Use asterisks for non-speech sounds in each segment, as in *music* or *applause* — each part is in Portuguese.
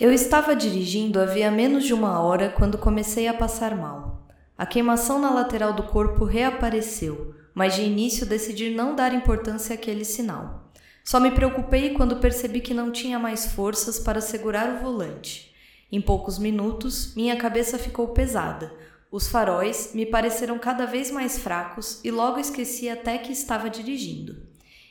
Eu estava dirigindo havia menos de uma hora quando comecei a passar mal. A queimação na lateral do corpo reapareceu, mas de início decidi não dar importância àquele sinal. Só me preocupei quando percebi que não tinha mais forças para segurar o volante. Em poucos minutos, minha cabeça ficou pesada. Os faróis me pareceram cada vez mais fracos e logo esqueci até que estava dirigindo.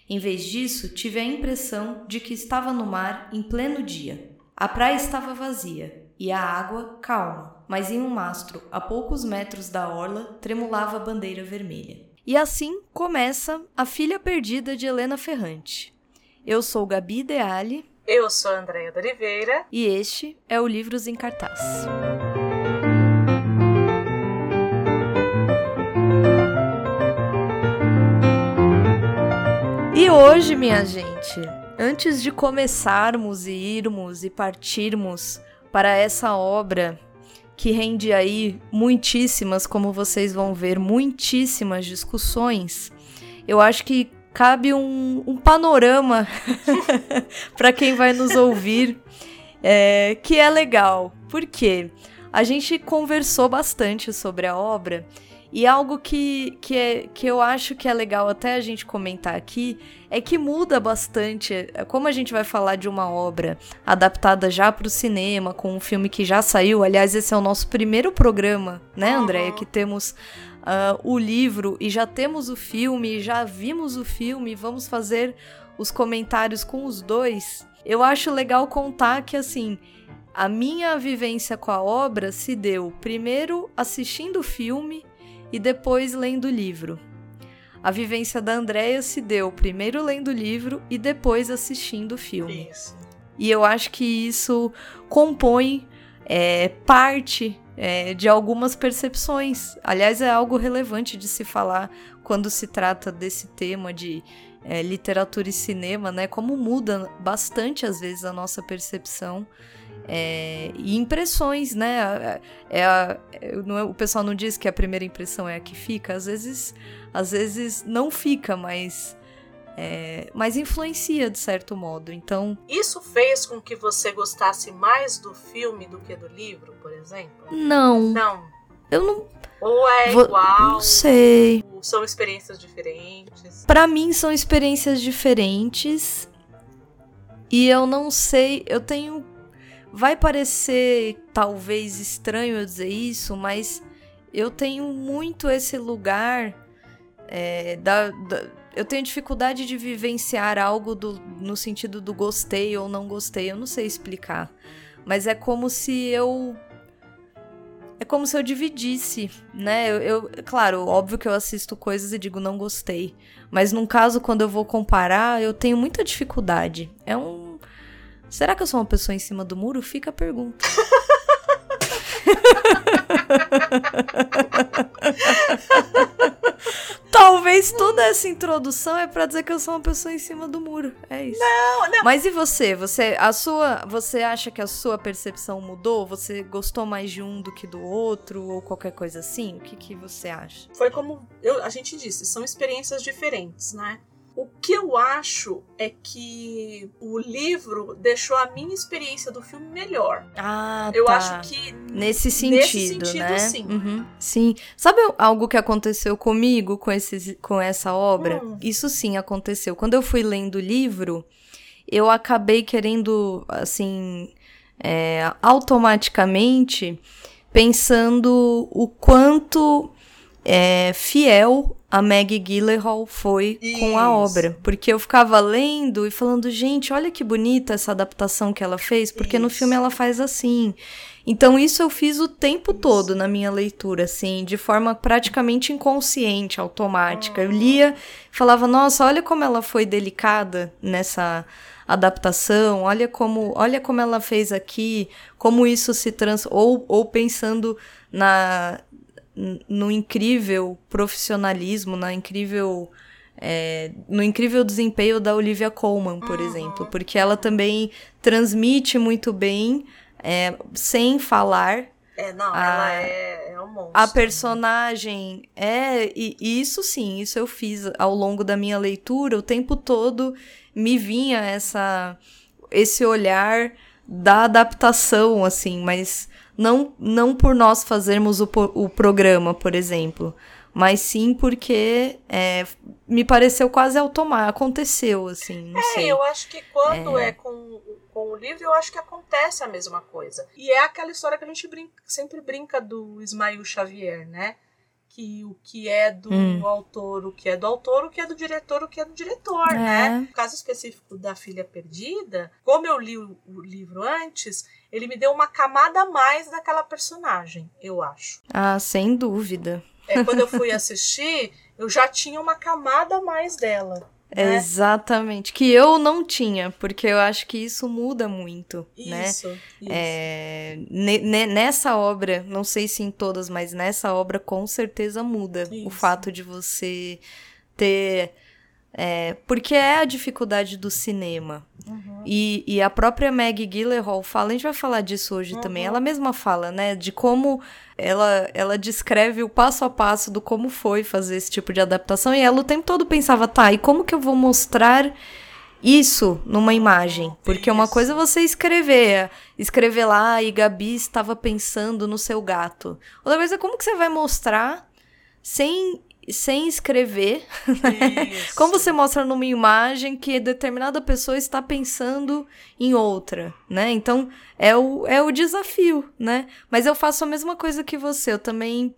Em vez disso, tive a impressão de que estava no mar em pleno dia. A praia estava vazia e a água calma, mas em um mastro, a poucos metros da orla, tremulava a bandeira vermelha. E assim começa A Filha Perdida de Helena Ferrante. Eu sou Gabi Deali. Eu sou Andréia de Oliveira. E este é o Livros em Cartaz. E hoje, minha gente, Antes de começarmos e irmos e partirmos para essa obra que rende aí muitíssimas, como vocês vão ver, muitíssimas discussões, eu acho que cabe um, um panorama *laughs* para quem vai nos ouvir, é, que é legal. Por quê? A gente conversou bastante sobre a obra e algo que, que, é, que eu acho que é legal até a gente comentar aqui é que muda bastante. É, como a gente vai falar de uma obra adaptada já para o cinema, com um filme que já saiu. Aliás, esse é o nosso primeiro programa, né, Andréia? Que temos uh, o livro e já temos o filme, já vimos o filme, vamos fazer os comentários com os dois. Eu acho legal contar que, assim, a minha vivência com a obra se deu primeiro assistindo o filme e depois lendo o livro. A vivência da Andrea se deu primeiro lendo o livro e depois assistindo o filme. Isso. E eu acho que isso compõe é, parte é, de algumas percepções. Aliás, é algo relevante de se falar quando se trata desse tema de é, literatura e cinema, né? Como muda bastante às vezes a nossa percepção é, e impressões, né? É, é, não, o pessoal não diz que a primeira impressão é a que fica, às vezes, às vezes não fica, mas, é, mas influencia de certo modo. Então, isso fez com que você gostasse mais do filme do que do livro, por exemplo? Não. Não. Eu não. Ou é Vou, igual? Não sei. São experiências diferentes? Para mim são experiências diferentes. E eu não sei, eu tenho Vai parecer talvez estranho eu dizer isso, mas eu tenho muito esse lugar é, da, da, eu tenho dificuldade de vivenciar algo do, no sentido do gostei ou não gostei. Eu não sei explicar. Mas é como se eu. É como se eu dividisse, né? Eu, eu, claro, óbvio que eu assisto coisas e digo não gostei. Mas num caso, quando eu vou comparar, eu tenho muita dificuldade. É um Será que eu sou uma pessoa em cima do muro? Fica a pergunta. *laughs* Talvez toda essa introdução é para dizer que eu sou uma pessoa em cima do muro. É isso. Não, não. Mas e você? Você a sua, você acha que a sua percepção mudou? Você gostou mais de um do que do outro ou qualquer coisa assim? O que que você acha? Foi como eu, a gente disse, são experiências diferentes, né? O que eu acho é que o livro deixou a minha experiência do filme melhor. Ah, eu tá. acho que nesse sentido, nesse sentido né? sim. Uhum. Sim. Sabe algo que aconteceu comigo com esse, com essa obra? Hum. Isso sim aconteceu. Quando eu fui lendo o livro, eu acabei querendo, assim, é, automaticamente pensando o quanto é, fiel a Maggie Gyllenhaal foi Isso. com a obra. Porque eu ficava lendo e falando, gente, olha que bonita essa adaptação que ela fez, porque no Isso. filme ela faz assim. Então isso eu fiz o tempo Isso. todo na minha leitura, assim, de forma praticamente inconsciente, automática. Eu lia, falava, nossa, olha como ela foi delicada nessa adaptação, olha como, olha como ela fez aqui, como isso se trans ou, ou pensando na no incrível profissionalismo, na incrível é, no incrível desempenho da Olivia Colman, por Uhum. exemplo, porque ela também transmite muito bem, é, sem falar. É, não, A- ela é, é um monstro. A personagem é. E, e isso sim, isso eu fiz ao longo da minha leitura, o tempo todo me vinha essa esse olhar da adaptação, assim, mas não, não por nós fazermos o, o programa, por exemplo, mas sim porque é, me pareceu quase automático, aconteceu, assim, não é, sei. eu acho que quando é, é com, com o livro, eu acho que acontece a mesma coisa. E é aquela história que a gente brinca, sempre brinca do Ismael Xavier, né? que o que é do hum. autor, o que é do autor, o que é do diretor, o que é do diretor, é. né? No caso específico da Filha Perdida, como eu li o, o, livro antes, ele me deu uma camada a mais daquela personagem, eu acho. Ah, sem dúvida. É, quando eu fui assistir, eu já tinha uma camada a mais dela. Né? Exatamente. Que eu não tinha, porque eu acho que isso muda muito, isso, né? Isso. É, nessa obra, não sei se em todas, mas nessa obra com certeza muda isso. o fato de você ter é, porque é a dificuldade do cinema. Uhum. E, e, a própria Maggie Gyllenhaal fala, a gente vai falar disso hoje uhum. também, ela mesma fala, né, de como ela, ela descreve o passo a passo do como foi fazer esse tipo de adaptação, e ela o tempo todo pensava, tá, e como que eu vou mostrar isso numa imagem? Porque uma coisa é você escrever, escrever lá e Gabi estava pensando no seu gato. Outra coisa é como que você vai mostrar sem sem escrever. *laughs* Como você mostra numa imagem que determinada pessoa está pensando em outra, né? Então é o, é o desafio, né? Mas eu faço a mesma coisa que você. Eu também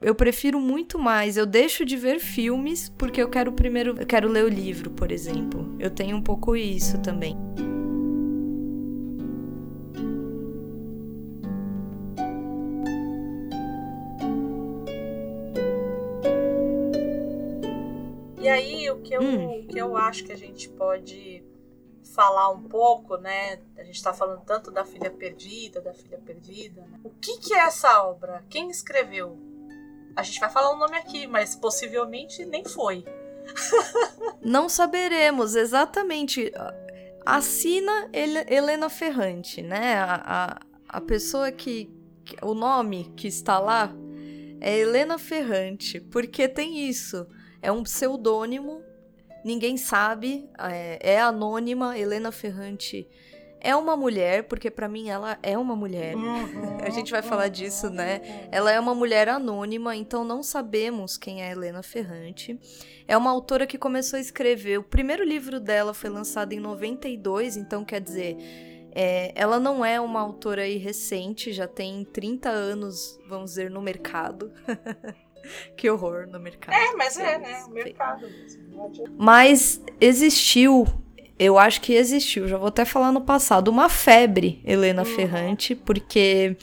eu prefiro muito mais. Eu deixo de ver filmes porque eu quero primeiro, eu quero ler o livro, por exemplo. Eu tenho um pouco isso também. E aí, o que eu, hum. o que eu acho que a gente pode falar um pouco, né? A gente está falando tanto da filha perdida, da filha perdida. Né? O que, que é essa obra? Quem escreveu? A gente vai falar o um nome aqui, mas possivelmente nem foi. *laughs* Não saberemos exatamente. Assina Helena Ferrante, né? A, a, a pessoa que. O nome que está lá é Helena Ferrante, porque tem isso é um pseudônimo, ninguém sabe, é, é anônima. Helena Ferrante é uma mulher, porque para mim ela é uma mulher. Uhum, *laughs* a gente vai falar disso, né? Ela é uma mulher anônima, então não sabemos quem é Helena Ferrante. É uma autora que começou a escrever. O primeiro livro dela foi lançado em 92, então quer dizer. É, ela não é uma autora aí recente, já tem 30 anos, vamos dizer, no mercado. *laughs* *laughs* que horror no mercado. É, mas é, né? O mercado mesmo. Mas existiu, eu acho que existiu, já vou até falar no passado, uma febre Helena uhum. Ferrante, porque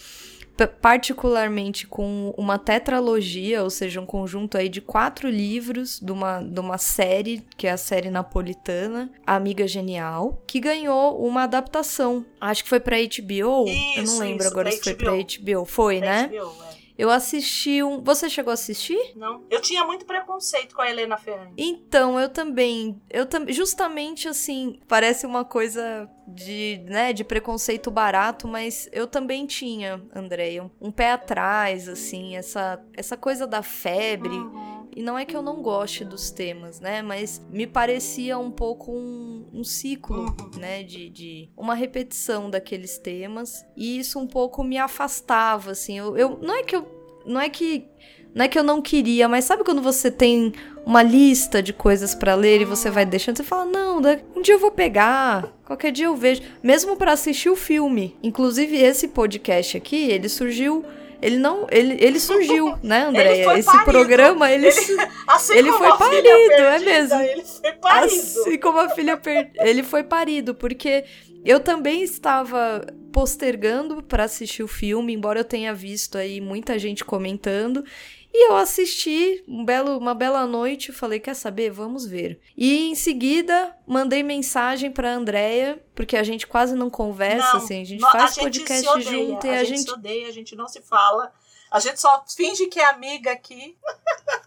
particularmente com uma tetralogia, ou seja, um conjunto aí de quatro livros de uma, de uma série, que é a série napolitana, Amiga Genial, que ganhou uma adaptação. Acho que foi pra HBO, isso, eu não lembro isso, agora se foi pra HBO. Foi, pra né? HBO, é. Eu assisti um. Você chegou a assistir? Não. Eu tinha muito preconceito com a Helena Ferrante. Então, eu também. Eu também. Justamente assim, parece uma coisa de, né, de preconceito barato, mas eu também tinha, Andréia, um, um, pé atrás, assim, essa, essa coisa da febre. Uhum. E não é que eu não goste dos temas, né? Mas me parecia um pouco um, um ciclo, uhum. né? De, de uma repetição daqueles temas. E isso um pouco me afastava, assim. Eu, eu não é que eu. Não é que. Não é que eu não queria, mas sabe quando você tem uma lista de coisas para ler e você vai deixando, você fala: "Não, um dia eu vou pegar, qualquer dia eu vejo", mesmo para assistir o filme. Inclusive esse podcast aqui, ele surgiu ele não. Ele, ele surgiu, *laughs* né, Andréia? Esse parido. programa, ele, ele, *laughs* assim ele foi parido, é perdida, é mesmo. Ele foi parido. Assim como a filha perdida. Ele foi parido, porque eu também estava postergando para assistir o filme, embora eu tenha visto aí muita gente comentando. E eu assisti um belo, uma bela noite falei, quer saber? Vamos ver. E em seguida, mandei mensagem pra Andrea, porque a gente quase não conversa, não, assim, a gente faz a podcast gente junto e a, a gente... se odeia, a gente não se fala. A gente só finge que é amiga aqui.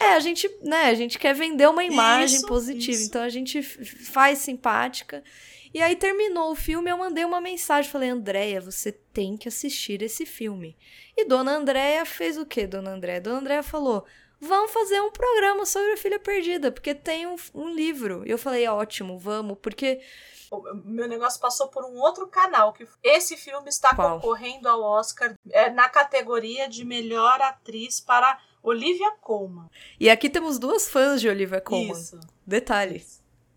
É, a gente, né, a gente quer vender uma imagem isso, positiva, isso. então a gente faz simpática. E aí terminou o filme, eu mandei uma mensagem, falei: "Andréia, você tem que assistir esse filme". E Dona Andréia fez o quê, Dona Andréia? Dona Andréia falou: "Vamos fazer um programa sobre a filha perdida, porque tem um, um livro". E eu falei: "Ótimo, vamos", porque O meu negócio passou por um outro canal. que Esse filme está Qual? concorrendo ao Oscar é, na categoria de melhor atriz para Olivia Colman. E aqui temos duas fãs de Olivia Colman. Isso. Detalhe.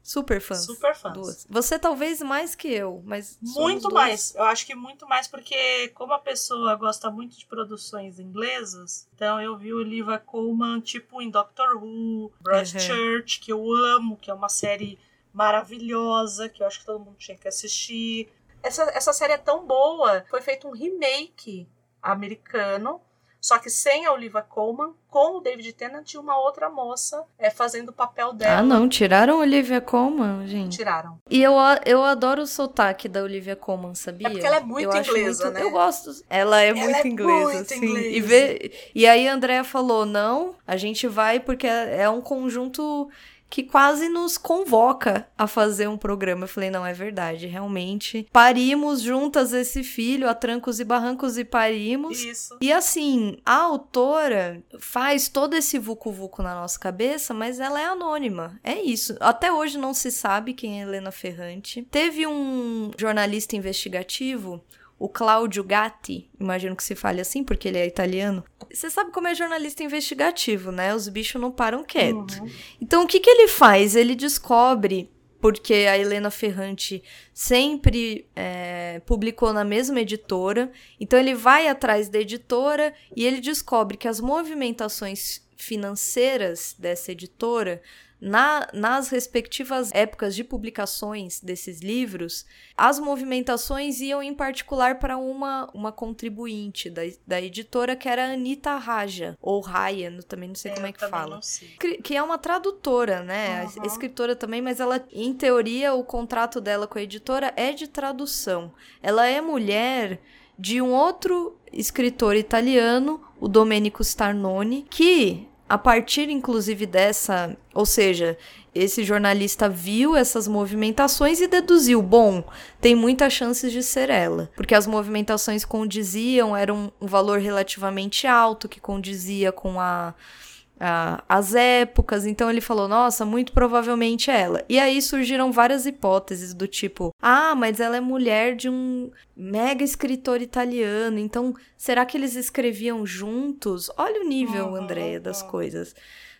Super fãs. Super fãs. Duas. Você talvez mais que eu, mas. Muito mais. Eu acho que muito mais porque, como a pessoa gosta muito de produções inglesas, então eu vi Olivia Colman, tipo, em Doctor Who, Broadchurch, que eu amo, que é uma série maravilhosa, que eu acho que todo mundo tinha que assistir. Essa, essa série é tão boa. Foi feito um remake americano, só que sem a Olivia Colman, com o David Tennant e uma outra moça é, fazendo o papel dela. Ah, não. Tiraram Olivia Colman, gente. Tiraram. E eu, a- eu adoro o sotaque da Olivia Colman, sabia? É porque ela é muito eu inglesa, muito- né? Eu gosto. Ela é Ela muito é inglesa, muito sim. inglesa. E, vê, e aí a Andrea falou: não, a gente vai porque é é um conjunto que quase nos convoca a fazer um programa. Eu falei, não, é verdade, realmente. Parimos juntas esse filho, a trancos e barrancos e parimos. Isso. E assim, a autora faz todo esse vucu-vucu na nossa cabeça, mas ela é anônima. É isso. Até hoje não se sabe quem é Helena Ferrante. Teve um jornalista investigativo, o Claudio Gatti, imagino que se fale assim, porque ele é italiano. Você sabe como é jornalista investigativo, né? Os bichos não param quieto. Uhum. Então, o que, que ele faz? Ele descobre, porque a Helena Ferrante sempre é, publicou na mesma editora, então ele vai atrás da editora e ele descobre que as movimentações financeiras dessa editora. Na, nas respectivas épocas de publicações desses livros, as movimentações iam em particular para uma, uma contribuinte da, da editora, que era a Anitta Raja, ou Raya, também não sei como é que fala que é uma tradutora, né? Uhum. Escritora também, mas ela, em teoria, o contrato dela com a editora é de tradução. Ela é mulher de um outro escritor italiano, o Domenico Starnone, que a partir inclusive dessa, ou seja, esse jornalista viu essas movimentações e deduziu, bom, tem muitas chances de ser ela, porque as movimentações condiziam, era um, um valor relativamente alto que condizia com a a- as épocas, então ele falou, nossa, muito provavelmente é ela. E aí surgiram várias hipóteses do tipo, ah, mas ela é mulher de um mega escritor italiano, então será que eles escreviam juntos? Olha o nível, Andréia, das coisas,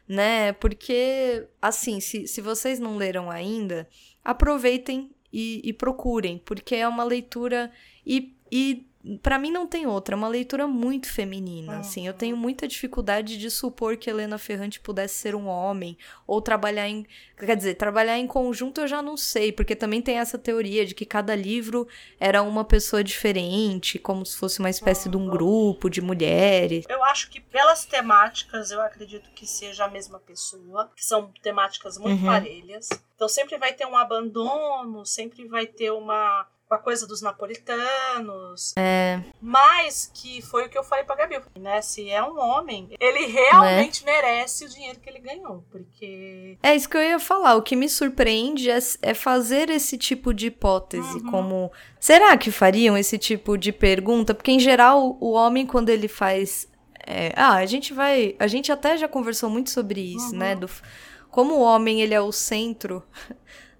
né? Porque, assim, se, se vocês não leram ainda, aproveitem e, e procurem, porque é uma leitura e, e para mim não tem outra, é uma leitura muito feminina, Uhum. assim, eu tenho muita dificuldade de supor que Helena Ferrante pudesse ser um homem ou trabalhar em, quer dizer, trabalhar em conjunto eu já não sei, porque também tem essa teoria de que cada livro era uma pessoa diferente, como se fosse uma espécie de um Uhum. grupo de mulheres. Eu acho que pelas temáticas, eu acredito que seja a mesma pessoa, que são temáticas muito Uhum. parelhas. Então sempre vai ter um abandono, sempre vai ter uma, uma coisa dos napolitanos. É, Mas que foi o que eu falei pra Gabi, né? Se é um homem, ele realmente merece o dinheiro que ele ganhou. Porque. É isso que eu ia falar. O que me surpreende é, é fazer esse tipo de hipótese, Uhum. como será que fariam esse tipo de pergunta? Porque em geral o homem quando ele faz, é, ah, a gente vai, a gente até já conversou muito sobre isso, Uhum. né? Do, como o homem ele é o centro,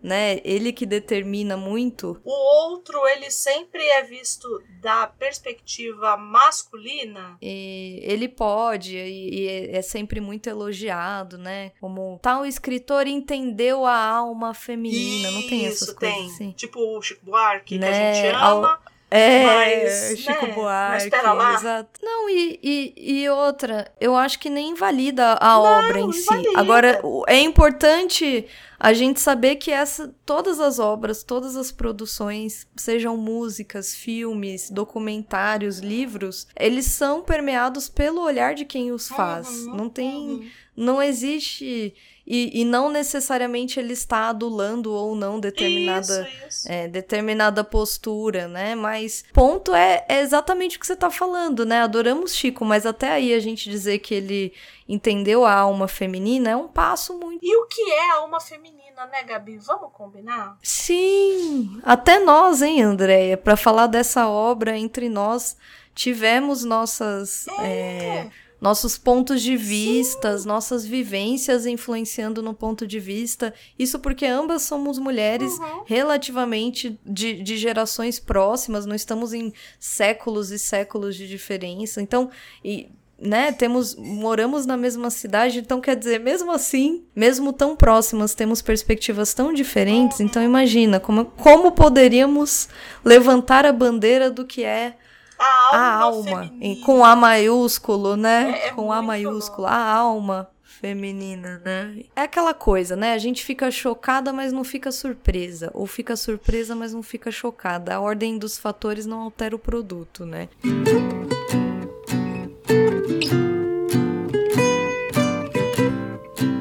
né? Ele que determina muito. O outro, ele sempre é visto da perspectiva masculina. E ele pode, e, e é é sempre muito elogiado, né? Como tal escritor entendeu a alma feminina. Não tem essas Isso, coisas tem. assim. Tipo o Chico Buarque, Né, que a gente ao- ama. É, Mas, Chico né, Buarque. mas pera lá. Exato. Não, e, e, e outra, eu acho que nem invalida a Não, obra em si. invalida. Agora, é importante a gente saber que essa, todas as obras, todas as produções, sejam músicas, filmes, documentários, livros, eles são permeados pelo olhar de quem os faz. Uhum, não tem. uhum. Não existe. E, e não necessariamente ele está adulando ou não determinada. Isso, isso. É, determinada postura, né? Mas ponto é, é exatamente o que você tá falando, né? Adoramos Chico, mas até aí a gente dizer que ele entendeu a alma feminina é um passo muito. E o que é a alma feminina, né, Gabi? Vamos combinar? Sim! Até nós, hein, Andréia? Pra falar dessa obra, entre nós, tivemos nossas. é, nossos pontos de vista, nossas vivências influenciando no ponto de vista. Isso porque ambas somos mulheres uhum. relativamente de, de gerações próximas, não estamos em séculos e séculos de diferença. Então, e, né, temos moramos na mesma cidade, então quer dizer, mesmo assim, mesmo tão próximas, temos perspectivas tão diferentes. Então imagina como, como poderíamos levantar a bandeira do que é a alma, a alma com A maiúsculo, né? É, é com A maiúsculo, bom. a alma feminina, né? É aquela coisa, né? A gente fica chocada, mas não fica surpresa, ou fica surpresa, mas não fica chocada. A ordem dos fatores não altera o produto, né?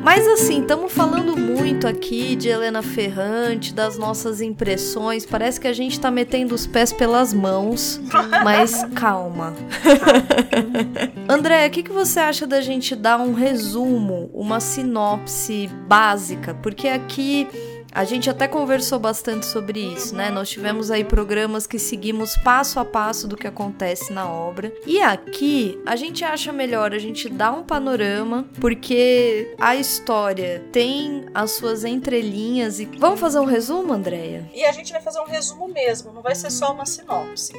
Mas assim, estamos falando muito aqui de Helena Ferrante, das nossas impressões. Parece que a gente está metendo os pés pelas mãos, *laughs* mas calma. *laughs* André, o que, que você acha da gente dar um resumo, uma sinopse básica? Porque aqui a gente até conversou bastante sobre isso, né? Nós tivemos aí programas que seguimos passo a passo do que acontece na obra. E aqui a gente acha melhor a gente dar um panorama, porque a história tem as suas entrelinhas e vamos fazer um resumo, Andréia? E a gente vai fazer um resumo mesmo, não vai ser só uma sinopse.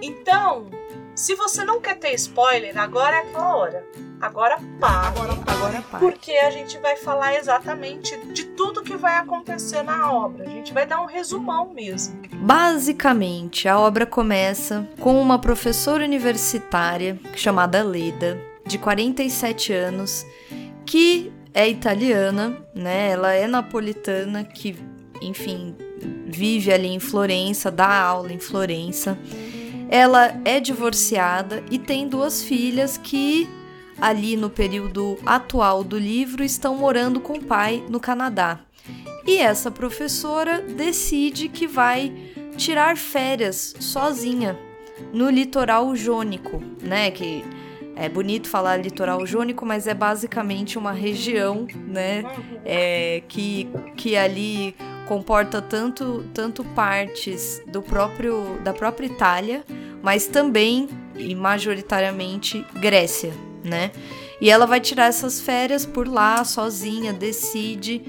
Então, se você não quer ter spoiler, agora é aquela hora. Agora pare. Agora, agora pare. Porque a gente vai falar exatamente de tudo que vai acontecer na obra. A gente vai dar um resumão mesmo. Basicamente, a obra começa com uma professora universitária chamada Leda, de 47 anos, que é italiana, né? Ela é napolitana, que, enfim, vive ali em Florença, dá aula em Florença. Ela é divorciada e tem duas filhas que, ali no período atual do livro, estão morando com o pai no Canadá. E essa professora decide que vai tirar férias sozinha no litoral jônico, né? Que é bonito falar litoral jônico, mas é basicamente uma região, né? É, que, que ali comporta tanto, tanto partes do próprio da própria Itália, mas também e majoritariamente Grécia, né? E ela vai tirar essas férias por lá sozinha, decide.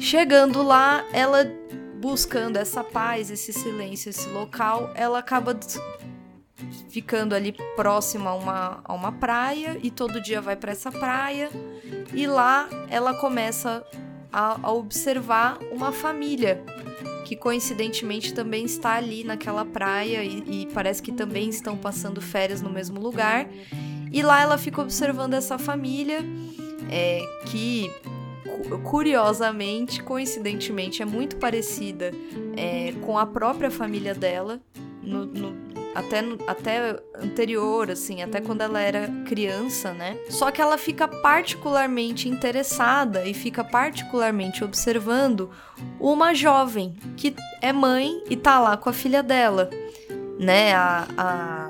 Chegando lá, ela buscando essa paz, esse silêncio, esse local, ela acaba ficando ali próxima a uma, a uma praia e todo dia vai para essa praia e lá ela começa a, a observar uma família que coincidentemente também está ali naquela praia e, e, parece que também estão passando férias no mesmo lugar. E lá ela fica observando essa família é, que, curiosamente, coincidentemente, é muito parecida é, com a própria família dela. No, no, até, até anterior, assim, até quando ela era criança, né? Só que ela fica particularmente interessada e fica particularmente observando uma jovem que é mãe e tá lá com a filha dela, né? A, a,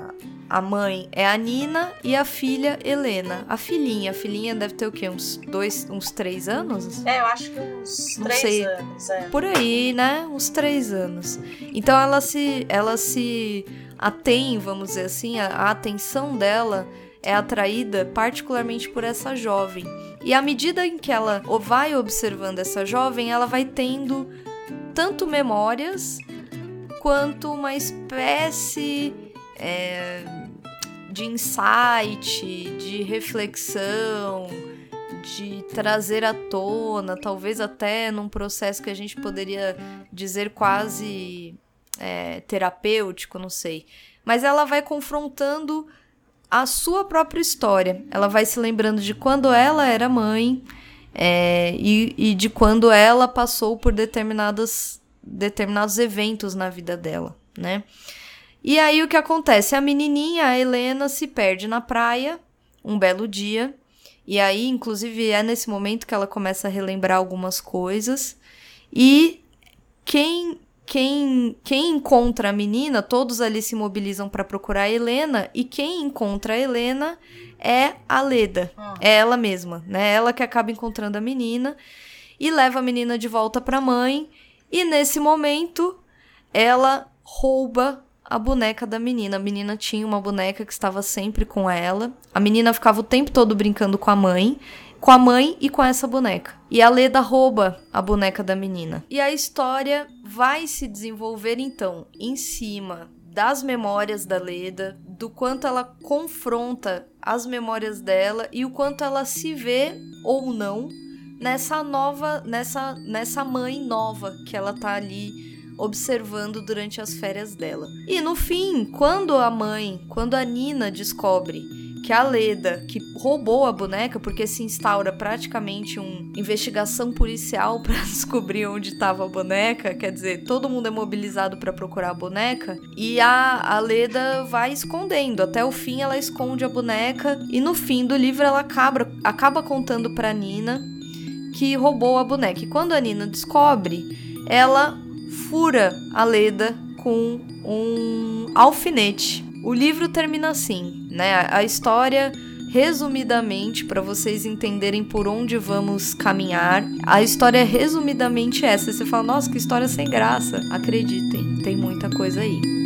a mãe é a Nina e a filha Helena. A filhinha, a filhinha deve ter o quê? Uns dois, uns três anos? É, eu acho que uns Não três sei. anos, é. Por aí, né? Uns três anos. Então ela se, ela se atém, vamos dizer assim, a, a atenção dela é atraída particularmente por essa jovem. E à medida em que ela vai observando essa jovem, ela vai tendo tanto memórias quanto uma espécie é, de insight, de reflexão, de trazer à tona, talvez até num processo que a gente poderia dizer quase é, terapêutico, não sei. Mas ela vai confrontando a sua própria história. Ela vai se lembrando de quando ela era mãe é, e, e, de quando ela passou por determinadas, determinados eventos na vida dela, né? E aí o que acontece? A menininha, a Helena, se perde na praia um belo dia. E aí, inclusive, é nesse momento que ela começa a relembrar algumas coisas. E quem quem, quem encontra a menina, todos ali se mobilizam para procurar a Helena, e quem encontra a Helena é a Leda. Ah. É ela mesma, né? Ela que acaba encontrando a menina e leva a menina de volta para a mãe. E nesse momento, ela rouba a boneca da menina. A menina tinha uma boneca que estava sempre com ela. A menina ficava o tempo todo brincando com a mãe, com a mãe e com essa boneca. E a Leda rouba a boneca da menina. E a história vai se desenvolver então em cima das memórias da Leda, do quanto ela confronta as memórias dela e o quanto ela se vê ou não nessa nova, nessa nessa mãe nova que ela tá ali observando durante as férias dela. E no fim, quando a mãe, quando a Nina descobre que a Leda, que roubou a boneca, porque se instaura praticamente uma investigação policial *laughs* para descobrir onde estava a boneca, quer dizer, todo mundo é mobilizado para procurar a boneca, e a, a Leda vai escondendo. Até o fim ela esconde a boneca, e no fim do livro ela acaba, acaba contando para Nina que roubou a boneca. E quando a Nina descobre, ela fura a Leda com um alfinete. O livro termina assim, né? A história resumidamente para vocês entenderem por onde vamos caminhar. A história é resumidamente essa. Você fala: "Nossa, que história sem graça". Acreditem, tem muita coisa aí.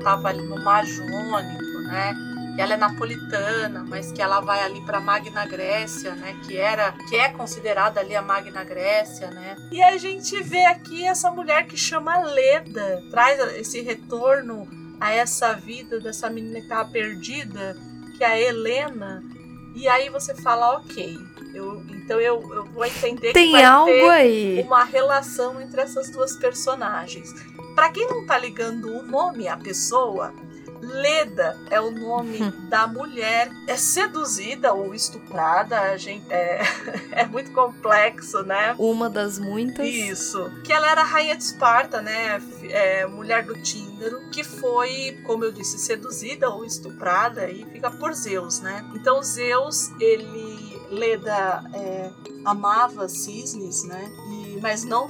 Estava ali no Mar Jônico, né? Que ela é napolitana, mas que ela vai ali para Magna Grécia, né? Que era, que é considerada ali a Magna Grécia, né? E a gente vê aqui essa mulher que chama Leda, traz esse retorno a essa vida dessa menina que estava perdida, que é a Helena. E aí você fala, ok, eu, então eu, eu vou entender Tem que vai algo ter aí. uma relação entre essas duas personagens. Para quem não tá ligando o nome à pessoa, Leda é o nome hum. da mulher é seduzida ou estuprada, a gente é, *laughs* é muito complexo, né? Uma das muitas. Isso. Que ela era rainha de Esparta, né? É, mulher do Tíndaro, que foi, como eu disse, seduzida ou estuprada e fica por Zeus, né? Então Zeus, ele Leda é, amava cisnes, né? E, mas não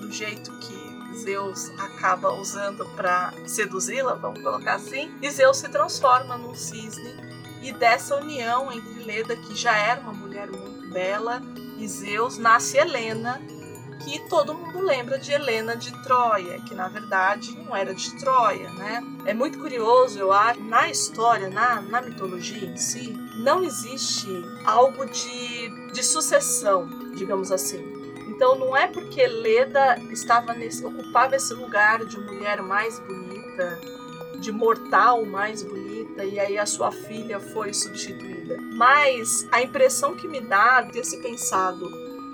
do jeito que Zeus acaba usando para seduzi-la, vamos colocar assim, e Zeus se transforma num cisne e dessa união entre Leda, que já era uma mulher muito bela, e Zeus nasce Helena, que todo mundo lembra de Helena de Troia, que na verdade não era de Troia, né? É muito curioso, eu acho, na história, na, na mitologia em si, não existe algo de, de sucessão, digamos assim. Então não é porque Leda estava nesse, ocupava esse lugar de mulher mais bonita, de mortal mais bonita, e aí a sua filha foi substituída. Mas a impressão que me dá de ter se pensado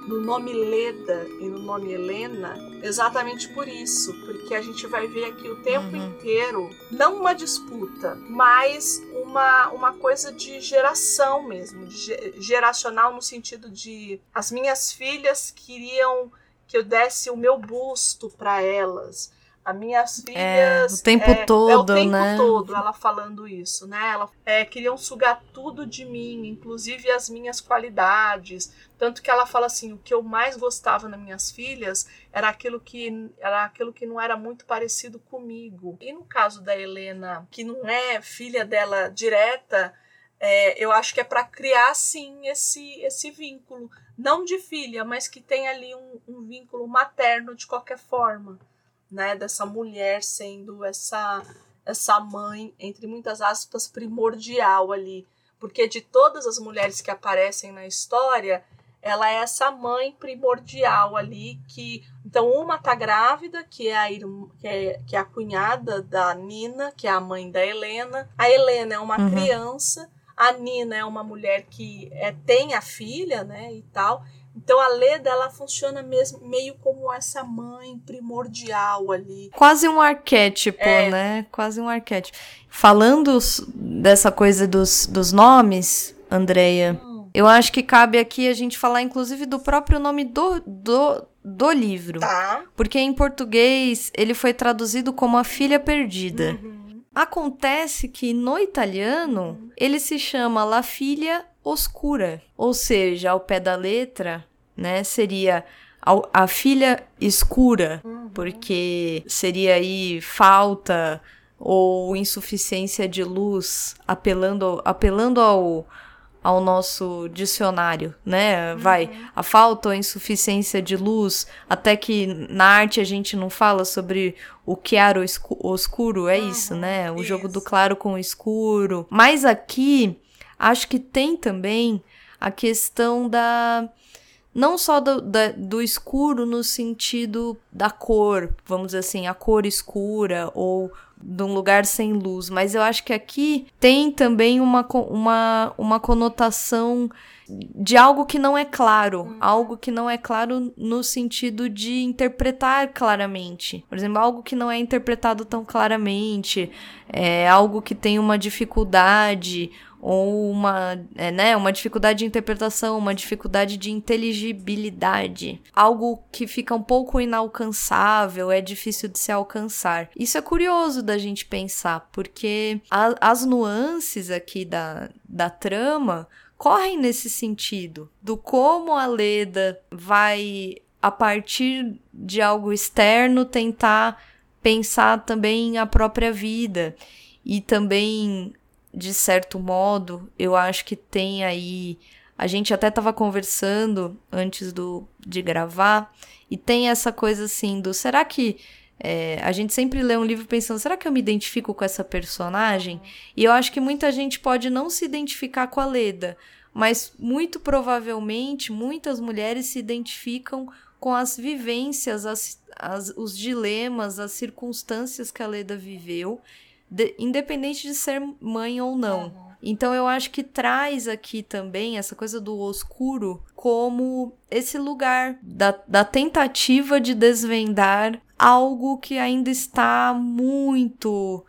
no nome Leda e no nome Helena exatamente por isso, porque a gente vai ver aqui o tempo uhum. inteiro não uma disputa, mas uma, uma coisa de geração mesmo, de geracional no sentido de as minhas filhas queriam que eu desse o meu busto para elas as minhas filhas. É, o tempo é, todo, é o tempo né? todo ela falando isso, né? Ela é, queriam sugar tudo de mim, inclusive as minhas qualidades. Tanto que ela fala assim: o que eu mais gostava nas minhas filhas era aquilo que era aquilo que não era muito parecido comigo. E no caso da Helena, que não é filha dela direta, é, eu acho que é para criar sim esse esse vínculo, não de filha, mas que tem ali um, um vínculo materno de qualquer forma né, dessa mulher sendo essa essa mãe entre muitas aspas primordial ali, porque de todas as mulheres que aparecem na história, ela é essa mãe primordial ali que então uma tá grávida, que é a irmã, que é, que é a cunhada da Nina, que é a mãe da Helena. A Helena é uma uhum. criança, a Nina é uma mulher que é, tem a filha, né, e tal. Então a Leda ela funciona mesmo meio como essa mãe primordial ali. Quase um arquétipo, é. né? Quase um arquétipo. Falando dessa coisa dos, dos nomes, Andreia, hum. eu acho que cabe aqui a gente falar inclusive do próprio nome do, do, do livro. Tá. Porque em português ele foi traduzido como A Filha Perdida. Uhum. Acontece que no italiano uhum. ele se chama La Figlia Oscura, ou seja, ao pé da letra, né, seria a, a filha escura, uhum. porque seria aí falta ou insuficiência de luz, apelando, apelando ao, ao nosso dicionário, né? Vai, uhum. a falta ou insuficiência de luz, até que na arte a gente não fala sobre o claro ou escuro, é uhum. isso, né? O isso. jogo do claro com o escuro. Mas aqui, acho que tem também a questão da não só do, da, do escuro no sentido da cor, vamos dizer assim, a cor escura ou de um lugar sem luz, mas eu acho que aqui tem também uma, uma, uma conotação de algo que não é claro, uhum. algo que não é claro no sentido de interpretar claramente. Por exemplo, algo que não é interpretado tão claramente, é algo que tem uma dificuldade ou uma, é, né, uma dificuldade de interpretação, uma dificuldade de inteligibilidade, algo que fica um pouco inalcançável, é difícil de se alcançar. Isso é curioso da gente pensar, porque a, as nuances aqui da, da trama correm nesse sentido, do como a Leda vai a partir de algo externo tentar pensar também a própria vida e também de certo modo, eu acho que tem aí. A gente até estava conversando antes do, de gravar, e tem essa coisa assim do será que. É, a gente sempre lê um livro pensando, será que eu me identifico com essa personagem? E eu acho que muita gente pode não se identificar com a Leda, mas muito provavelmente muitas mulheres se identificam com as vivências, as, as, os dilemas, as circunstâncias que a Leda viveu de, independente de ser mãe ou não. Uhum. Então eu acho que traz aqui também essa coisa do oscuro como esse lugar da, da tentativa de desvendar algo que ainda está muito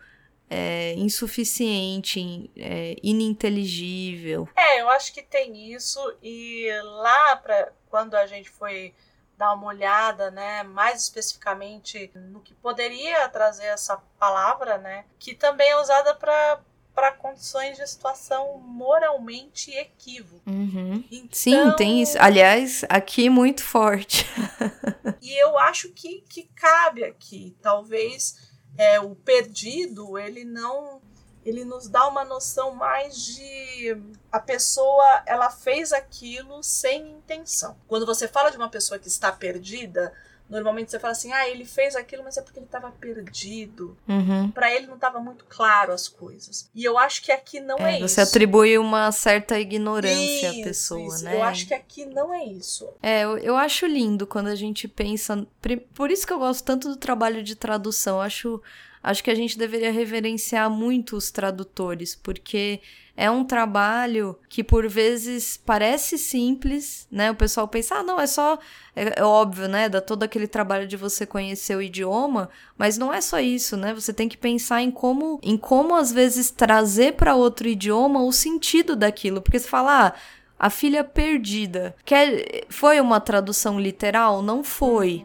é, insuficiente, é, ininteligível. É, eu acho que tem isso e lá para quando a gente foi dar uma olhada, né, mais especificamente no que poderia trazer essa palavra, né, que também é usada para para condições de situação moralmente equívoco. Uhum. Então, Sim, tem isso. Aliás, aqui muito forte. *laughs* e eu acho que, que cabe aqui. Talvez é, o perdido ele não ele nos dá uma noção mais de a pessoa ela fez aquilo sem intenção. Quando você fala de uma pessoa que está perdida, normalmente você fala assim, ah, ele fez aquilo, mas é porque ele estava perdido. Uhum. Para ele não estava muito claro as coisas. E eu acho que aqui não é, é isso. Você atribui uma certa ignorância isso, à pessoa, isso. né? Eu acho que aqui não é isso. É, eu, eu acho lindo quando a gente pensa. Por isso que eu gosto tanto do trabalho de tradução. Eu acho acho que a gente deveria reverenciar muito os tradutores, porque é um trabalho que por vezes parece simples, né? O pessoal pensa, ah, não, é só. É, é, óbvio, né? Dá todo aquele trabalho de você conhecer o idioma, mas não é só isso, né? Você tem que pensar em como, em como às vezes trazer para outro idioma o sentido daquilo, porque você fala, ah, a filha perdida. Quer, foi uma tradução literal? Não foi.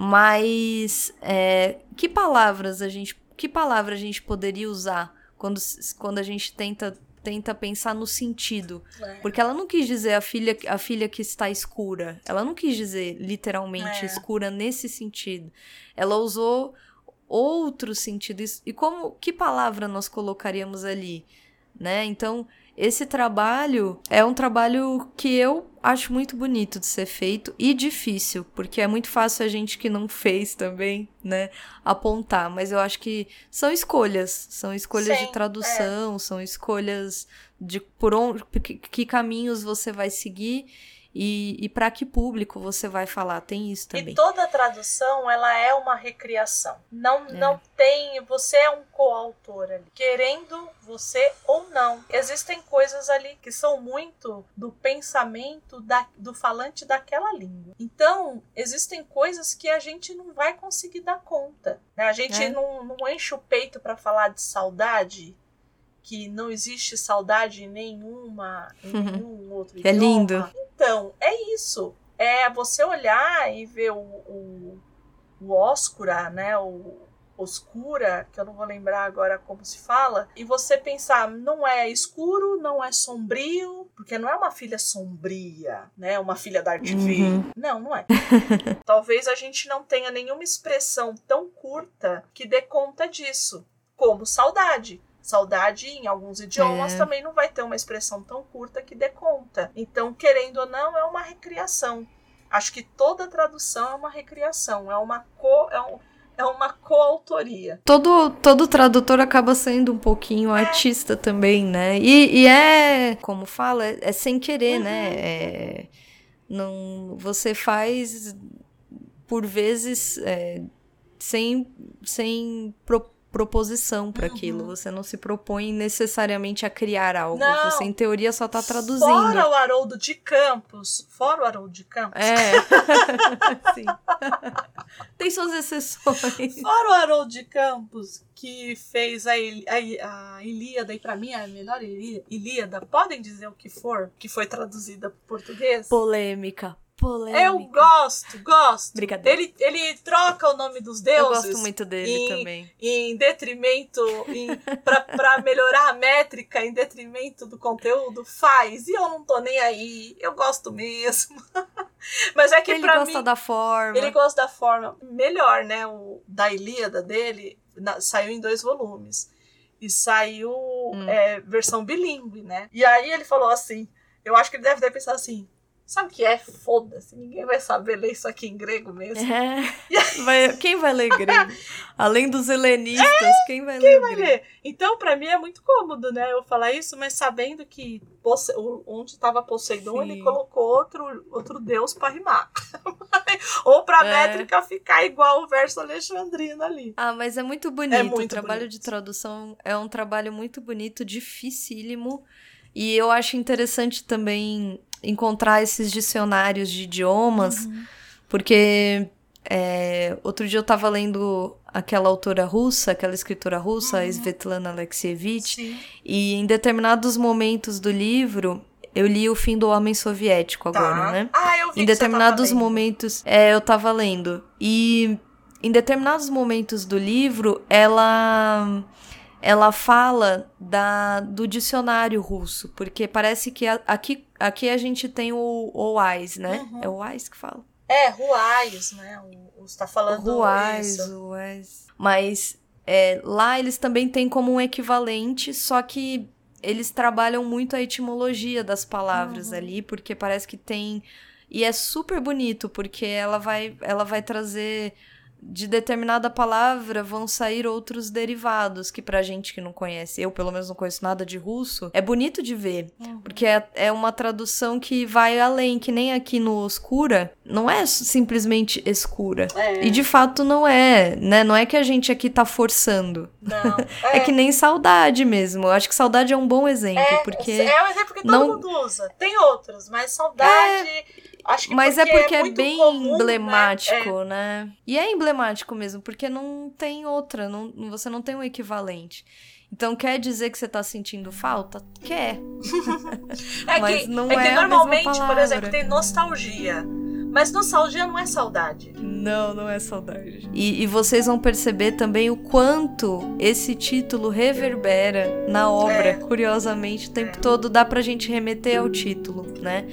Mas é, que palavras a gente, que palavra a gente poderia usar quando, quando a gente tenta tenta pensar no sentido, é. porque ela não quis dizer a filha a filha que está escura, ela não quis dizer literalmente é. escura nesse sentido. Ela usou outros sentidos e como que palavra nós colocaríamos ali, né? Então esse trabalho é um trabalho que eu acho muito bonito de ser feito e difícil, porque é muito fácil a gente que não *laughs* fez também, né, apontar. Mas eu acho que são escolhas, são escolhas Sim, de tradução, é. são escolhas de por onde, que, que caminhos você vai seguir e, e para que público você vai falar tem isso também e toda tradução ela é uma recriação não é. não tem você é um coautor ali querendo você ou não existem coisas ali que são muito do pensamento da, do falante daquela língua então existem coisas que a gente não vai conseguir dar conta né? a gente é. não, não enche o peito para falar de saudade que não existe saudade nenhuma em *laughs* nenhum outro é idioma. É lindo. Então, é isso. É você olhar e ver o, o, o Oscura, né? O, oscura, que eu não vou lembrar agora como se fala, e você pensar, não é escuro, não é sombrio, porque não é uma filha sombria, né? Uma filha da Artv. Uhum. Não, não é. *laughs* Talvez a gente não tenha nenhuma expressão tão curta que dê conta disso, como saudade. Saudade, em alguns idiomas, é. também não vai ter uma expressão tão curta que dê conta. Então, querendo ou não, é uma recriação. Acho que toda tradução é uma recriação, é uma co, é um, é uma coautoria. Todo, todo tradutor acaba sendo um pouquinho é. artista também, né? E, e, é, como fala, é, é sem querer, né? uhum. né? É, não, você faz, por vezes, é, sem, sem propor proposição para uhum. aquilo. Você não se propõe necessariamente a criar algo. Não. Você, em teoria, só tá traduzindo. Fora o Haroldo de Campos. Fora o Haroldo de Campos. É. *laughs* Sim. Tem suas exceções. Fora o Haroldo de Campos, que fez a, a, a Ilíada, e para mim é a melhor Ilíada, podem dizer o que for, que foi traduzida para português. Polêmica polêmica. Eu gosto, gosto. Brincadeira. Ele, ele troca o nome dos deuses. Eu gosto muito dele em, também. Em detrimento, em, pra, pra melhorar a métrica, em detrimento do conteúdo, faz. E eu não tô nem aí. Eu gosto mesmo. *laughs* Mas é que ele pra mim. Ele gosta da forma. Ele gosta da forma. Melhor, né? O da Ilíada dele na, saiu em dois volumes. E saiu hum. é, versão bilíngue, né? E aí ele falou assim. Eu acho que ele deve ter pensado assim Sabe o que é? Foda-se, ninguém vai saber ler isso aqui em grego mesmo. É. *laughs* Vai, quem vai ler grego? Além dos helenistas, é, quem vai quem ler vai grego? Ler? Então, para mim é muito cômodo, né, eu falar isso, mas sabendo que Posse... onde estava Poseidon, Sim. ele colocou outro, outro deus para rimar. *laughs* Ou pra é. métrica ficar igual o verso alexandrino ali. Ah, mas é muito bonito. É muito o trabalho bonito. de tradução é um trabalho muito bonito, dificílimo. E eu acho interessante também encontrar esses dicionários de idiomas, uhum. porque é, outro dia eu estava lendo aquela autora russa, aquela escritora russa, uhum. Svetlana Alexievich, Sim. e em determinados momentos do livro eu li o fim do homem soviético tá. agora, né? Ah, eu vi em determinados momentos, é, eu tava lendo e em determinados momentos do livro ela ela fala da, do dicionário russo, porque parece que a, aqui, aqui a gente tem o, Wais, né? Uhum. É o Wais que fala? É, Ruais, né? O, está falando Ruais, isso. Ruais. Mas é, lá eles também têm como um equivalente, só que eles trabalham muito a etimologia das palavras uhum. ali, porque parece que tem e é super bonito, porque ela vai ela vai trazer de determinada palavra vão sair outros derivados que pra gente que não conhece, eu pelo menos não conheço nada de russo, é bonito de ver, uhum. porque é, é uma tradução que vai além, que nem aqui no Oscura, não é simplesmente escura. É. E de fato não é, né? Não é que a gente aqui tá forçando. Não. *laughs* É, é que nem saudade mesmo. Eu acho que saudade é um bom exemplo, é, porque É um exemplo que todo não... mundo usa. Tem outros, mas saudade é, Acho que Mas é porque é, porque é, é bem comum, né? emblemático, né? né? E é emblemático mesmo, porque não tem outra, não, você não tem um equivalente. Então quer dizer que você tá sentindo falta? Quer. *laughs* é Mas que, não é, que é normalmente, por exemplo, tem nostalgia. Mas nostalgia não é saudade. Não, não é saudade. E, e, vocês vão perceber também o quanto esse título reverbera na obra. É. Curiosamente, o tempo é. todo dá pra gente remeter ao título, né?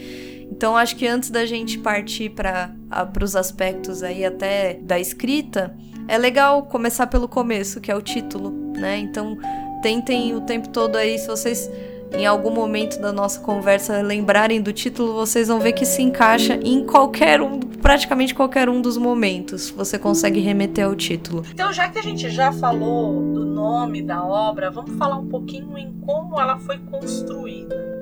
Então acho que antes da gente partir para os aspectos aí até da escrita, é legal começar pelo começo, que é o título, né? Então tentem o tempo todo aí, se vocês em algum momento da nossa conversa lembrarem do título, vocês vão ver que se encaixa em qualquer um, praticamente qualquer um dos momentos. Você consegue remeter ao título. Então, já que a gente já falou do nome da obra, vamos falar um pouquinho em como ela foi construída.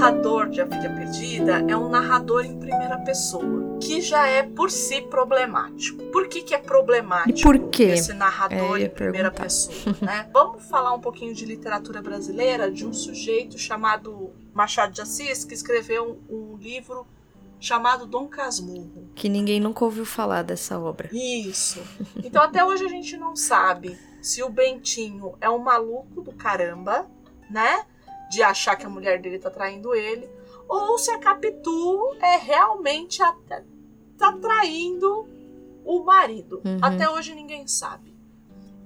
Narrador de A Filha Perdida é um narrador em primeira pessoa, que já é por si problemático. Por que, que é problemático esse narrador é, em primeira perguntar. pessoa? Né? *laughs* Vamos falar um pouquinho de literatura brasileira, de um sujeito chamado Machado de Assis, que escreveu um, um livro chamado Dom Casmurro. Que ninguém nunca ouviu falar dessa obra. Isso. Então até hoje a gente não sabe se o Bentinho é um maluco do caramba, né? De achar que a mulher dele tá traindo ele, ou se a Capitu é realmente a, tá traindo o marido. Uhum. Até hoje ninguém sabe.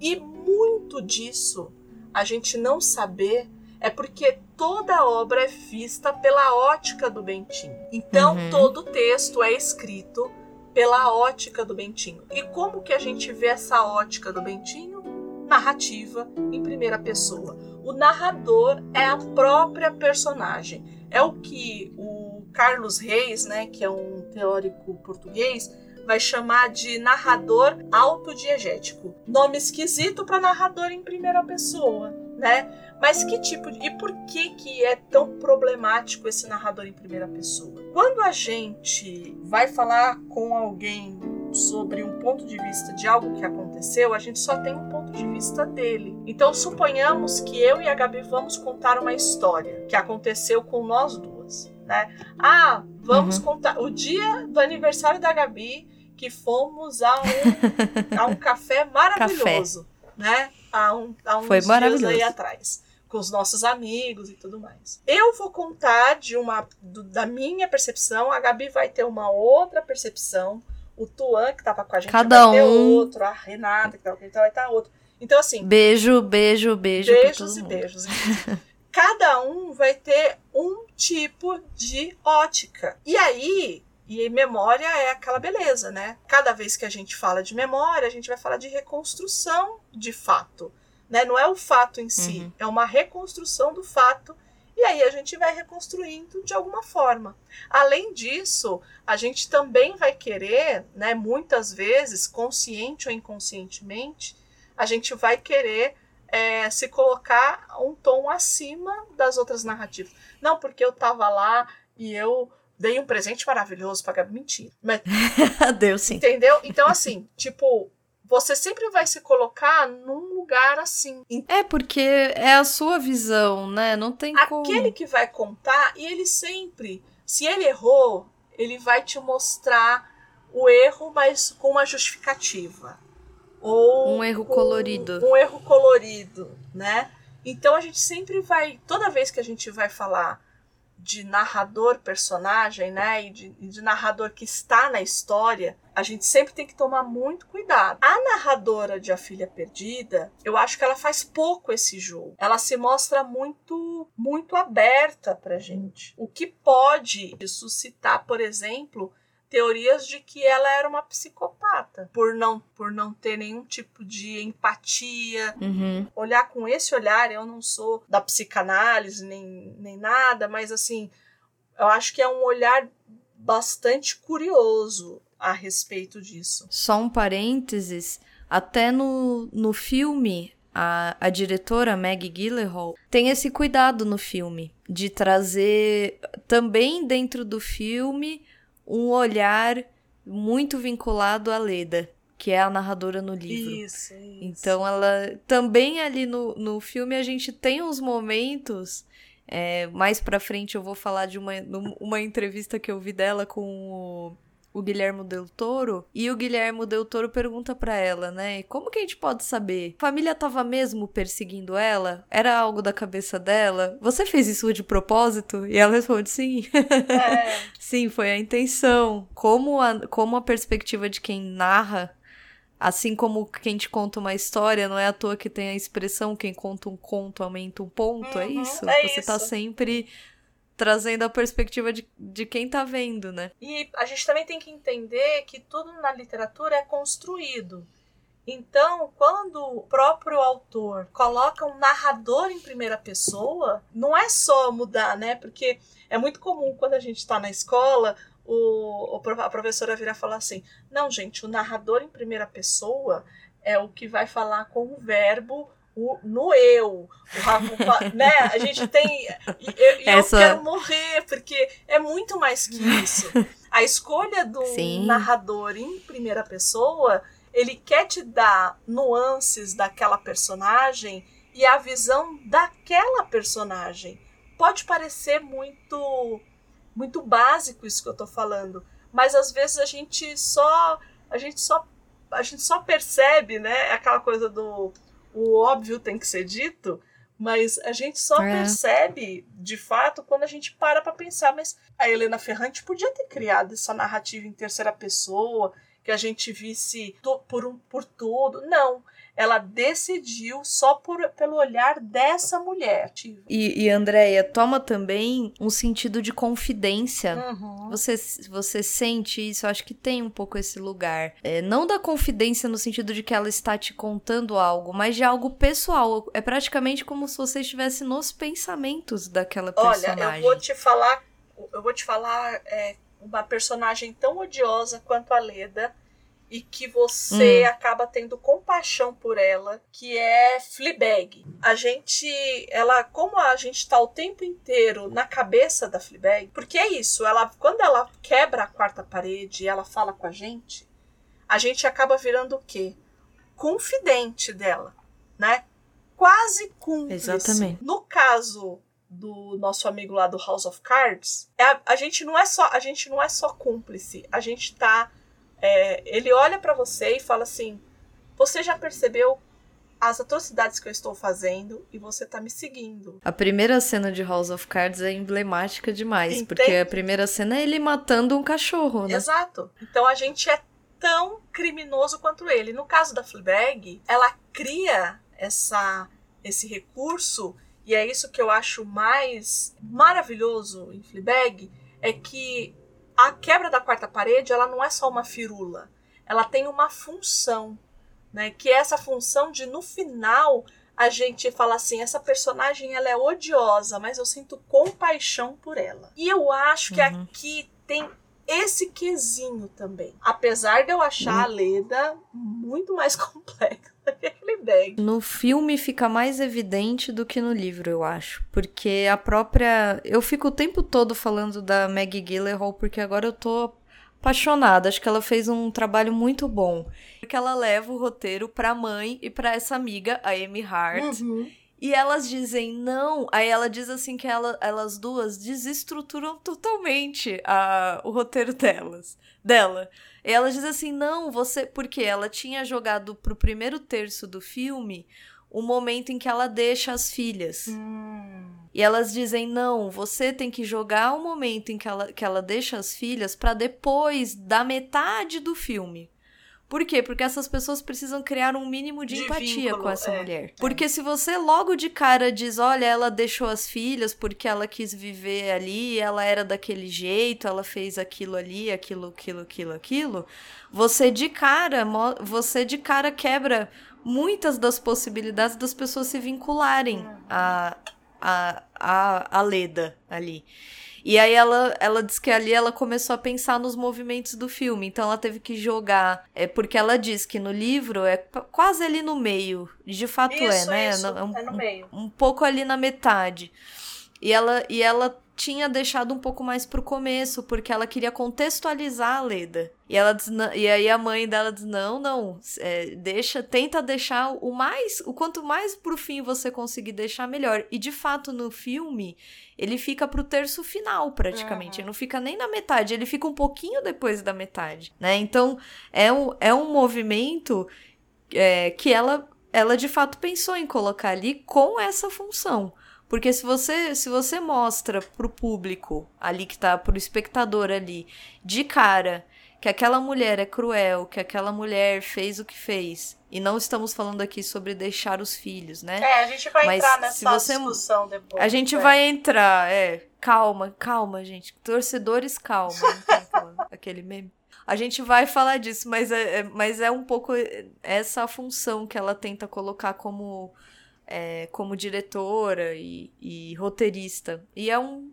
E muito disso a gente não saber é porque toda obra é vista pela ótica do Bentinho. Então uhum. todo texto é escrito pela ótica do Bentinho. E como que a gente vê essa ótica do Bentinho? Narrativa em primeira pessoa. O narrador é a própria personagem. É o que o Carlos Reis, né, que é um teórico português, vai chamar de narrador autodiegético. Nome esquisito para narrador em primeira pessoa, né? Mas que tipo de... e por que que é tão problemático esse narrador em primeira pessoa? Quando a gente vai falar com alguém sobre um ponto de vista de algo que aconteceu, a gente só tem um ponto de vista dele. Então suponhamos que eu e a Gabi vamos contar uma história que aconteceu com nós duas, né? Ah, vamos uhum. contar o dia do aniversário da Gabi que fomos a um, *laughs* a um café maravilhoso, café. né? Há, um, há uns Foi dias aí atrás. Com os nossos amigos e tudo mais. Eu vou contar de uma do, da minha percepção, a Gabi vai ter uma outra percepção, o Tuan, que tava com a gente, Cada vai ter um. outro, a Renata, que tava com a gente, vai estar outro. Então, assim. Beijo, beijo, beijo. Beijos e beijos. *laughs* Cada um vai ter um tipo de ótica. E aí, e memória é aquela beleza, né? Cada vez que a gente fala de memória, a gente vai falar de reconstrução de fato. Né? Não é o fato em si, uhum. é uma reconstrução do fato. E aí a gente vai reconstruindo de alguma forma. Além disso, a gente também vai querer, né, muitas vezes, consciente ou inconscientemente, a gente vai querer é, se colocar um tom acima das outras narrativas. Não porque eu estava lá e eu dei um presente maravilhoso pra Gabi. Mentira. Mas, *laughs* Deu sim. Entendeu? Então, assim, tipo, você sempre vai se colocar num lugar assim. É, porque é a sua visão, né? Não tem Aquele como. Aquele que vai contar, e ele sempre, se ele errou, ele vai te mostrar o erro, mas com uma justificativa. Ou um erro colorido. Um erro colorido, né? Então a gente sempre vai, toda vez que a gente vai falar de narrador personagem, né, e de, de, narrador que está na história, a gente sempre tem que tomar muito cuidado. A narradora de A Filha Perdida, eu acho que ela faz pouco esse jogo. Ela se mostra muito, muito aberta pra gente. O que pode suscitar, por exemplo, teorias de que ela era uma psicopata por não por não ter nenhum tipo de empatia uhum. olhar com esse olhar eu não sou da psicanálise nem, nem nada mas assim eu acho que é um olhar bastante curioso a respeito disso só um parênteses até no, no filme a, a diretora Maggie Gyllenhaal tem esse cuidado no filme de trazer também dentro do filme um olhar muito vinculado à Leda, que é a narradora no livro. Isso, isso. Então ela também ali no, no filme a gente tem uns momentos. É, mais pra frente eu vou falar de uma, uma entrevista que eu vi dela com o o Guilherme Del Toro, e o Guilherme Del Toro pergunta para ela, né? Como que a gente pode saber? A família tava mesmo perseguindo ela? Era algo da cabeça dela? Você fez isso de propósito? E ela responde sim. É. *laughs* sim, foi a intenção. Como a, como a perspectiva de quem narra Assim como quem te conta uma história, não é à toa que tem a expressão quem conta um conto aumenta um ponto, é uhum, é isso? É Você tá isso. tá sempre trazendo a perspectiva de, de quem tá vendo, né? E a gente também tem que entender que tudo na literatura é construído. Então, quando o próprio autor coloca um narrador em primeira pessoa, não é só mudar, né? Porque é muito comum quando a gente está na escola, o, a professora virar falar assim: não, gente, o narrador em primeira pessoa é o que vai falar com o verbo o, no eu. O, né? A gente tem. Eu, Essa... eu quero morrer, porque é muito mais que isso. A escolha do Sim. narrador em primeira pessoa, ele quer te dar nuances daquela personagem e a visão daquela personagem. Pode parecer muito muito básico isso que eu tô falando. Mas às vezes a gente só. A gente só. A gente só percebe, né? Aquela coisa do. O óbvio tem que ser dito. Mas a gente só é. percebe, de fato, quando a gente para pra pensar. Mas a Helena Ferrante podia ter criado essa narrativa em terceira pessoa, que a gente visse por, um, por tudo. Não ela decidiu só por, pelo olhar dessa mulher. E, e Andréia, toma também um sentido de confidência. Uhum. Você, você sente isso? Eu acho que tem um pouco esse lugar. É, não da confidência no sentido de que ela está te contando algo, mas de algo pessoal. É praticamente como se você estivesse nos pensamentos daquela personagem. Olha, eu vou te falar, eu vou te falar é, uma personagem tão odiosa quanto a Leda e que você hum. acaba tendo compaixão por ela, que é Fleabag. A gente, ela, como a gente tá o tempo inteiro na cabeça da Fleabag, porque é isso, ela quando ela quebra a quarta parede e ela fala com a gente, a gente acaba virando o quê? Confidente dela, né? Quase cúmplice. Exatamente. No caso do nosso amigo lá do House of Cards, é a, a gente não é só a gente não é só cúmplice, a gente tá é, ele olha para você e fala assim: Você já percebeu as atrocidades que eu estou fazendo e você tá me seguindo. A primeira cena de House of Cards é emblemática demais, Entende? porque a primeira cena é ele matando um cachorro, né? Exato. Então a gente é tão criminoso quanto ele. No caso da Fleabag, ela cria essa esse recurso e é isso que eu acho mais maravilhoso em Fleabag, é que a quebra da quarta parede ela não é só uma firula, ela tem uma função, né? Que é essa função de no final a gente fala assim, essa personagem ela é odiosa, mas eu sinto compaixão por ela. E eu acho que uhum. aqui tem esse quesinho também. Apesar de eu achar uhum. a Leda muito mais *laughs* complexa no filme fica mais evidente do que no livro, eu acho. Porque a própria. Eu fico o tempo todo falando da Maggie Gyllenhaal, porque agora eu tô apaixonada. Acho que ela fez um trabalho muito bom. Porque ela leva o roteiro pra mãe e pra essa amiga, a Amy Hart. Uhum. E elas dizem não. Aí ela diz assim que ela, elas duas desestruturam totalmente a, o roteiro *laughs* delas, dela. E ela diz assim: não, você. Porque ela tinha jogado pro primeiro terço do filme o momento em que ela deixa as filhas. Hum. E elas dizem: não, você tem que jogar o momento em que ela, que ela deixa as filhas para depois da metade do filme. Por quê? Porque essas pessoas precisam criar um mínimo de, de empatia vínculo, com essa é, mulher. É. Porque se você logo de cara diz, olha, ela deixou as filhas porque ela quis viver ali, ela era daquele jeito, ela fez aquilo ali, aquilo, aquilo, aquilo, aquilo, você de cara, você de cara quebra muitas das possibilidades das pessoas se vincularem a, a, a, a Leda ali. E aí ela, ela diz que ali ela começou a pensar nos movimentos do filme. Então ela teve que jogar. É porque ela diz que no livro é quase ali no meio. De fato é, isso, é, né? Isso, é um, é no meio. Um, um pouco ali na metade. E ela, e ela tinha deixado um pouco mais pro começo, porque ela queria contextualizar a Leda. E, ela diz, e aí a mãe dela diz: não, não, é, deixa, tenta deixar o mais, o quanto mais pro fim você conseguir deixar, melhor. E de fato, no filme, ele fica pro terço final, praticamente. Uhum. Ele não fica nem na metade, ele fica um pouquinho depois da metade, né? Então, é um, é um movimento é, que ela, ela de fato pensou em colocar ali com essa função. Porque se você, se você mostra pro público ali que tá, pro espectador ali, de cara, que aquela mulher é cruel, que aquela mulher fez o que fez. E não estamos falando aqui sobre deixar os filhos, né? É, a gente vai Mas entrar nessa você... discussão depois. A gente é. vai entrar, é. Calma, calma, gente. Torcedores, calma. *laughs* aquele meme. A gente vai falar disso, mas é, é, mas é um pouco essa função que ela tenta colocar como é, como diretora e, e, roteirista. E é um.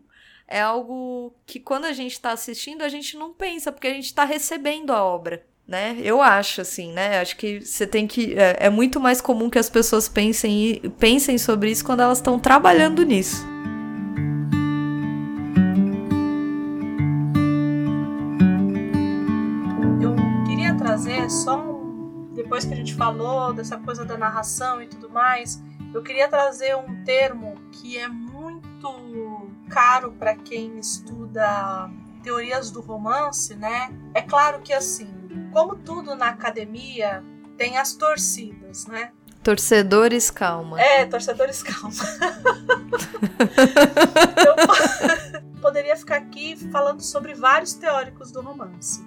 É algo que quando a gente está assistindo, a gente não pensa, porque a gente está recebendo a obra. Né? Eu acho, assim, né? Acho que você tem que. É, é muito mais comum que as pessoas pensem, pensem sobre isso quando elas estão trabalhando nisso. Eu queria trazer só um. Depois que a gente falou dessa coisa da narração e tudo mais, eu queria trazer um termo que é muito caro para quem estuda teorias do romance, né? É claro que assim, como tudo na academia, tem as torcidas, né? Torcedores, calma. É, torcedores, calma. *laughs* Eu *laughs* poderia ficar aqui falando sobre vários teóricos do romance.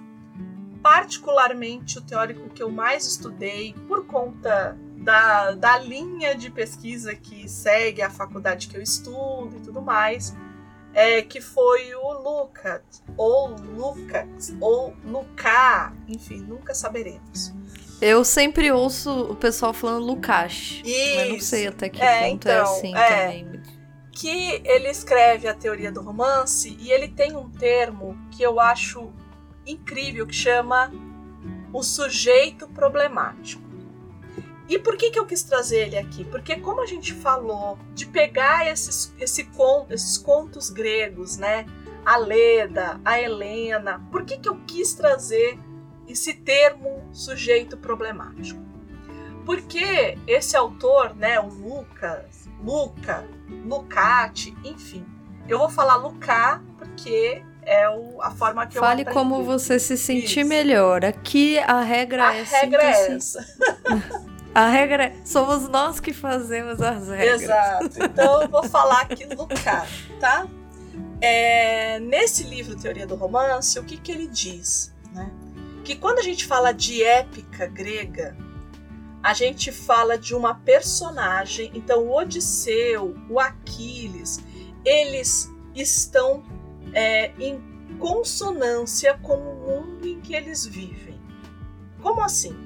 Particularmente, o teórico que eu mais estudei, por conta da, da linha de pesquisa que segue a faculdade que eu estudo e tudo mais, é, que foi o Lucas, ou Lucas, ou Lucas, enfim, nunca saberemos. Eu sempre ouço o pessoal falando Lukács, mas não sei até que é, ponto é então, é assim é, também. Que ele escreve a teoria do romance e ele tem um termo que eu acho incrível que chama o sujeito problemático. E por que, que eu quis trazer ele aqui? Porque como a gente falou de pegar esses, esse conto, esses contos gregos, né? A Leda, a Helena, por que, que eu quis trazer esse termo sujeito problemático? Porque esse autor, né, o Lucas, Luca, Lucati, enfim, eu vou falar Lucá porque é o, a forma que Fale eu Fale como você se sentir Isso. melhor. Aqui a regra a é regra é essa. *laughs* A regra é, somos nós que fazemos as regras. Exato. Então eu vou falar aqui do cara, tá? É, nesse livro Teoria do Romance, o que, que ele diz? Né? Que quando a gente fala de épica grega, a gente fala de uma personagem. Então, o Odisseu, o Aquiles, eles estão é, em consonância com o mundo em que eles vivem. Como assim?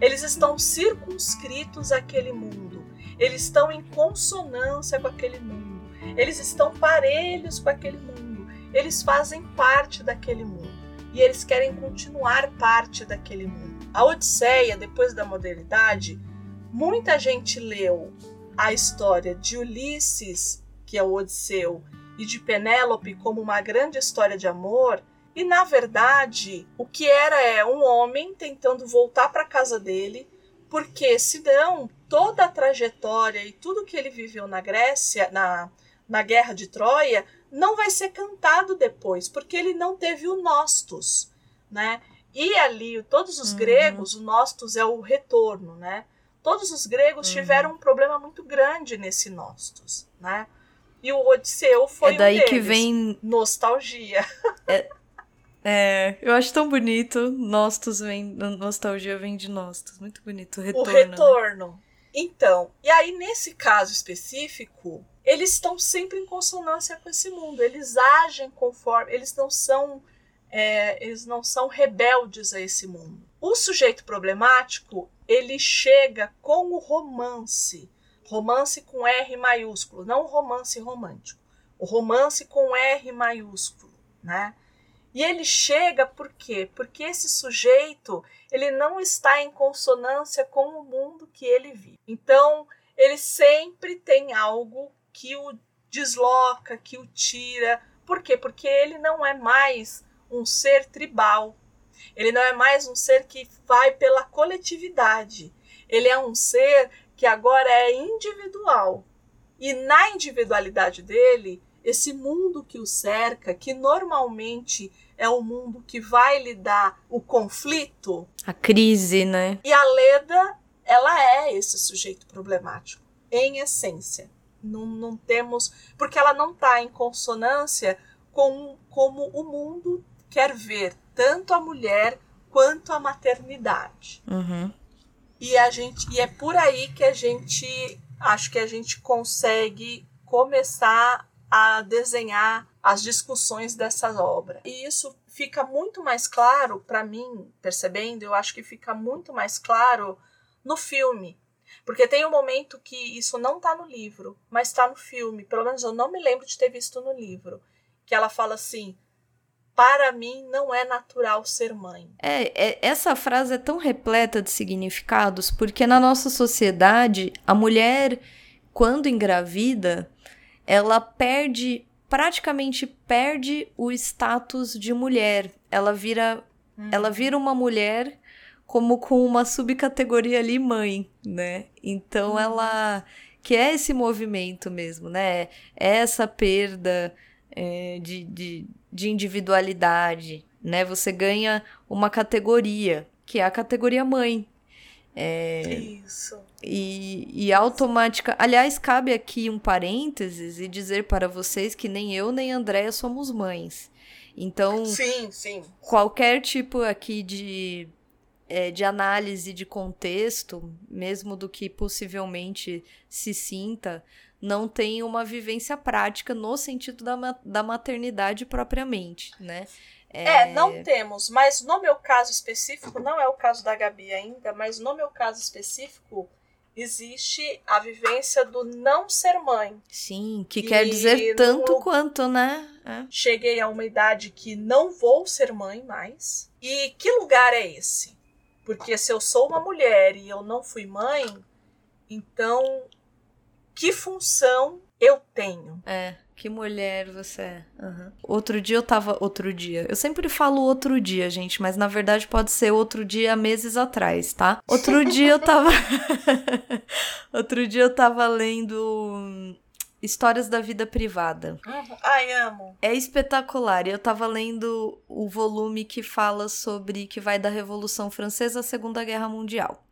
Eles estão circunscritos àquele mundo. Eles estão em consonância com aquele mundo. Eles estão parelhos com aquele mundo. Eles fazem parte daquele mundo. E eles querem continuar parte daquele mundo. A Odisseia, depois da modernidade, muita gente leu a história de Ulisses, que é o Odisseu, e de Penélope como uma grande história de amor, e na verdade, o que era é um homem tentando voltar para casa dele, porque senão toda a trajetória e tudo que ele viveu na Grécia, na, na guerra de Troia, não vai ser cantado depois, porque ele não teve o Nostos, né? E ali, todos os uhum. gregos, o Nostos é o retorno, né? Todos os gregos uhum. tiveram um problema muito grande nesse Nostos, né? E o Odisseu foi é daí um deles. que vem nostalgia. É, é, eu acho tão bonito. Nostos vem. Nostalgia vem de Nostos. Muito bonito. O retorno. O retorno. Né? Então, e aí nesse caso específico, eles estão sempre em consonância com esse mundo. Eles agem conforme. Eles não são. É, eles não são rebeldes a esse mundo. O sujeito problemático ele chega com o romance, romance com R maiúsculo, não romance romântico, o romance com R maiúsculo, né? E ele chega por quê? Porque esse sujeito, ele não está em consonância com o mundo que ele vive. Então, ele sempre tem algo que o desloca, que o tira. Por quê? Porque ele não é mais um ser tribal. Ele não é mais um ser que vai pela coletividade. Ele é um ser que agora é individual. E na individualidade dele, esse mundo que o cerca, que normalmente é o mundo que vai lhe dar o conflito. A crise, né? E a Leda, ela é esse sujeito problemático, em essência. Não, não temos. Porque ela não está em consonância com como o mundo quer ver tanto a mulher quanto a maternidade. Uhum. E a gente e é por aí que a gente acho que a gente consegue começar a desenhar as discussões dessa obra. E isso fica muito mais claro para mim, percebendo, eu acho que fica muito mais claro no filme. Porque tem um momento que isso não está no livro, mas está no filme. Pelo menos eu não me lembro de ter visto no livro. Que ela fala assim: para mim não é natural ser mãe. É, é, essa frase é tão repleta de significados porque na nossa sociedade a mulher quando engravida ela perde praticamente perde o status de mulher. Ela vira uhum. ela vira uma mulher como com uma subcategoria ali mãe, né? Então uhum. ela que é esse movimento mesmo, né? É essa perda é, de, de, de individualidade, né? Você ganha uma categoria, que é a categoria mãe. É, Isso. E, e automática. Aliás, cabe aqui um parênteses e dizer para vocês que nem eu nem Andréia somos mães. Então, sim, sim. qualquer tipo aqui de, é, de análise de contexto, mesmo do que possivelmente se sinta, não tem uma vivência prática no sentido da, da maternidade propriamente, né? É... é, não temos, mas no meu caso específico, não é o caso da Gabi ainda, mas no meu caso específico, existe a vivência do não ser mãe. Sim, que e quer dizer tanto no... quanto, né? É. Cheguei a uma idade que não vou ser mãe mais. E que lugar é esse? Porque se eu sou uma mulher e eu não fui mãe, então que função eu tenho? É. Que mulher você é. Uhum. Outro dia eu tava. Outro dia. Eu sempre falo outro dia, gente, mas na verdade pode ser outro dia meses atrás, tá? Outro *laughs* dia eu tava. *laughs* outro dia eu tava lendo. Histórias da Vida Privada. Uhum. Ai, amo. É espetacular. Eu tava lendo o volume que fala sobre. que vai da Revolução Francesa à Segunda Guerra Mundial.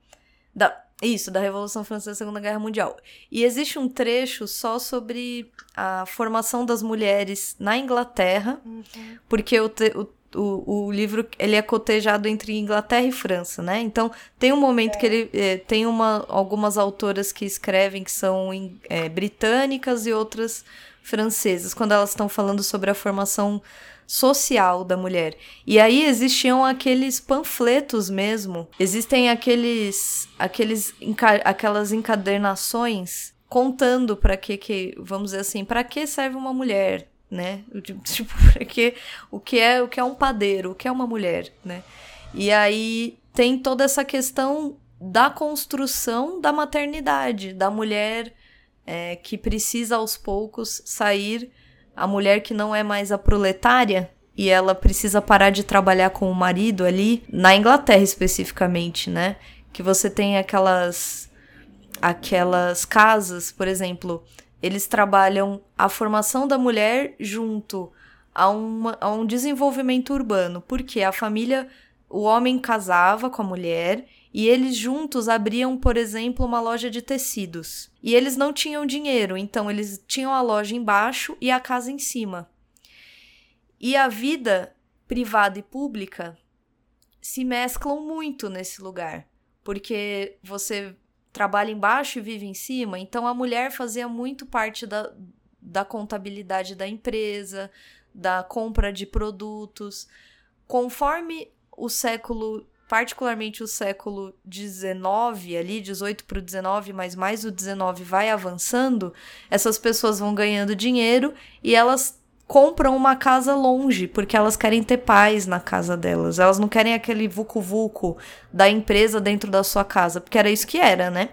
Da, isso, da Revolução Francesa e Segunda Guerra Mundial. E existe um trecho só sobre a formação das mulheres na Inglaterra, uhum. porque o, te, o, o, o, livro ele é cotejado entre Inglaterra e França, né? Então tem um momento é. que ele é, tem uma, algumas autoras que escrevem que são é, britânicas e outras francesas, quando elas estão falando sobre a formação social da mulher. E aí existiam aqueles panfletos mesmo. Existem aqueles aqueles aquelas encadernações contando para que que, vamos dizer assim, para que serve uma mulher, né? *laughs* Tipo, para que o que é o que é um padeiro, o que é uma mulher, né? E aí tem toda essa questão da construção da maternidade, da mulher é, que precisa aos poucos sair a mulher que não é mais a proletária e ela precisa parar de trabalhar com o marido ali, na Inglaterra especificamente, né? Que você tem aquelas aquelas casas, por exemplo, eles trabalham a formação da mulher junto a, uma, a um desenvolvimento urbano, porque a família, o homem casava com a mulher e eles juntos abriam, por exemplo, uma loja de tecidos. E eles não tinham dinheiro, então eles tinham a loja embaixo e a casa em cima. E a vida privada e pública se mesclam muito nesse lugar, porque você trabalha embaixo e vive em cima, então a mulher fazia muito parte da, da contabilidade da empresa, da compra de produtos. Conforme o século particularmente o século XIX, ali, 18 para o 19, mas mais o 19 vai avançando, essas pessoas vão ganhando dinheiro e elas compram uma casa longe, porque elas querem ter paz na casa delas. Elas não querem aquele vucu-vucu da empresa dentro da sua casa, porque era isso que era, né?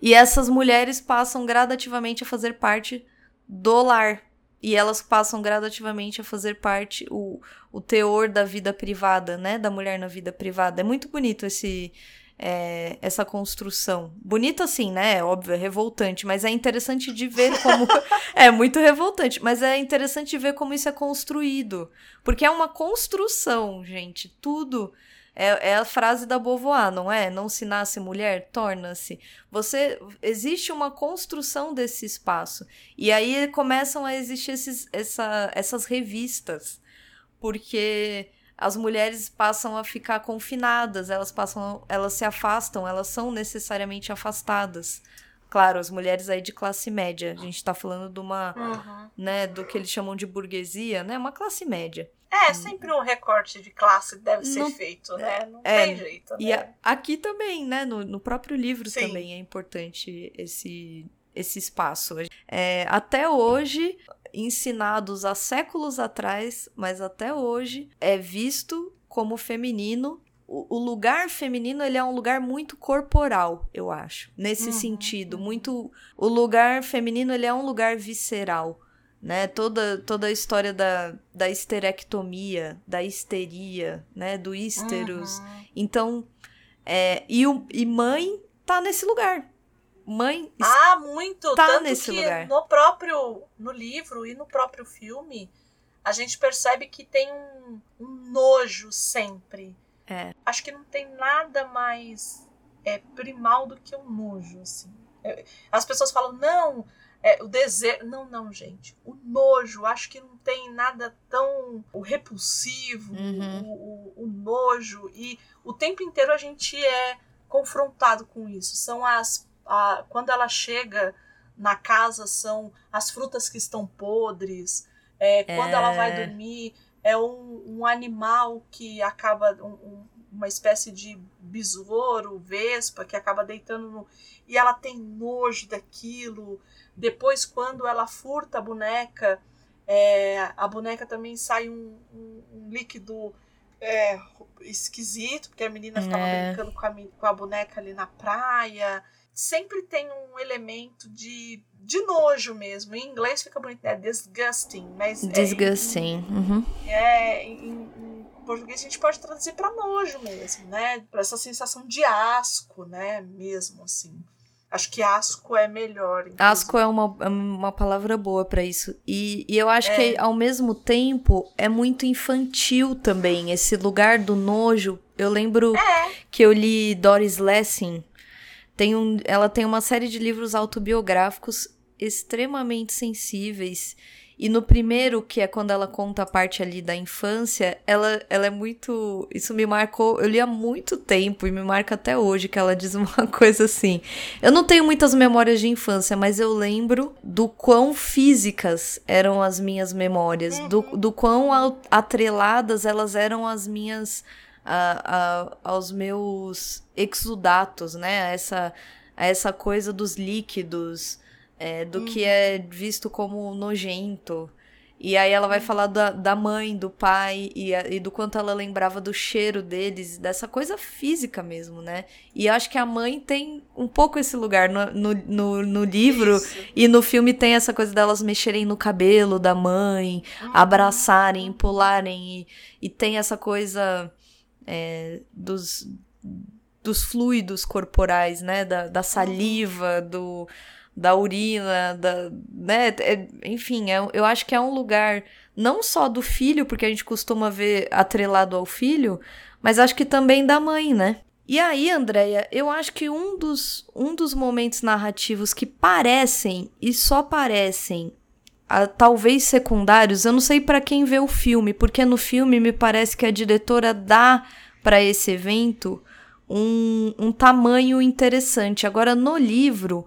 E essas mulheres passam gradativamente a fazer parte do lar, e elas passam gradativamente a fazer parte o, o teor da vida privada, né, da mulher na vida privada. É muito bonito esse é, essa construção. Bonito assim, né? É óbvio, é revoltante, mas é interessante de ver como. *laughs* é muito revoltante, mas é interessante de ver como isso é construído. Porque é uma construção, gente. Tudo é, é a frase da Beauvoir, não é? Não se nasce mulher, torna-se. Você existe uma construção desse espaço. E aí começam a existir esses, essa, essas revistas. Porque as mulheres passam a ficar confinadas, elas passam, elas se afastam, elas são necessariamente afastadas. Claro, as mulheres aí de classe média. A gente está falando de uma, uhum. né, do que eles chamam de burguesia, né? Uma classe média. É, hum. sempre um recorte de classe deve ser feito, né? Não é, tem jeito, né? E a, aqui também, né? No, no próprio livro Sim. também é importante esse, esse espaço. É, até hoje, ensinados há séculos atrás, mas até hoje, é visto como feminino. O, lugar feminino ele é um lugar muito corporal, eu acho, nesse uhum. sentido. Muito, o lugar feminino ele é um lugar visceral né? Toda, toda a história da, da histerectomia, da histeria, né? Do histeros. Uhum. Então, é, e, o, e mãe tá nesse lugar. mãe ah, muito. tá Tanto nesse que lugar. no próprio no livro e no próprio filme, a gente percebe que tem um, um nojo sempre. É. Acho que não tem nada mais é, primal do que o nojo, assim. É, as pessoas falam, não, é, o desejo. Não, não, gente. O nojo, acho que não tem nada tão o repulsivo, Uhum. o, o- o nojo. E o tempo inteiro a gente é confrontado com isso. São as. a- quando ela chega na casa, são as frutas que estão podres. É, quando ela vai É. dormir, é um, um animal que acaba. um- um- uma espécie de besouro, vespa, que acaba deitando no. E ela tem nojo daquilo. Depois, quando ela furta a boneca, é, a boneca também sai um, um- líquido é, esquisito, porque a menina ficava É. brincando com a, com a boneca ali na praia. Sempre tem um elemento de, de nojo mesmo. Em inglês fica bonito, é disgusting, mas é- Disgusting. Uhum. é, em, em português a gente pode traduzir para nojo mesmo, né? Para essa sensação de asco, né? Mesmo assim. Acho que asco é melhor. inclusive. Asco é uma, é uma palavra boa pra isso. E, e eu acho É. que, ao mesmo tempo, é muito infantil também. Esse lugar do nojo. Eu lembro É, que eu li Doris Lessing. Tem um, ela tem uma série de livros autobiográficos extremamente sensíveis. E no primeiro, que é quando ela conta a parte ali da infância, ela, ela é muito. Isso me marcou. Eu li há muito tempo e me marca até hoje que ela diz *laughs* uma coisa assim. Eu não tenho muitas memórias de infância, mas eu lembro do quão físicas eram as minhas memórias, do, do quão atreladas elas eram as minhas. A- a- aos meus exudatos, né? A essa, a essa coisa dos líquidos, é, do que é visto como nojento. E aí ela vai falar da, da mãe, do pai, e, e do quanto ela lembrava do cheiro deles, dessa coisa física mesmo, né? E acho que a mãe tem um pouco esse lugar no, no, no, no livro. isso. E no filme tem essa coisa delas mexerem no cabelo da mãe, abraçarem, pularem. E, e tem essa coisa é, dos, dos fluidos corporais, né? Da, da saliva, do, da urina, da, né? É- enfim, é- eu acho que é um lugar não só do filho, porque a gente costuma ver atrelado ao filho, mas acho que também da mãe, né? E aí, Andréia, eu acho que um dos, um dos momentos narrativos que parecem, e só parecem, ah, talvez secundários, eu não sei pra quem vê o filme, porque no filme me parece que a diretora dá pra esse evento um, um tamanho interessante. Agora, no livro,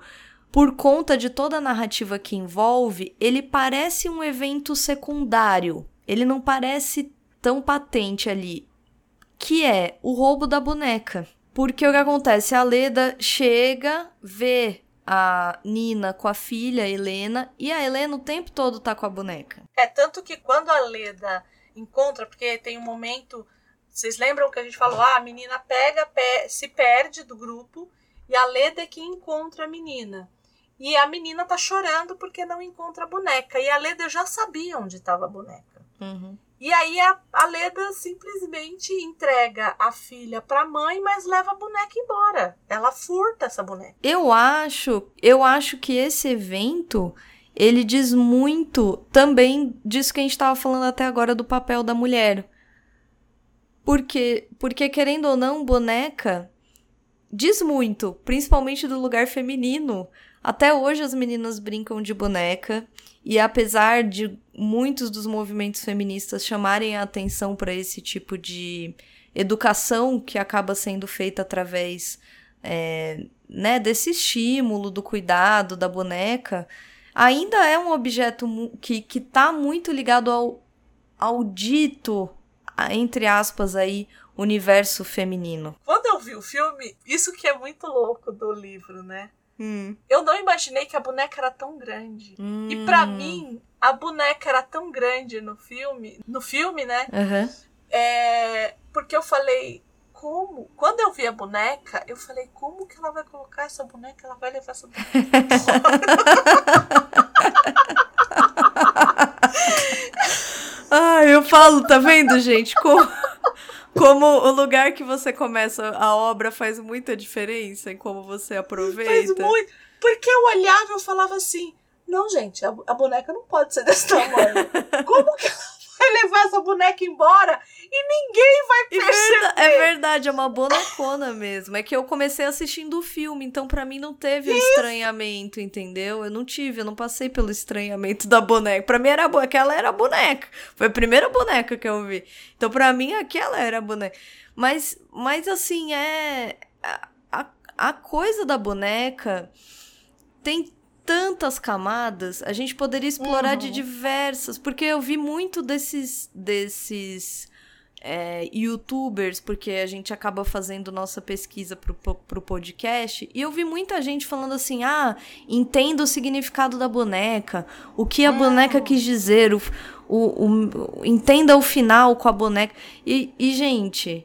por conta de toda a narrativa que envolve, ele parece um evento secundário. Ele não parece tão patente ali. Que é o roubo da boneca. Porque o que acontece? A Leda chega, vê a Nina com a filha, Helena, e a Helena o tempo todo tá com a boneca. É tanto que quando a Leda encontra, porque tem um momento. Vocês lembram que a gente falou? Ah, a menina pega, pe- se perde do grupo e a Leda é que encontra a menina. E a menina tá chorando porque não encontra a boneca. E a Leda já sabia onde estava a boneca. Uhum. E aí a, a Leda simplesmente entrega a filha pra mãe, mas leva a boneca embora. Ela furta essa boneca. Eu acho, eu acho que esse evento ele diz muito também disso que a gente tava falando até agora do papel da mulher. Porque, porque querendo ou não, boneca diz muito, principalmente do lugar feminino. Até hoje as meninas brincam de boneca e apesar de muitos dos movimentos feministas chamarem a atenção para esse tipo de educação que acaba sendo feita através é, né, desse estímulo, do cuidado da boneca, ainda é um objeto que, que tá muito ligado ao, ao dito, entre aspas, aí, universo feminino. Quando eu vi o filme, isso que é muito louco do livro, né? Eu não imaginei que a boneca era tão grande. E pra Hum. mim, a boneca era tão grande no filme, no filme, né? Aham. É, porque eu falei, como? Quando eu vi a boneca, eu falei, como que ela vai colocar essa boneca? Ela vai levar essa boneca *laughs* Ah, eu falo, tá vendo, gente? Como, Como o lugar que você começa a obra faz muita diferença em como você aproveita. Faz muito. Porque eu olhava e eu falava assim: não, gente, a, a boneca não pode ser desse tamanho. Como que ela vai levar essa boneca embora e ninguém vai perceber. É verdade, é uma bonecona mesmo. É que eu comecei assistindo o filme, então para mim não teve um estranhamento, entendeu? Eu não tive, eu não passei pelo estranhamento da boneca. Pra mim era aquela era a boneca. Foi a primeira boneca que eu vi. Então para mim aquela era a boneca. Mas, mas assim, é. A, a coisa da boneca tem tantas camadas, a gente poderia explorar uhum. de diversas, porque eu vi muito desses desses é, youtubers, porque a gente acaba fazendo nossa pesquisa pro, pro podcast, e eu vi muita gente falando assim: ah, entenda o significado da boneca, o que a uhum. boneca quis dizer, o, o, o, entenda o final com a boneca. E, e, gente,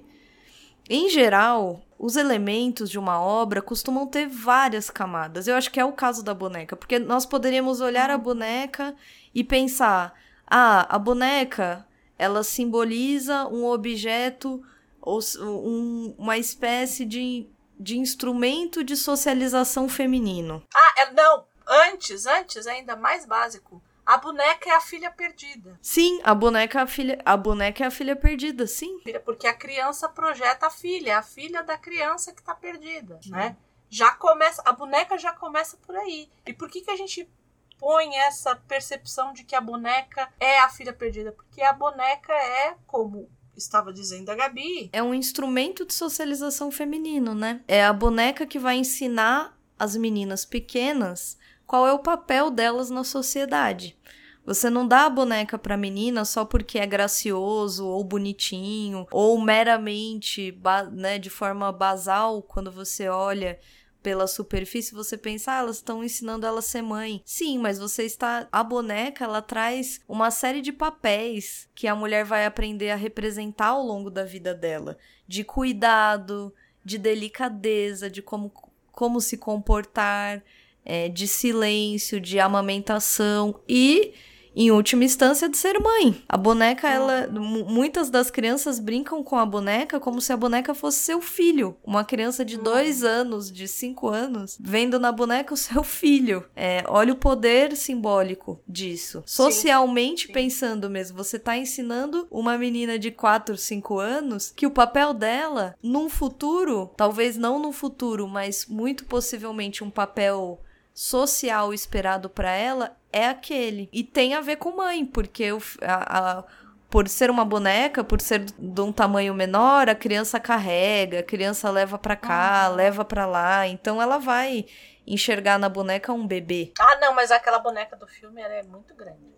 em geral, os elementos de uma obra costumam ter várias camadas. Eu acho que é o caso da boneca, porque nós poderíamos olhar a boneca e pensar: ah, a boneca ela simboliza um objeto ou um, uma espécie de, de instrumento de socialização feminino. Ah, é, não, antes, antes, ainda mais básico. A boneca é a filha perdida. Sim, a boneca é a filha, a boneca é a filha perdida, sim. Porque a criança projeta a filha, é a filha da criança que tá perdida, né? Já começa, a boneca já começa por aí. E por que que a gente põe essa percepção de que a boneca é a filha perdida? Porque a boneca é como estava dizendo a Gabi. É um instrumento de socialização feminino, né? É a boneca que vai ensinar as meninas pequenas qual é o papel delas na sociedade. Você não dá a boneca pra menina só porque é gracioso ou bonitinho ou meramente, né, de forma basal, quando você olha pela superfície, você pensa, ah, elas estão ensinando ela a ser mãe. Sim, mas você está. A boneca, ela traz uma série de papéis que a mulher vai aprender a representar ao longo da vida dela: de cuidado, de delicadeza, de como, como se comportar é, de silêncio, de amamentação e em última instância, de ser mãe. A boneca, ela. Muitas das crianças brincam com a boneca como se a boneca fosse seu filho. Uma criança de dois anos, de cinco anos, vendo na boneca o seu filho. É, olha o poder simbólico disso. Socialmente Sim. pensando mesmo, você tá ensinando uma menina de quatro, cinco anos que o papel dela, num futuro, talvez não no futuro, mas muito possivelmente um papel social esperado para ela é aquele. E tem a ver com mãe, porque o, a, a, por ser uma boneca, por ser de um tamanho menor, a criança carrega, a criança leva para cá, uhum. leva para lá, então ela vai enxergar na boneca um bebê. Ah, não, mas aquela boneca do filme é muito grande.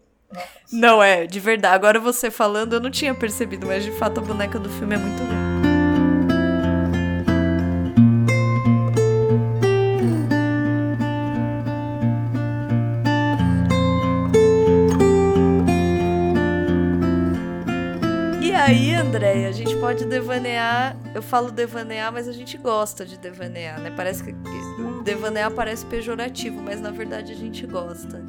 Não é, de verdade. Agora você falando, eu não tinha percebido, mas de fato a boneca do filme é muito grande. Andréia, a gente pode devanear. Eu falo devanear, mas a gente gosta de devanear, né? Parece que devanear parece pejorativo, mas na verdade a gente gosta.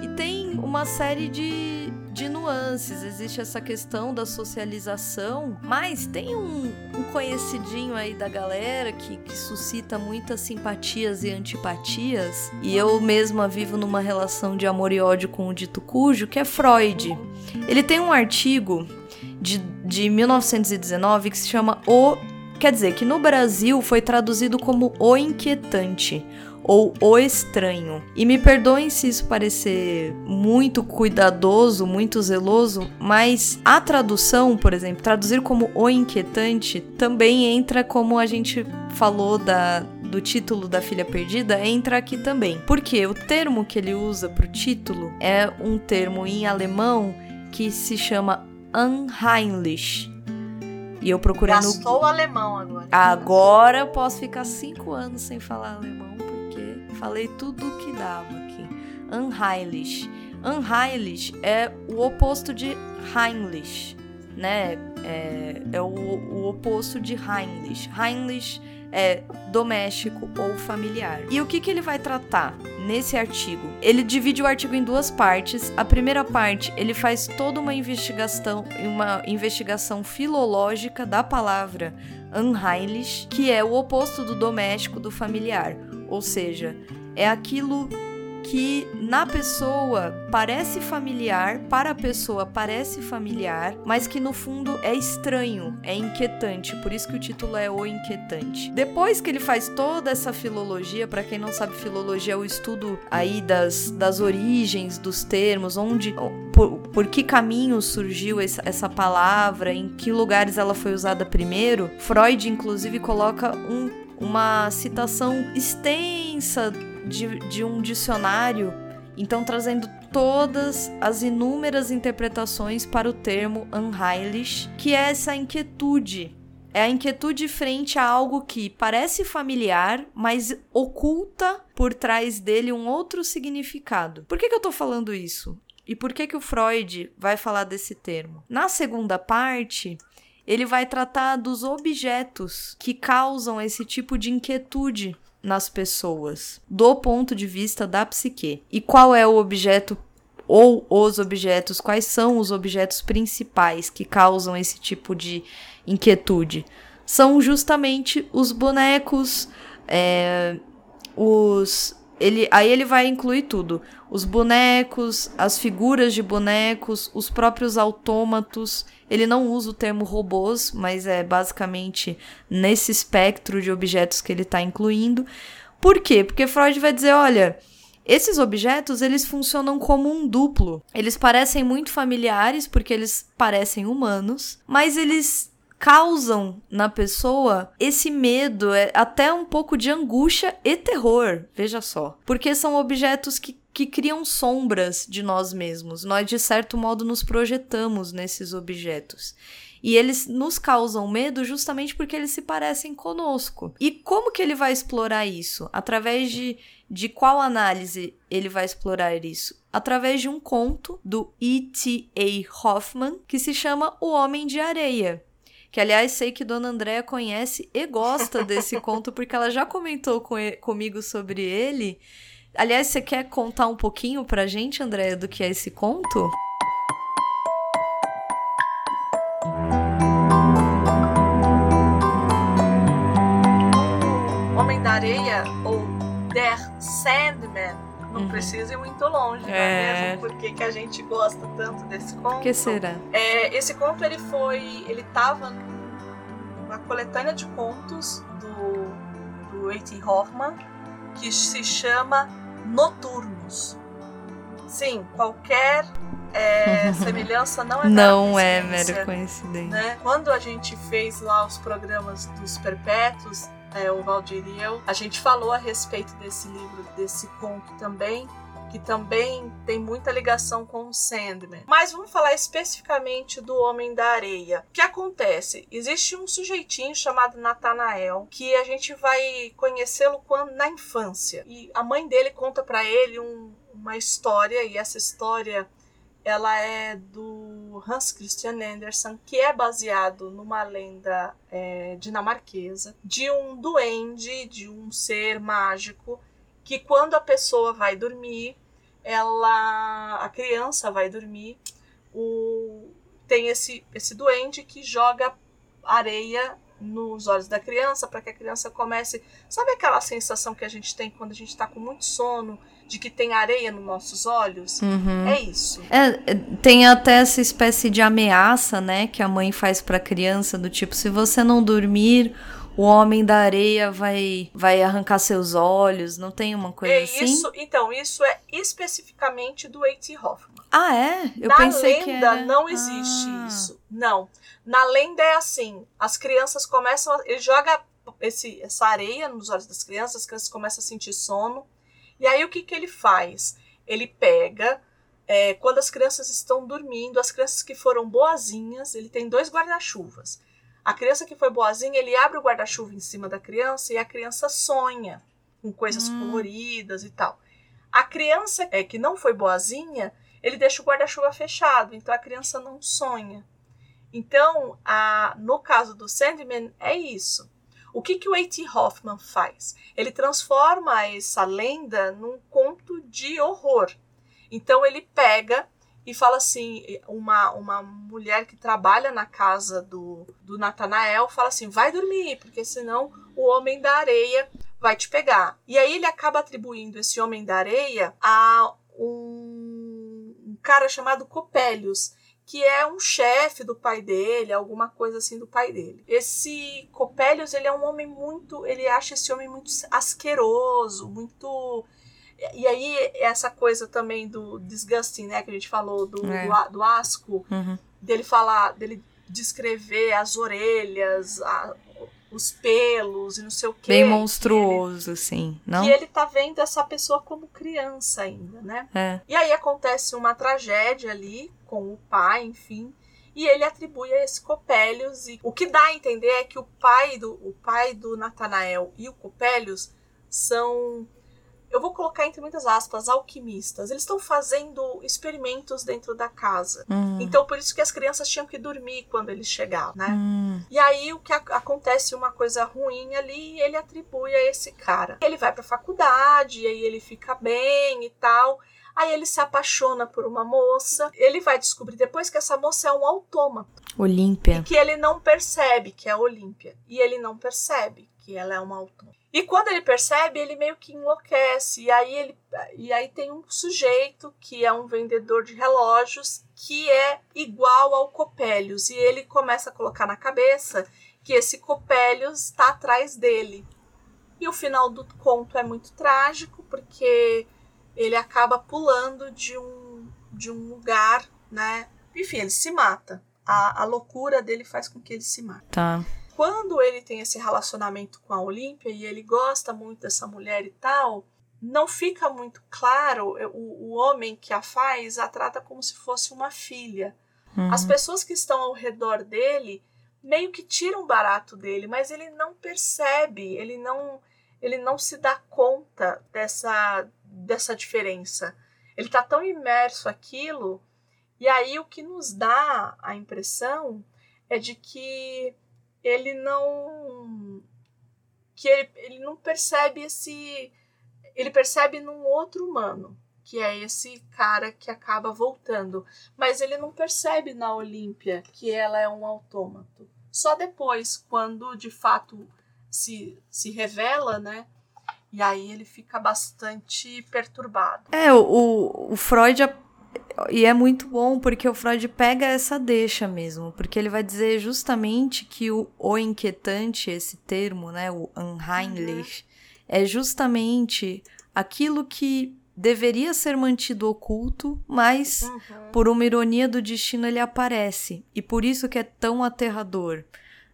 E tem uma série de, de nuances. Existe essa questão da socialização, mas tem um, um conhecidinho aí da galera que, que suscita muitas simpatias e antipatias. E eu mesma vivo numa relação de amor e ódio com o dito cujo, que é Freud. Ele tem um artigo de, de 1919 que se chama O. Quer dizer, que no Brasil foi traduzido como O Inquietante ou O Estranho. E me perdoem se isso parecer muito cuidadoso, muito zeloso, mas a tradução, por exemplo, traduzir como O Inquietante também entra como a gente falou da do título da Filha Perdida entra aqui também. Porque o termo que ele usa para o título é um termo em alemão que se chama Unheimlich. E eu procurei Gastou no... o alemão agora. Agora eu posso ficar cinco anos sem falar alemão, porque falei tudo o que dava aqui. Unheimlich. Unheimlich é o oposto de Heimlich, né? É, é o, o oposto de Heimlich. Heimlich é doméstico ou familiar. E o que, que ele vai tratar nesse artigo? Ele divide o artigo em duas partes. A primeira parte, ele faz toda uma investigação, uma investigação filológica da palavra unheimlich, que é o oposto do doméstico do familiar, ou seja, é aquilo que na pessoa parece familiar, para a pessoa parece familiar, mas que no fundo é estranho, é inquietante. Por isso que o título é O Inquietante. Depois que ele faz toda essa filologia, para quem não sabe, filologia é o estudo aí das, das origens dos termos, onde por, por que caminho surgiu essa, essa palavra, em que lugares ela foi usada primeiro. Freud, inclusive, coloca um, uma citação extensa de, de um dicionário, então trazendo todas as inúmeras interpretações para o termo unheimlich, que é essa inquietude. É a inquietude frente a algo que parece familiar, mas oculta por trás dele um outro significado. Por que, que eu estou falando isso? E por que, que o Freud vai falar desse termo? Na segunda parte, ele vai tratar dos objetos que causam esse tipo de inquietude nas pessoas, do ponto de vista da psique. E qual é o objeto ou os objetos, quais são os objetos principais que causam esse tipo de inquietude? São justamente os bonecos, é, os ele, aí ele vai incluir tudo: os bonecos, as figuras de bonecos, os próprios autômatos. Ele não usa o termo robôs, mas é basicamente nesse espectro de objetos que ele está incluindo. Por quê? Porque Freud vai dizer, olha, esses objetos, eles funcionam como um duplo. Eles parecem muito familiares porque eles parecem humanos, mas eles causam na pessoa esse medo, é até um pouco de angústia e terror, veja só. Porque são objetos que, que criam sombras de nós mesmos. Nós, de certo modo, nos projetamos nesses objetos. E eles nos causam medo justamente porque eles se parecem conosco. E como que ele vai explorar isso? Através de, de qual análise ele vai explorar isso? Através de um conto do E.T.A. Hoffman que se chama O Homem de Areia que aliás sei que Dona Andréa conhece e gosta desse *laughs* conto porque ela já comentou com ele, comigo sobre ele. Aliás, você quer contar um pouquinho pra gente, Andréa, do que é esse conto? Homem da Areia ou Der Sandman não uhum. precisa ir muito longe, não é mesmo? Por que, a gente gosta tanto desse conto? Por que será? É, esse conto ele foi, ele estava numa coletânea de contos do do A.T. Hoffman que se chama Noturnos. Sim, qualquer é, *laughs* semelhança não é Não é mera coincidência. Né? Quando a gente fez lá os programas dos perpétuos, é, o Valdir e eu, a gente falou a respeito desse livro, desse conto também, que também tem muita ligação com o Sandman. Mas vamos falar especificamente do Homem da Areia. O que acontece? Existe um sujeitinho chamado Nathanael que a gente vai conhecê-lo na infância. E a mãe dele conta para ele um, uma história, e essa história ela é do Hans Christian Andersen, que é baseado numa lenda é, dinamarquesa de um duende, de um ser mágico, que quando a pessoa vai dormir, ela, a criança vai dormir, o, tem esse, esse duende que joga areia nos olhos da criança para que a criança comece. Sabe aquela sensação que a gente tem quando a gente está com muito sono de que tem areia nos nossos olhos. Uhum. É isso. É, tem até essa espécie de ameaça, né, que a mãe faz para a criança do tipo, se você não dormir, o homem da areia vai vai arrancar seus olhos, não tem uma coisa é assim? Isso, então, isso é especificamente do A.T. Hoffman. Ah, é? Eu Na pensei que era... não existe ah. isso. Não. Na lenda é assim, as crianças começam, a, ele joga esse, essa areia nos olhos das crianças, as crianças começam a sentir sono. E aí o que, que ele faz? Ele pega, é, quando as crianças estão dormindo, as crianças que foram boazinhas, ele tem dois guarda-chuvas. A criança que foi boazinha, ele abre o guarda-chuva em cima da criança e a criança sonha com coisas hum. coloridas e tal. A criança é, que não foi boazinha, ele deixa o guarda-chuva fechado, então a criança não sonha. Então, a, no caso do Sandman, é isso. O que, que o A.T. Hoffman faz? Ele transforma essa lenda num conto de horror. Então ele pega e fala assim: uma, uma mulher que trabalha na casa do, do Natanael fala assim: vai dormir, porque senão o homem da areia vai te pegar. E aí ele acaba atribuindo esse homem da areia a um, cara chamado Copélios que é um chefe do pai dele, alguma coisa assim do pai dele. Esse Copélios, ele é um homem muito, ele acha esse homem muito asqueroso, muito e aí essa coisa também do disgusting, né, que a gente falou do, é. do, do, asco, uhum. dele falar, dele descrever as orelhas, a, os pelos e não sei o que. Bem monstruoso, ele, assim, não? E ele tá vendo essa pessoa como criança ainda, né? É. E aí acontece uma tragédia ali com o pai, enfim. E ele atribui a esse Copélios. E o que dá a entender é que o pai do, o pai do Natanael e o Copélios são eu vou colocar entre muitas aspas, alquimistas. Eles estão fazendo experimentos dentro da casa. Hum. Então, por isso que as crianças tinham que dormir quando eles chegavam, né? Hum. E aí, o que acontece uma coisa ruim ali, e ele atribui a esse cara. Ele vai pra faculdade, e aí ele fica bem e tal. Aí ele se apaixona por uma moça. Ele vai descobrir depois que essa moça é um autômato. Olímpia. E que ele não percebe que é Olímpia. E ele não percebe que ela é uma autômata. E quando ele percebe, ele meio que enlouquece. E aí ele e aí tem um sujeito que é um vendedor de relógios que é igual ao Copélios e ele começa a colocar na cabeça que esse Copélios está atrás dele. E o final do conto é muito trágico porque ele acaba pulando de um de um lugar, né? Enfim, ele se mata. A, a loucura dele faz com que ele se mate. Tá quando ele tem esse relacionamento com a Olímpia e ele gosta muito dessa mulher e tal, não fica muito claro. O, o homem que a faz a trata como se fosse uma filha. Uhum. As pessoas que estão ao redor dele meio que tiram barato dele, mas ele não percebe, ele não, ele não se dá conta dessa, dessa diferença. Ele está tão imerso aquilo, e aí o que nos dá a impressão é de que ele não que ele, ele não percebe esse ele percebe num outro humano que é esse cara que acaba voltando. Mas ele não percebe na Olímpia que ela é um autômato. Só depois quando de fato se, se revela né? E aí ele fica bastante perturbado. É o, o Freud e é muito bom porque o Freud pega essa deixa mesmo, porque ele vai dizer justamente que o, o inquietante, esse termo, né, o unheimlich, uhum. é justamente aquilo que deveria ser mantido oculto, mas uhum. por uma ironia do destino ele aparece. E por isso que é tão aterrador.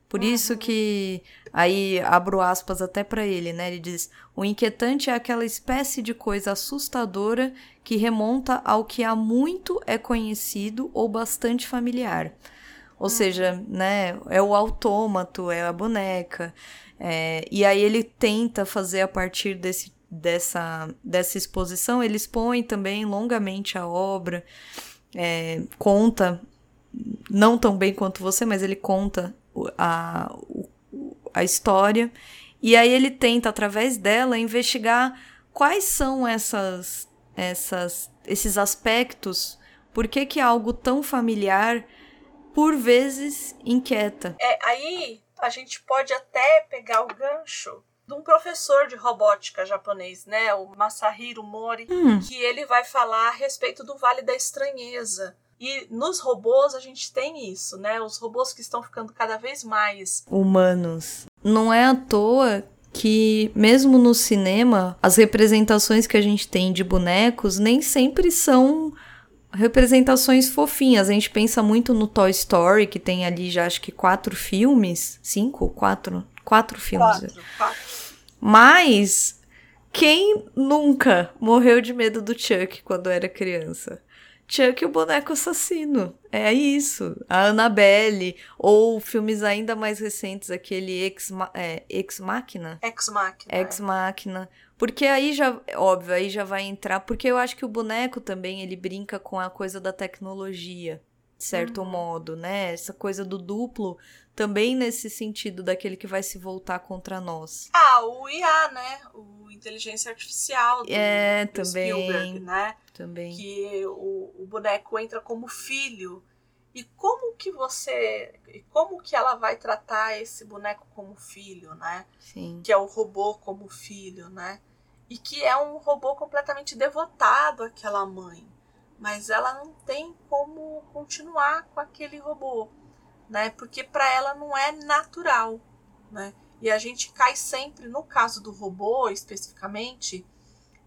Por uhum. isso que aí abro aspas até para ele, né? Ele diz: "O inquietante é aquela espécie de coisa assustadora que remonta ao que há muito é conhecido ou bastante familiar. Ou uhum. seja, né, é o autômato, é a boneca. É, e aí ele tenta fazer a partir desse, dessa, dessa exposição, ele expõe também longamente a obra, é, conta, não tão bem quanto você, mas ele conta a, a história. E aí ele tenta, através dela, investigar quais são essas, essas, esses aspectos, por que, que algo tão familiar, por vezes, inquieta. É, aí a gente pode até pegar o gancho de um professor de robótica japonês, né, o Masahiro Mori, hum. que ele vai falar a respeito do Vale da Estranheza. E nos robôs a gente tem isso, né? Os robôs que estão ficando cada vez mais humanos. Não é à toa que, mesmo no cinema, as representações que a gente tem de bonecos nem sempre são representações fofinhas. A gente pensa muito no Toy Story, que tem ali já acho que quatro filmes. Cinco? Quatro? Quatro filmes. Quatro, quatro. Mas quem nunca morreu de medo do Chuck quando era criança? Chuck o boneco assassino. É isso. A Annabelle. Ou filmes ainda mais recentes, aquele Ex, é, Ex Machina. Ex Machina. Ex Machina. Porque aí já, óbvio, aí já vai entrar. Porque eu acho que o boneco também ele brinca com a coisa da tecnologia. de certo uhum. modo, né? Essa coisa do duplo também nesse sentido daquele que vai se voltar contra nós. Ah, o IA, né? O inteligência artificial do, é, do também, Spielberg, né? Também. Que o, o boneco entra como filho. E como que você, como que ela vai tratar esse boneco como filho, né? Sim. Que é o robô como filho, né? E que é um robô completamente devotado àquela mãe mas ela não tem como continuar com aquele robô, né? Porque para ela não é natural, né? E a gente cai sempre no caso do robô especificamente.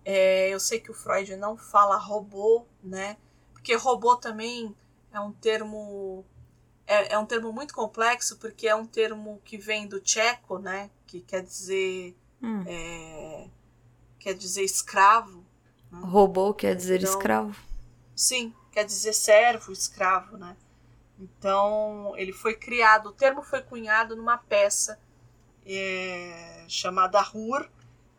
É, eu sei que o Freud não fala robô, né? Porque robô também é um termo é, é um termo muito complexo porque é um termo que vem do tcheco, né? Que quer dizer hum. é, quer dizer escravo. Né? Robô quer dizer então, escravo. Sim, quer dizer servo, escravo, né? Então, ele foi criado, o termo foi cunhado numa peça é, chamada Rur,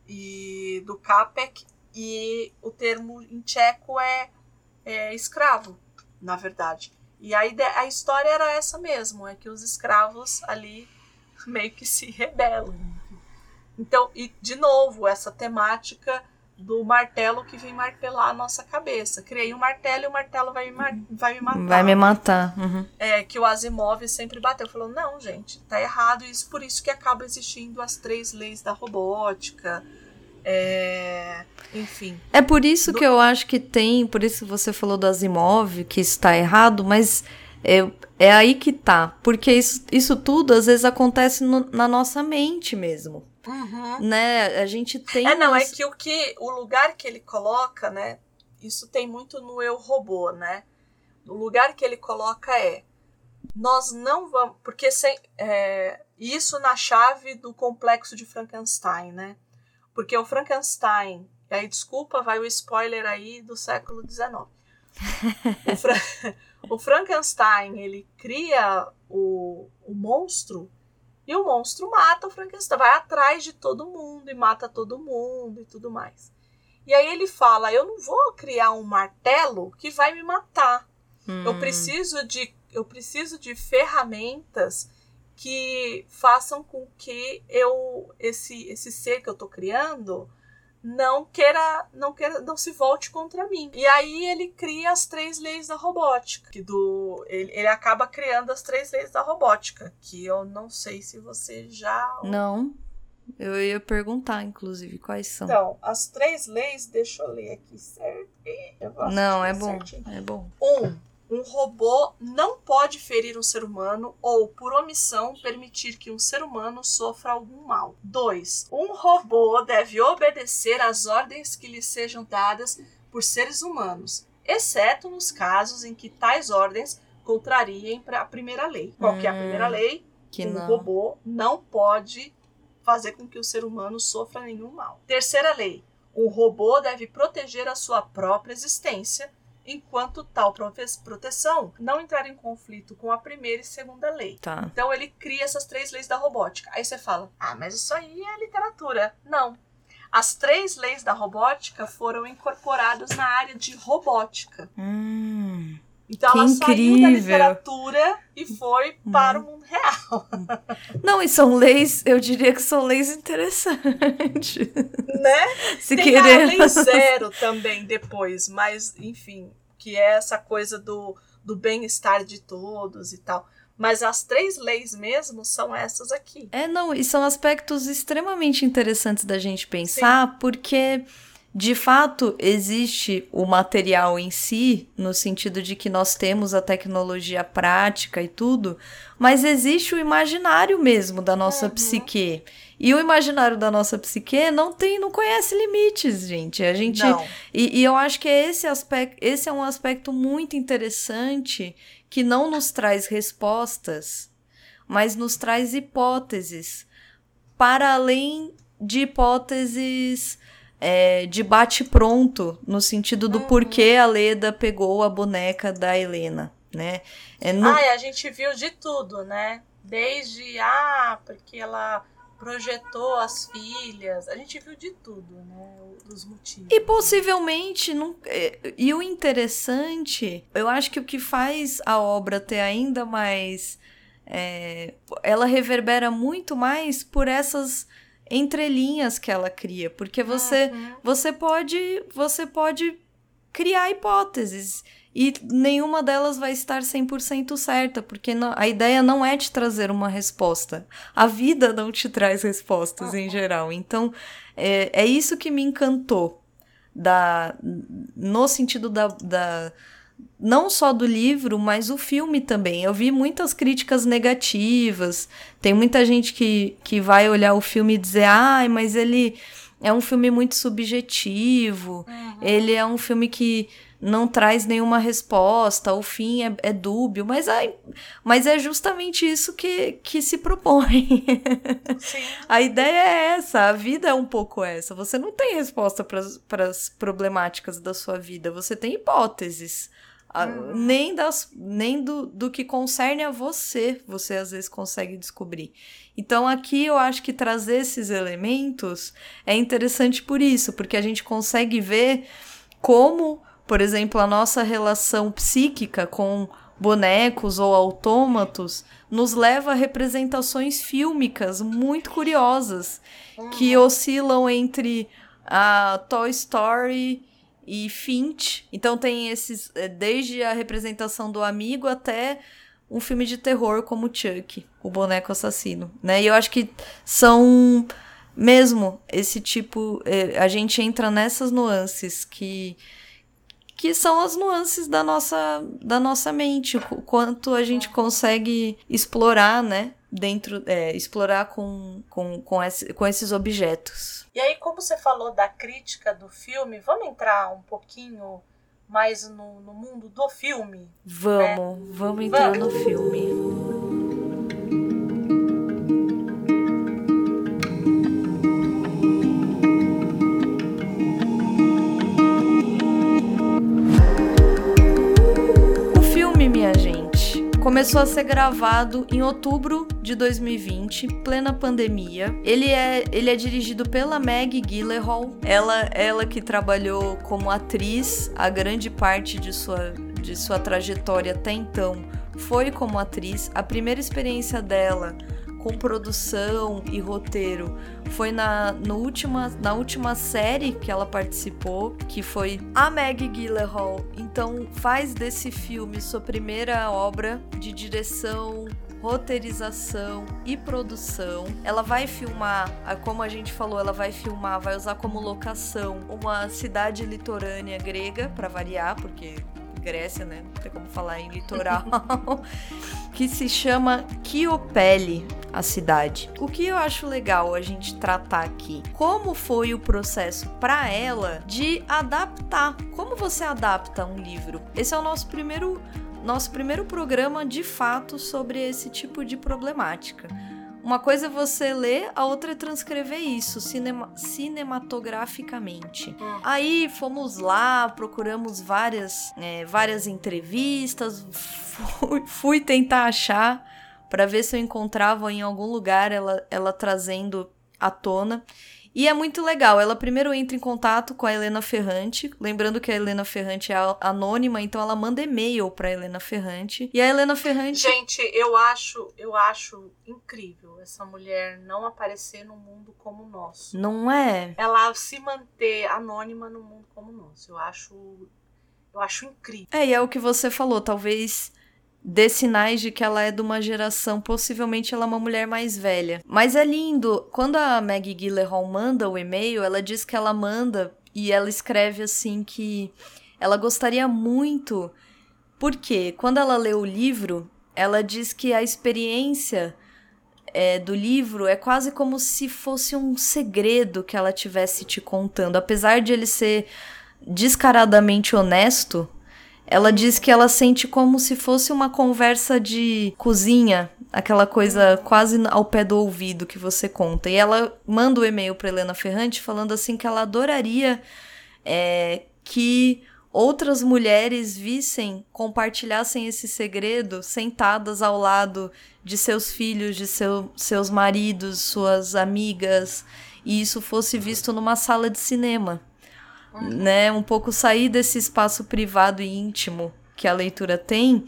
e, do Capek, e o termo em tcheco é, é escravo, na verdade. E a, ideia, a história era essa mesmo, é que os escravos ali meio que se rebelam. Então, e de novo, essa temática do martelo que vem martelar a nossa cabeça. Criei um martelo e o martelo vai me, vai me matar. Vai me matar. Uhum. É, que o Asimov sempre bateu. Falou, não, gente, tá errado. Isso, por isso que acaba existindo as três leis da robótica. É, enfim. É por isso do... que eu acho que tem, por isso que você falou do Asimov, que isso tá errado, mas é, é aí que tá. Porque isso, isso tudo às vezes acontece no, na nossa mente mesmo. Uhum. Né? A gente tem. É, não, é que o que. O lugar que ele coloca, né? Isso tem muito no eu robô, né? O lugar que ele coloca é. Nós não vamos. Porque sem, é, isso na chave do complexo de Frankenstein, né? Porque o Frankenstein. E aí, desculpa, vai o spoiler aí do século XIX. o, Fra *laughs* *laughs* o Frankenstein, ele cria o, o monstro e o monstro mata o Frankenstein, vai atrás de todo mundo e mata todo mundo e tudo mais. E aí ele fala: Eu não vou criar um martelo que vai me matar. Hum. Eu preciso de eu preciso de ferramentas que façam com que eu esse esse ser que eu estou criando não queira, não queira, não se volte contra mim. E aí ele cria as três leis da robótica, que do ele, ele acaba criando as três leis da robótica, que eu não sei se você já Não. Eu ia perguntar, inclusive, quais são. Então, as três leis, deixa eu ler aqui certo. Não, é bom. Certinho. É bom. Um, um robô não pode ferir um ser humano ou, por omissão, permitir que um ser humano sofra algum mal. 2. Um robô deve obedecer às ordens que lhe sejam dadas por seres humanos, exceto nos casos em que tais ordens contrariem a primeira lei. Qual que é a primeira hum, lei? Que um não. robô não pode fazer com que o ser humano sofra nenhum mal. Terceira lei. Um robô deve proteger a sua própria existência enquanto tal proteção não entrar em conflito com a primeira e segunda lei. Tá. Então ele cria essas três leis da robótica. Aí você fala: "Ah, mas isso aí é literatura". Não. As três leis da robótica foram incorporadas na área de robótica. Hum. Então que ela incrível. saiu da literatura e foi para o mundo real. Não, e são leis, eu diria que são leis interessantes. Né? *laughs* Se Tem querer. a lei zero também depois, mas enfim, que é essa coisa do, do bem-estar de todos e tal. Mas as três leis mesmo são essas aqui. É, não, e são aspectos extremamente interessantes da gente pensar, porque de fato existe o material em si, no sentido de que nós temos a tecnologia prática e tudo, mas existe o imaginário mesmo da nossa Uhum. psique. E o imaginário da nossa psique não tem, não conhece limites, gente. A gente e, e eu acho que é esse aspecto, esse é um aspecto muito interessante que não nos traz respostas, mas nos traz hipóteses para além de hipóteses é, de bate-pronto, no sentido do Uhum. porquê a Leda pegou a boneca da Helena, né? É, no- Ah, e a gente viu de tudo, né? Desde, ah, porque ela projetou as filhas. A gente viu de tudo, né? Dos motivos. E possivelmente. Não... É, e o interessante, eu acho que o que faz a obra ter ainda mais. É... ela reverbera muito mais por essas entrelinhas que ela cria, porque você uhum. você pode você pode criar hipóteses e nenhuma delas vai estar 100% certa, porque não, a ideia não é te trazer uma resposta. A vida não te traz respostas em geral. Então, é, é isso que me encantou. Da, no sentido da, da. Não só do livro, mas o filme também. Eu vi muitas críticas negativas. Tem muita gente que, que vai olhar o filme e dizer: ai, mas ele é um filme muito subjetivo. Uhum. Ele é um filme que não traz nenhuma resposta, o fim é, é dúbio, mas, é, mas é justamente isso que, que se propõe. *laughs* a ideia é essa, a vida é um pouco essa. Você não tem resposta para as problemáticas da sua vida, você tem hipóteses. Uhum. Nem, das, nem do, do que concerne a você, você às vezes consegue descobrir. Então, aqui eu acho que trazer esses elementos é interessante por isso, porque a gente consegue ver como por exemplo, a nossa relação psíquica com bonecos ou autômatos nos leva a representações fílmicas muito curiosas que uhum. oscilam entre a Toy Story e Finch. Então tem esses eh, desde a representação do amigo até um filme de terror como Chuck, o boneco assassino, né? E eu acho que são mesmo esse tipo, eh, a gente entra nessas nuances que que são as nuances da nossa, da nossa mente, o quanto a gente consegue explorar, né? Dentro, é, explorar com, com, com, esse, com esses objetos. E aí, como você falou da crítica do filme, vamos entrar um pouquinho mais no, no mundo do filme? Vamos, né? vamos entrar vamos. no filme. Começou a ser gravado em outubro de 2020, plena pandemia. Ele é, ele é dirigido pela Meg Gyllenhaal. Ela, ela que trabalhou como atriz a grande parte de sua, de sua trajetória até então foi como atriz. A primeira experiência dela com produção e roteiro foi na, no última, na última série que ela participou, que foi a Maggie Gyllenhaal. Então faz desse filme sua primeira obra de direção, roteirização e produção. Ela vai filmar, como a gente falou, ela vai filmar, vai usar como locação uma cidade litorânea grega para variar, porque Grécia, né? Não tem como falar em litoral. *laughs* que se chama Kiopeli, a cidade. O que eu acho legal a gente tratar aqui, como foi o processo para ela de adaptar. Como você adapta um livro? Esse é o nosso primeiro nosso primeiro programa de fato sobre esse tipo de problemática. Uma coisa é você ler, a outra é transcrever isso cinema, cinematograficamente. Hum. Aí fomos lá, procuramos várias, é, várias entrevistas, fui, *laughs* fui tentar achar para ver se eu encontrava em algum lugar ela, ela trazendo à tona. E é muito legal. Ela primeiro entra em contato com a Helena Ferrante, lembrando que a Helena Ferrante é anônima, então ela manda e-mail para Helena Ferrante. E a Helena Ferrante Gente, eu acho, eu acho incrível essa mulher não aparecer no mundo como o nosso. Não é? Ela se manter anônima no mundo como o nosso. Eu acho eu acho incrível. É, e é o que você falou, talvez dê sinais de que ela é de uma geração, possivelmente ela é uma mulher mais velha. Mas é lindo, quando a Maggie Gyllenhaal manda o e-mail, ela diz que ela manda e ela escreve assim que ela gostaria muito, porque quando ela lê o livro, ela diz que a experiência é, do livro é quase como se fosse um segredo que ela tivesse te contando, apesar de ele ser descaradamente honesto ela diz que ela sente como se fosse uma conversa de cozinha, aquela coisa quase ao pé do ouvido que você conta. E ela manda o um e-mail para Helena Ferrante falando assim que ela adoraria é, que outras mulheres vissem, compartilhassem esse segredo sentadas ao lado de seus filhos, de seu, seus maridos, suas amigas, e isso fosse visto numa sala de cinema. Né? Um pouco sair desse espaço privado e íntimo que a leitura tem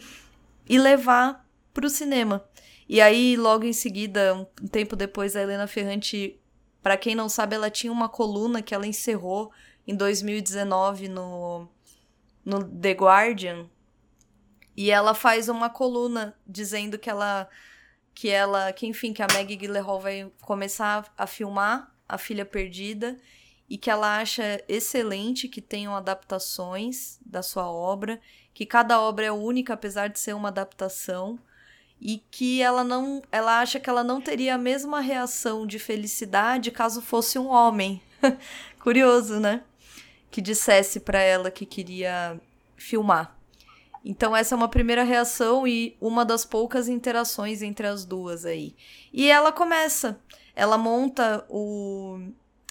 e levar para o cinema. E aí, logo em seguida, um tempo depois, a Helena Ferrante, para quem não sabe, ela tinha uma coluna que ela encerrou em 2019 no, no The Guardian. E ela faz uma coluna dizendo que ela que ela, que enfim, que a Maggie Gyllenhaal vai começar a filmar A Filha Perdida e que ela acha excelente que tenham adaptações da sua obra, que cada obra é única apesar de ser uma adaptação e que ela não, ela acha que ela não teria a mesma reação de felicidade caso fosse um homem. *laughs* Curioso, né? Que dissesse para ela que queria filmar. Então essa é uma primeira reação e uma das poucas interações entre as duas aí. E ela começa, ela monta o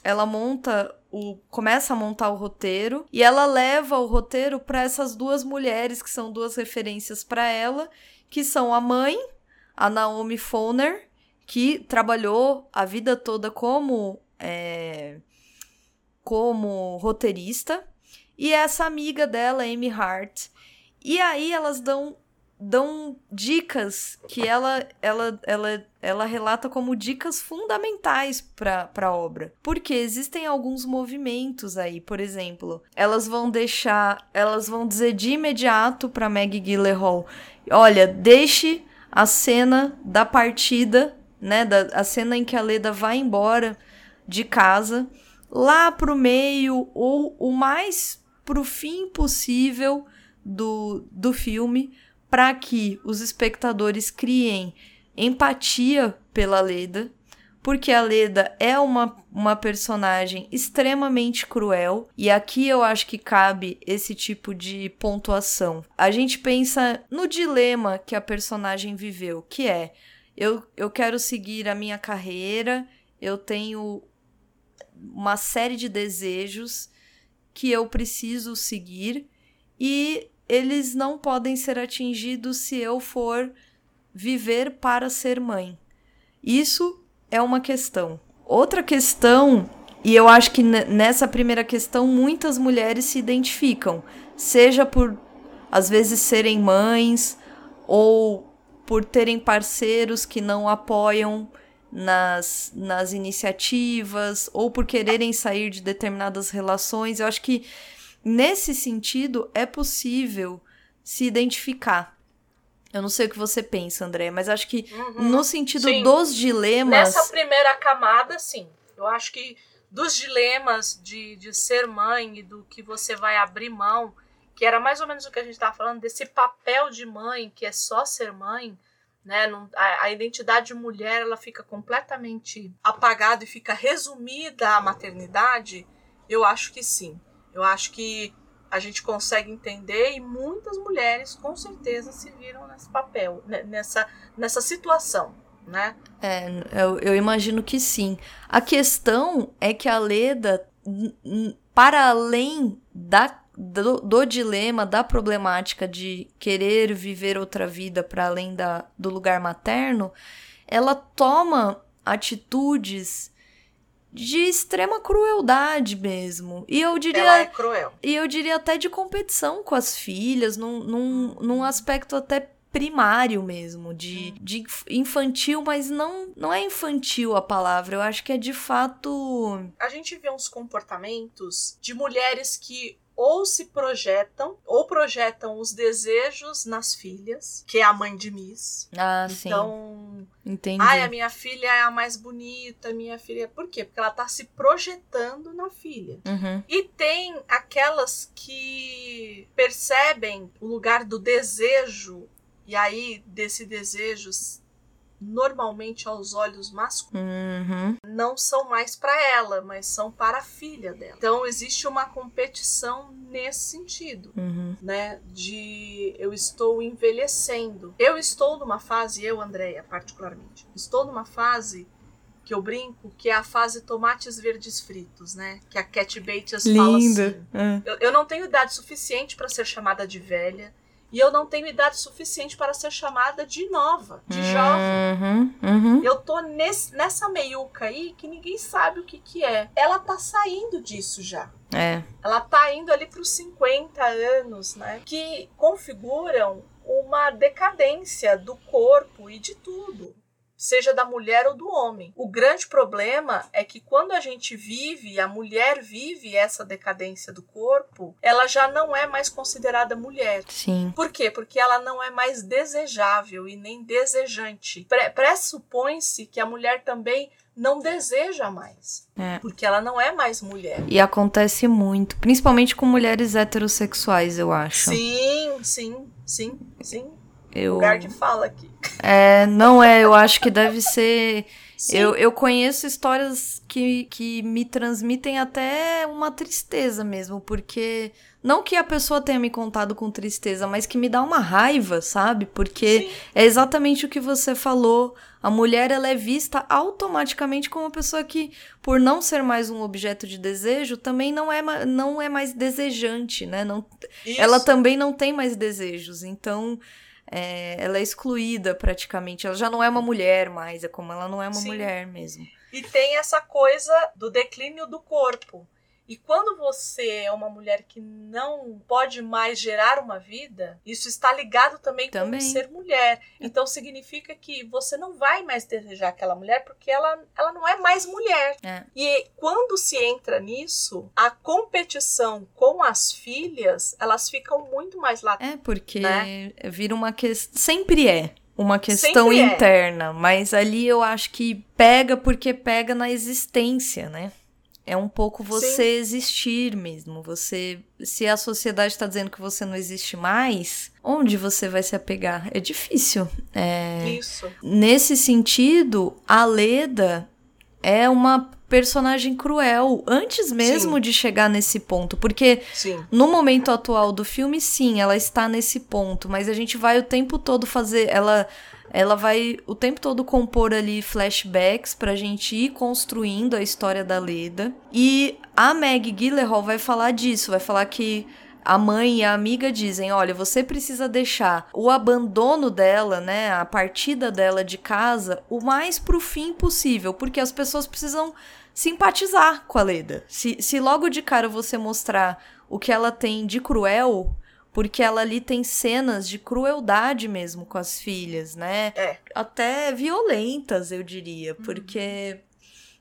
ela monta o começa a montar o roteiro e ela leva o roteiro para essas duas mulheres que são duas referências para ela que são a mãe, a Naomi Foner, que trabalhou a vida toda como, é, como roteirista, e essa amiga dela, Amy Hart. E aí elas dão dão dicas que ela ela ela ela relata como dicas fundamentais para a obra. Porque existem alguns movimentos aí, por exemplo, elas vão deixar, elas vão dizer de imediato para Maggie Gyllenhaal, olha, deixe a cena da partida, né, da a cena em que a Leda vai embora de casa, lá pro meio ou o mais pro fim possível do, do filme, para que os espectadores criem empatia pela Leda, porque a Leda é uma, uma personagem extremamente cruel, e aqui eu acho que cabe esse tipo de pontuação. A gente pensa no dilema que a personagem viveu, que é: eu, eu quero seguir a minha carreira, eu tenho uma série de desejos que eu preciso seguir, e eles não podem ser atingidos se eu for viver para ser mãe. Isso é uma questão. Outra questão, e eu acho que nessa primeira questão muitas mulheres se identificam, seja por às vezes serem mães ou por terem parceiros que não apoiam nas, nas iniciativas ou por quererem sair de determinadas relações. Eu acho que nesse sentido é possível se identificar. Eu não sei o que você pensa, André, mas acho que uhum. no sentido sim. dos dilemas. Nessa primeira camada, sim. Eu acho que dos dilemas de, de ser mãe e do que você vai abrir mão, que era mais ou menos o que a gente estava falando, desse papel de mãe, que é só ser mãe, né? Não, a, a, identidade de mulher ela fica completamente apagada e fica resumida à maternidade. Eu acho que sim. Eu acho que a gente consegue entender e muitas mulheres com certeza se viram nesse papel, né, nessa, nessa situação, né? É, eu, eu imagino que sim. A questão é que a Leda, para além da, do, do dilema, da problemática de querer viver outra vida para além da, do lugar materno, ela toma atitudes de extrema crueldade mesmo. E eu diria. Ela é cruel. E eu diria até de competição com as filhas, num, num, num aspecto até primário mesmo, de, de infantil, mas não, não é infantil a palavra, eu acho que é de fato. A gente vê uns comportamentos de mulheres que ou se projetam, ou projetam os desejos nas filhas, que é a mãe de Miss. Ah, então, sim. Então, entendi. Ai, a minha filha é a mais bonita, minha filha. Por quê? Porque ela tá se projetando na filha. Uhum. E tem aquelas que percebem o lugar do desejo, e aí desse desejo normalmente aos olhos masculinos, uhum. não são mais para ela, mas são para a filha dela. Então existe uma competição nesse sentido, uhum. né? De eu estou envelhecendo. Eu estou numa fase, eu, Andréia, particularmente, estou numa fase que eu brinco, que é a fase tomates verdes fritos, né? Que a Cat Bates fala assim. É. Eu, eu não tenho idade suficiente para ser chamada de velha. E eu não tenho idade suficiente para ser chamada de nova, de uhum, jovem. Uhum. Eu tô nesse, nessa meiuca aí que ninguém sabe o que, que é. Ela tá saindo disso já. É. Ela tá indo ali para os 50 anos, né? Que configuram uma decadência do corpo e de tudo seja da mulher ou do homem. O grande problema é que quando a gente vive, a mulher vive essa decadência do corpo, ela já não é mais considerada mulher. Sim. Por quê? Porque ela não é mais desejável e nem desejante. Pressupõe-se que a mulher também não deseja mais. É. Porque ela não é mais mulher. E acontece muito, principalmente com mulheres heterossexuais, eu acho. Sim, sim, sim, sim. Eu... Lugar de fala aqui. É, não é, eu acho que deve *laughs* ser. Eu, eu conheço histórias que, que me transmitem até uma tristeza mesmo, porque. Não que a pessoa tenha me contado com tristeza, mas que me dá uma raiva, sabe? Porque Sim. é exatamente o que você falou. A mulher ela é vista automaticamente como uma pessoa que, por não ser mais um objeto de desejo, também não é, não é mais desejante, né? Não, ela também não tem mais desejos. Então, é, ela é excluída praticamente. Ela já não é uma mulher mais, é como ela não é uma Sim. mulher mesmo. E tem essa coisa do declínio do corpo. E quando você é uma mulher que não pode mais gerar uma vida, isso está ligado também, também. com ser mulher. Então significa que você não vai mais desejar aquela mulher porque ela, ela não é mais mulher. É. E quando se entra nisso, a competição com as filhas, elas ficam muito mais lá. É, porque né? vira uma questão. Sempre é uma questão Sempre interna, é. mas ali eu acho que pega porque pega na existência, né? É um pouco você Sim. existir mesmo. Você, se a sociedade está dizendo que você não existe mais, onde você vai se apegar? É difícil. É... Isso. Nesse sentido, a Leda é uma personagem cruel antes mesmo sim. de chegar nesse ponto, porque sim. no momento atual do filme, sim, ela está nesse ponto, mas a gente vai o tempo todo fazer ela ela vai o tempo todo compor ali flashbacks pra gente ir construindo a história da Leda. E a Meg Gyllenhaal vai falar disso, vai falar que a mãe e a amiga dizem: olha, você precisa deixar o abandono dela, né, a partida dela de casa, o mais pro fim possível, porque as pessoas precisam simpatizar com a Leda. Se, se logo de cara você mostrar o que ela tem de cruel, porque ela ali tem cenas de crueldade mesmo com as filhas, né? É. Até violentas, eu diria, uhum. porque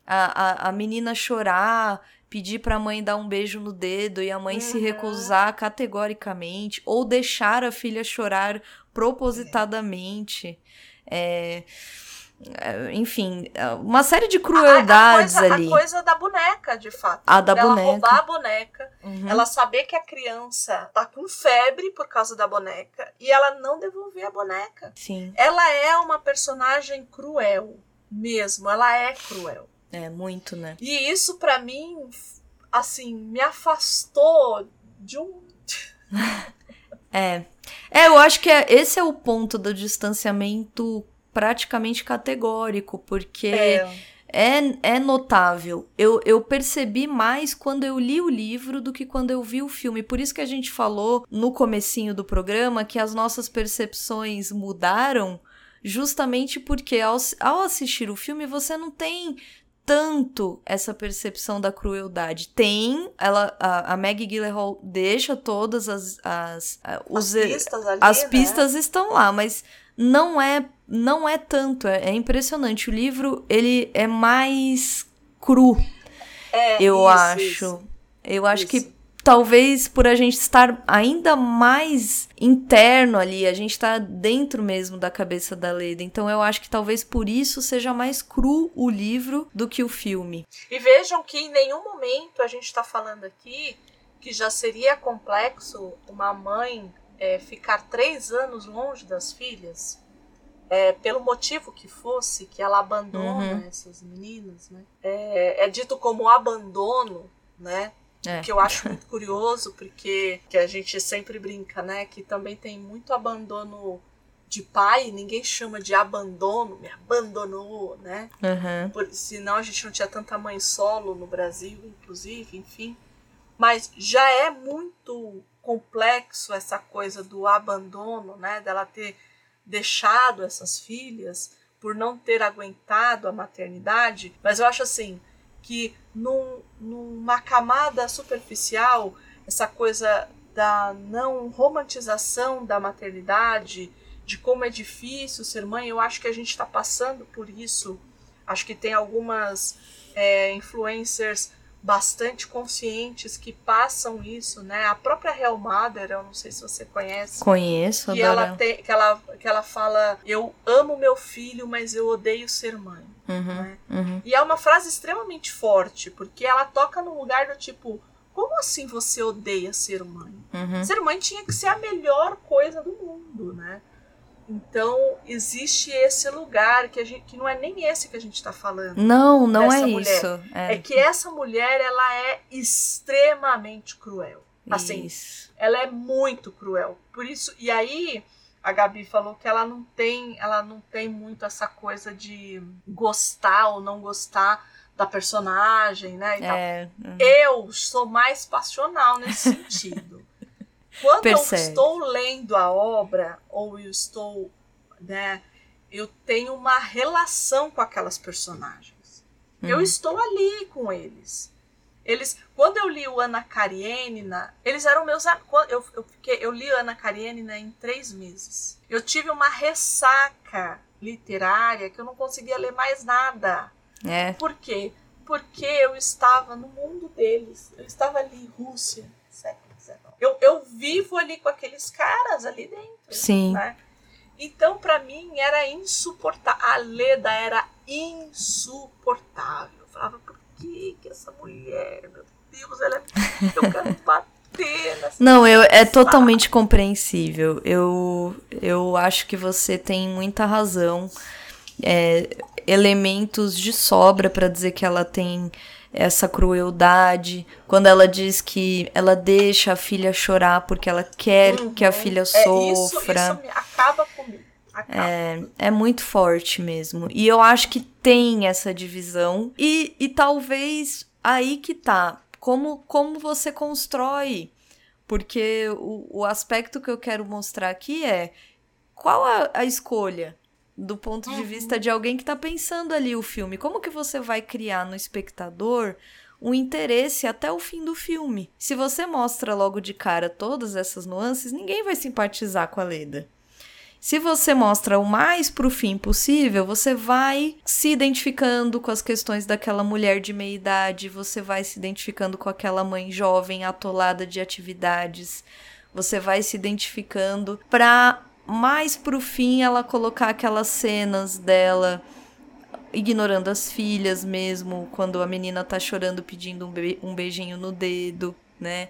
a, a, a, menina chorar, pedir pra mãe dar um beijo no dedo e a mãe uhum. se recusar categoricamente, ou deixar a filha chorar propositadamente. É. é é, enfim, é, uma série de crueldades a, a coisa, ali. A coisa da boneca, de fato. A da ela boneca. roubar a boneca, uhum. ela saber que a criança tá com febre por causa da boneca e ela não devolver a boneca. Sim. Ela é uma personagem cruel, mesmo. Ela é cruel. É, muito, né? E isso para mim, assim, me afastou de um. *laughs* é. É, eu acho que é, esse é o ponto do distanciamento praticamente categórico, porque é. é, é notável. Eu, eu percebi mais quando eu li o livro do que quando eu vi o filme. Por isso que a gente falou no comecinho do programa que as nossas percepções mudaram justamente porque ao, ao assistir o filme você não tem tanto essa percepção da crueldade. Tem, ela, a, a Maggie Gyllenhaal deixa todas as as, os, as pistas, ali, as né? pistas estão lá, mas não é não é tanto, é, é impressionante. O livro ele é mais cru. É, eu isso, acho. Isso. Eu acho isso. que talvez por a gente estar ainda mais interno ali, a gente está dentro mesmo da cabeça da Leda. Então eu acho que talvez por isso seja mais cru o livro do que o filme. E vejam que em nenhum momento a gente está falando aqui que já seria complexo uma mãe é, ficar três anos longe das filhas, é, pelo motivo que fosse, que ela abandona uhum. essas meninas, né? É, é, dito como abandono, né? É. Que eu acho muito curioso, porque que a gente sempre brinca, né? Que também tem muito abandono de pai, ninguém chama de abandono, me abandonou, né? Uhum. Por, senão a gente não tinha tanta mãe solo no Brasil, inclusive, enfim. Mas já é muito complexo essa coisa do abandono, né? Dela ter deixado essas filhas por não ter aguentado a maternidade. Mas eu acho assim que num, numa camada superficial, essa coisa da não romantização da maternidade, de como é difícil ser mãe, eu acho que a gente está passando por isso. Acho que tem algumas é, influencers bastante conscientes que passam isso, né? A própria Real Mother, eu não sei se você conhece. Conheço, que ela, tem, que ela que ela fala, eu amo meu filho, mas eu odeio ser mãe. Uhum, né? uhum. E é uma frase extremamente forte, porque ela toca no lugar do tipo, como assim você odeia ser mãe? Uhum. Ser mãe tinha que ser a melhor coisa do mundo, né? Então existe esse lugar que a gente que não é nem esse que a gente está falando. Não, não é mulher. isso. É. que essa mulher ela é extremamente cruel. Assim, Isso. ela é muito cruel. Por isso, e aí a Gabi falou que ela não tem, ela não tem muito essa coisa de gostar ou não gostar da personagem, né? É, uhum. Eu sou mais passional nesse *laughs* sentido. Quando Percebe. eu estou lendo a obra, ou eu estou, né, eu tenho uma relação com aquelas personagens. Eu Uhum. estou ali com eles. Eles, quando eu li o Ana Karenina, eles eram meus eu, eu fiquei, eu li Ana Karenina em três meses. Eu tive uma ressaca literária que eu não conseguia ler mais nada. É. Por quê? Porque eu estava no mundo deles. Eu estava ali, Rússia. Eu, eu vivo ali com aqueles caras ali dentro. Sim. Né? Então, para mim, era insuportável. A Leda era insuportável. Eu falava, por que, que essa mulher, meu Deus, ela é. Eu quero bater *laughs* nessa Não, eu, é totalmente compreensível. Eu, eu acho que você tem muita razão. É, elementos de sobra pra dizer que ela tem essa crueldade. Quando ela diz que ela deixa a filha chorar porque ela quer que a Uhum. filha É, isso, sofra. isso me acaba comigo. Acaba. É, é muito forte mesmo. E eu acho que tem essa divisão. E, e talvez aí que tá. Como, como você constrói. Porque o, o aspecto que eu quero mostrar aqui é qual a, a escolha do ponto de Uhum. vista de alguém que tá pensando ali o filme. Como que você vai criar no espectador um interesse até o fim do filme? Se você mostra logo de cara todas essas nuances, ninguém vai simpatizar com a Leda. Se você mostra o mais pro fim possível, você vai se identificando com as questões daquela mulher de meia idade, você vai se identificando com aquela mãe jovem atolada de atividades, você vai se identificando pra mais pro fim ela colocar aquelas cenas dela ignorando as filhas mesmo, quando a menina tá chorando pedindo um, be- um beijinho no dedo, né?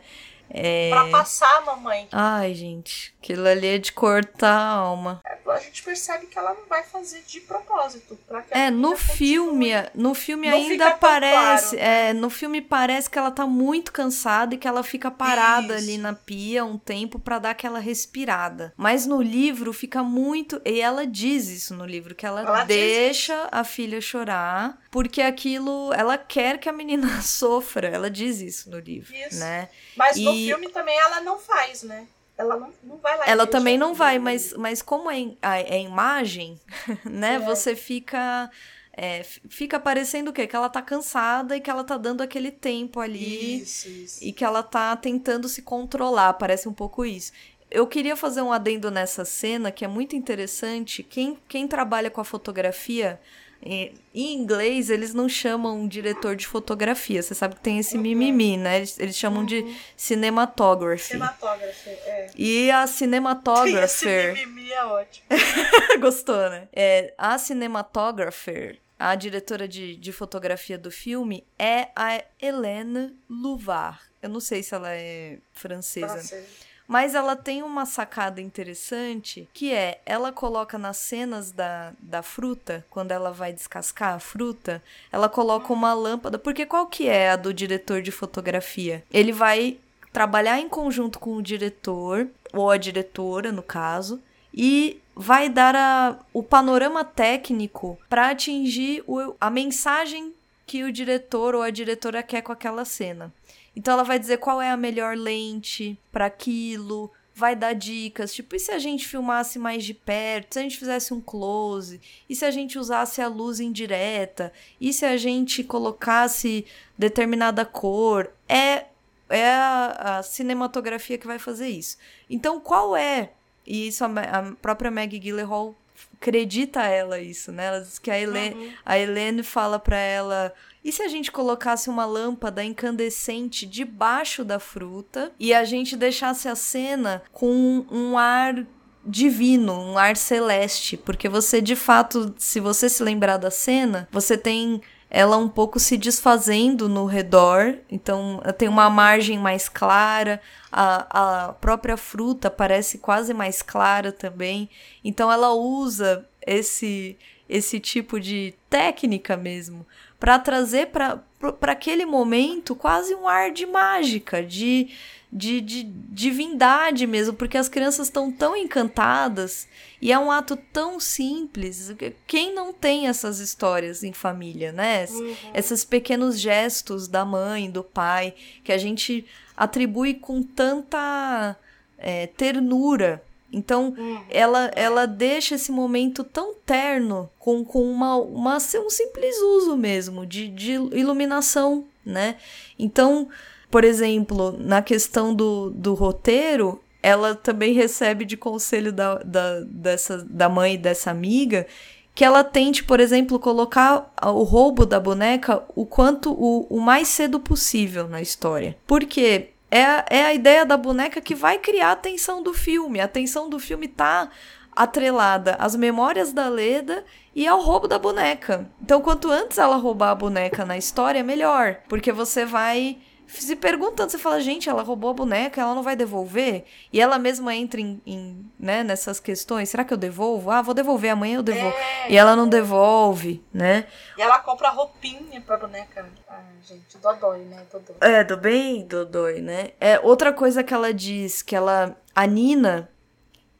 É... Pra passar, mamãe. Ai, gente, aquilo ali é de cortar a alma. A gente percebe que ela não vai fazer de propósito. Pra que É, no continue. filme, no filme Não ainda parece, claro. é, no filme parece que ela tá muito cansada e que ela fica parada Isso. ali na pia um tempo pra dar aquela respirada. Mas no livro fica muito, e ela diz isso no livro que ela, Ela deixa a filha chorar, porque aquilo, ela quer que a menina *laughs* sofra. Ela diz isso no livro, Isso. né? Mas no E- filme também ela não faz, né? Ela não, não vai lá. Ela também não vai, mas, mas como é, é imagem, *laughs* né? É. Você fica. é, fica parecendo o quê? Que ela tá cansada e que ela tá dando aquele tempo ali Isso, isso. e que ela tá tentando se controlar. Parece um pouco isso. Eu queria fazer um adendo nessa cena que é muito interessante. Quem, quem trabalha com a fotografia, em inglês eles não chamam diretor de fotografia. Você sabe que tem esse Uhum. mimimi, né? Eles, eles chamam de cinematography. Cinematógrafa, é. E a Esse cinematographer. mimimi é ótimo. *laughs* Gostou, né? É, a cinematographer, a diretora de, de fotografia do filme, é a Hélène Louvard. Eu não sei se ela é francesa. Nossa, Mas ela tem uma sacada interessante que é ela coloca nas cenas da, da fruta, quando ela vai descascar a fruta, ela coloca uma lâmpada. Porque qual que é a do diretor de fotografia? Ele vai trabalhar em conjunto com o diretor, ou a diretora, no caso, e vai dar a, o panorama técnico para atingir o, a mensagem que o diretor ou a diretora quer com aquela cena. Então ela vai dizer qual é a melhor lente para aquilo, vai dar dicas, tipo, e se a gente filmasse mais de perto, se a gente fizesse um close, e se a gente usasse a luz indireta, e se a gente colocasse determinada cor, é é a, a cinematografia que vai fazer isso. Então, qual é? E isso a, a própria Maggie Gyllenhaal acredita ela isso, né? Ela diz que a Helene, uhum. a Helene fala para ela e se a gente colocasse uma lâmpada incandescente debaixo da fruta e a gente deixasse a cena com um ar divino, um ar celeste, porque você de fato, se você se lembrar da cena, você tem ela um pouco se desfazendo no redor, então tem uma margem mais clara, a, a própria fruta parece quase mais clara também, então ela usa esse esse tipo de técnica mesmo para trazer para aquele momento quase um ar de mágica, de, de, de divindade mesmo, porque as crianças estão tão encantadas e é um ato tão simples. Quem não tem essas histórias em família, né? Uhum. Esses pequenos gestos da mãe, do pai, que a gente atribui com tanta é, ternura então, uhum. ela, ela deixa esse momento tão terno com, com uma, uma, um simples uso mesmo de, de iluminação, né? Então, por exemplo, na questão do, do roteiro, ela também recebe de conselho da, da, dessa, da mãe dessa amiga que ela tente, por exemplo, colocar o roubo da boneca o quanto o, o mais cedo possível na história. Por quê? É a, é a ideia da boneca que vai criar a tensão do filme. A tensão do filme tá atrelada às memórias da Leda e ao roubo da boneca. Então, quanto antes ela roubar a boneca na história, melhor. Porque você vai se perguntando, você fala, gente, ela roubou a boneca, ela não vai devolver? E ela mesma entra em, em né, nessas questões, será que eu devolvo? Ah, vou devolver, amanhã eu devolvo. É, e ela não devolve, né? E ela compra roupinha pra boneca. Ah, gente, dodói, né? Dodói. É, do bem dodói, né? É, outra coisa que ela diz, que ela, a Nina,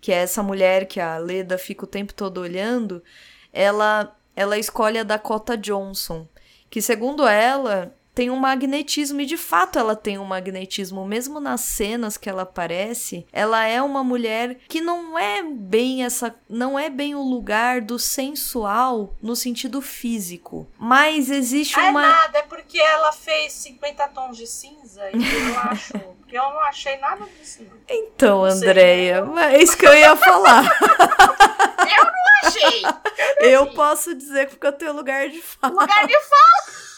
que é essa mulher que a Leda fica o tempo todo olhando, ela, ela escolhe a Dakota Johnson, que segundo ela tem um magnetismo, e de fato ela tem um magnetismo, mesmo nas cenas que ela aparece, ela é uma mulher que não é bem essa, não é bem o lugar do sensual no sentido físico, mas existe ah, uma... É nada, é porque ela fez 50 tons de cinza e eu acho, eu não achei nada disso. Então, Andréia, é isso que eu ia falar. eu não achei. Eu, eu posso dizer porque eu tenho lugar de fala. Lugar de fala.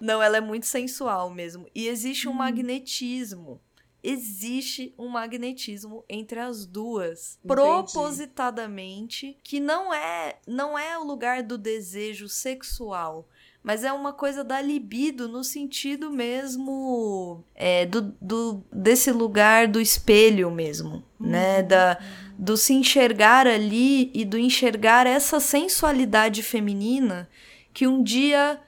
Não, ela é muito sensual mesmo. E existe um hum. magnetismo. Existe um magnetismo entre as duas, Entendi. propositadamente, que não é não é o lugar do desejo sexual, mas é uma coisa da libido no sentido mesmo é, do, do desse lugar do espelho mesmo, né? uhum. né? Da, do se enxergar ali e do enxergar essa sensualidade feminina que um dia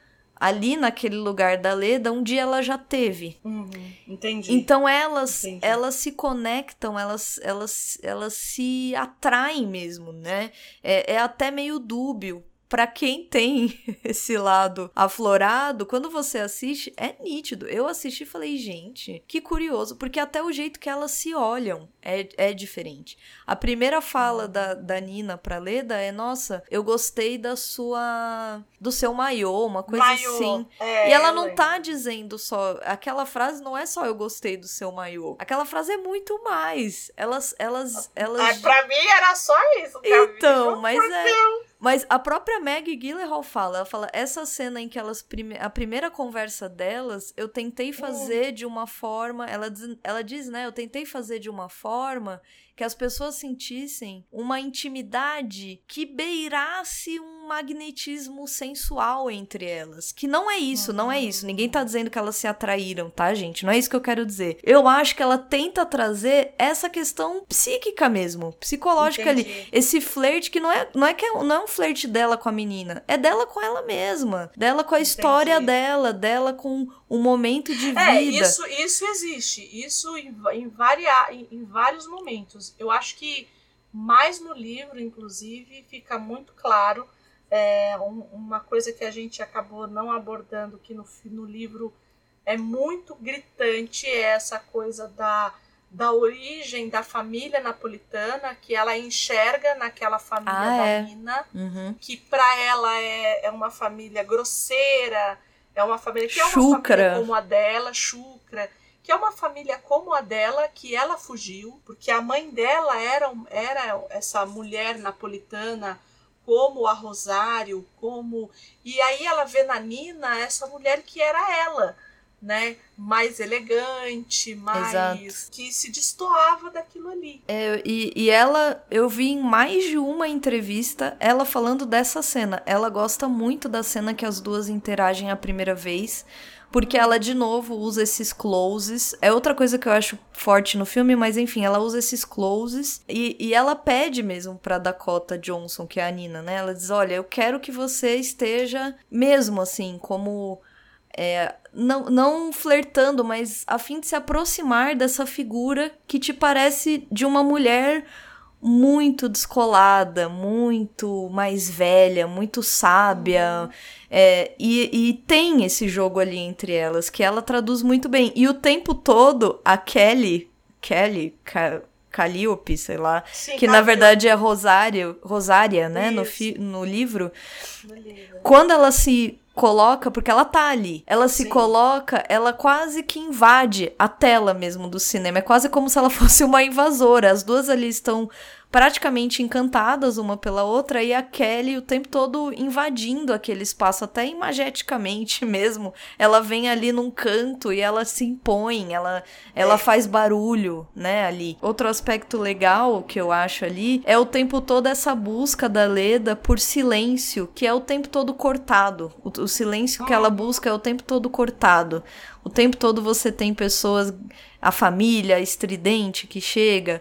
ali naquele lugar da Leda, um dia ela já teve. Uhum, entendi. Então elas, entendi. elas se conectam, elas, elas, elas se atraem mesmo, né? É, é até meio dúbio para quem tem *laughs* esse lado aflorado, quando você assiste, é nítido. Eu assisti e falei, gente, que curioso, porque até o jeito que elas se olham é, é diferente. A primeira fala da, da Nina pra Leda é: Nossa, eu gostei da sua. do seu maiô, uma coisa maiô. assim. É, e ela não tá dizendo só. Aquela frase não é só eu gostei do seu maiô. Aquela frase é muito mais. Elas. elas, elas... Ah, pra mim era só isso. Então, mas é. Deus. Mas a própria Maggie Gyllenhaal fala, ela fala, essa cena em que elas, prime a primeira conversa delas, eu tentei hum. fazer de uma forma, ela diz, ela diz, né, eu tentei fazer de uma forma que as pessoas sentissem uma intimidade que beirasse um magnetismo sensual entre elas. Que não é isso, não é isso. Ninguém tá dizendo que elas se atraíram, tá, gente? Não é isso que eu quero dizer. Eu acho que ela tenta trazer essa questão psíquica mesmo, psicológica Entendi. ali. Esse flerte que não é, não é que é, não é um flerte dela com a menina, é dela com ela mesma, dela com a Entendi. história dela, dela com um momento de é, vida. É, isso, isso existe. Isso em, em, varia, em, em vários momentos. Eu acho que mas no livro, inclusive, fica muito claro é, um, uma coisa que a gente acabou não abordando, que no, no livro é muito gritante, é essa coisa da, da origem da família napolitana, que ela enxerga naquela família ah, da é. Nina, uhum. que para ela é, é uma família grosseira, é uma família que é uma chucra. família como a dela, chucra que é uma família como a dela, que ela fugiu, porque a mãe dela era, era essa mulher napolitana, como a Rosário, como. E aí ela vê na Nina essa mulher que era ela, né? Mais elegante, mais. Exato. que se destoava daquilo ali. É, e, e ela, eu vi em mais de uma entrevista ela falando dessa cena. Ela gosta muito da cena que as duas interagem a primeira vez porque ela, de novo, usa esses closes. É outra coisa que eu acho forte no filme, mas enfim, ela usa esses closes. E, e ela pede mesmo pra Dakota Johnson, que é a Nina, né? Ela diz: Olha, eu quero que você esteja mesmo assim, como. É, não, não flertando, mas a fim de se aproximar dessa figura que te parece de uma mulher muito descolada, muito mais velha, muito sábia. É, e, e, tem esse jogo ali entre elas, que ela traduz muito bem. E o tempo todo, a Kelly, Kelly, Ca, Calliope, sei lá, Sim, que na verdade é Rosário, Rosária, né, no, fi, no livro. No livro. Quando ela se coloca, porque ela tá ali. Ela se Sim. coloca, ela quase que invade a tela mesmo do cinema. É quase como se ela *laughs* fosse uma invasora. As duas ali estão praticamente encantadas uma pela outra e a Kelly o tempo todo invadindo aquele espaço, até imageticamente *laughs* mesmo. Ela vem ali num canto e ela se impõe, ela, ela faz barulho, né, ali. Outro aspecto legal que eu acho ali é o tempo todo essa busca da Leda por silêncio, que é o tempo todo cortado. O, o silêncio que ela busca é o tempo todo cortado. O tempo todo você tem pessoas, a família estridente que chega,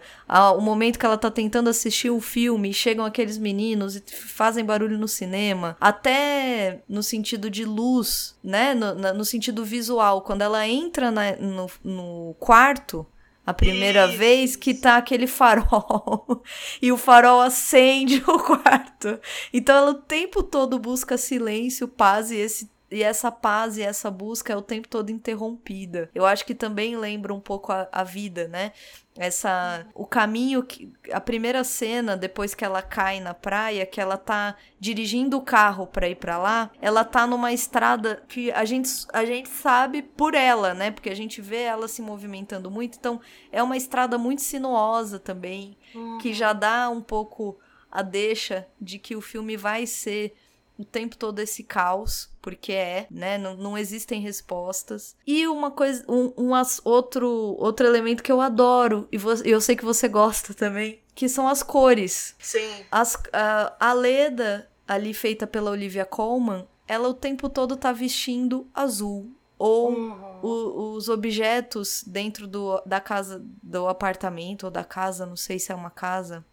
o momento que ela tá tentando assistir o filme, chegam aqueles meninos e fazem barulho no cinema, até no sentido de luz, né? No, no sentido visual, quando ela entra na, no, no quarto, a primeira Isso. vez que tá aquele farol *laughs* e o farol acende *laughs* o quarto. Então ela o tempo todo busca silêncio, paz e esse e essa paz e essa busca é o tempo todo interrompida. Eu acho que também lembra um pouco a, a vida, né? Essa o caminho que a primeira cena depois que ela cai na praia, que ela tá dirigindo o carro para ir para lá, ela tá numa estrada que a gente a gente sabe por ela, né? Porque a gente vê ela se movimentando muito, então é uma estrada muito sinuosa também, uhum. que já dá um pouco a deixa de que o filme vai ser o tempo todo esse caos, porque é, né? Não, não existem respostas. E uma coisa, um, um outro, outro elemento que eu adoro, e você, eu sei que você gosta também, que são as cores. Sim. As, a, a Leda, ali feita pela Olivia Colman, ela o tempo todo tá vestindo azul. Ou uhum. o, os objetos dentro do, da casa, do apartamento, ou da casa, não sei se é uma casa.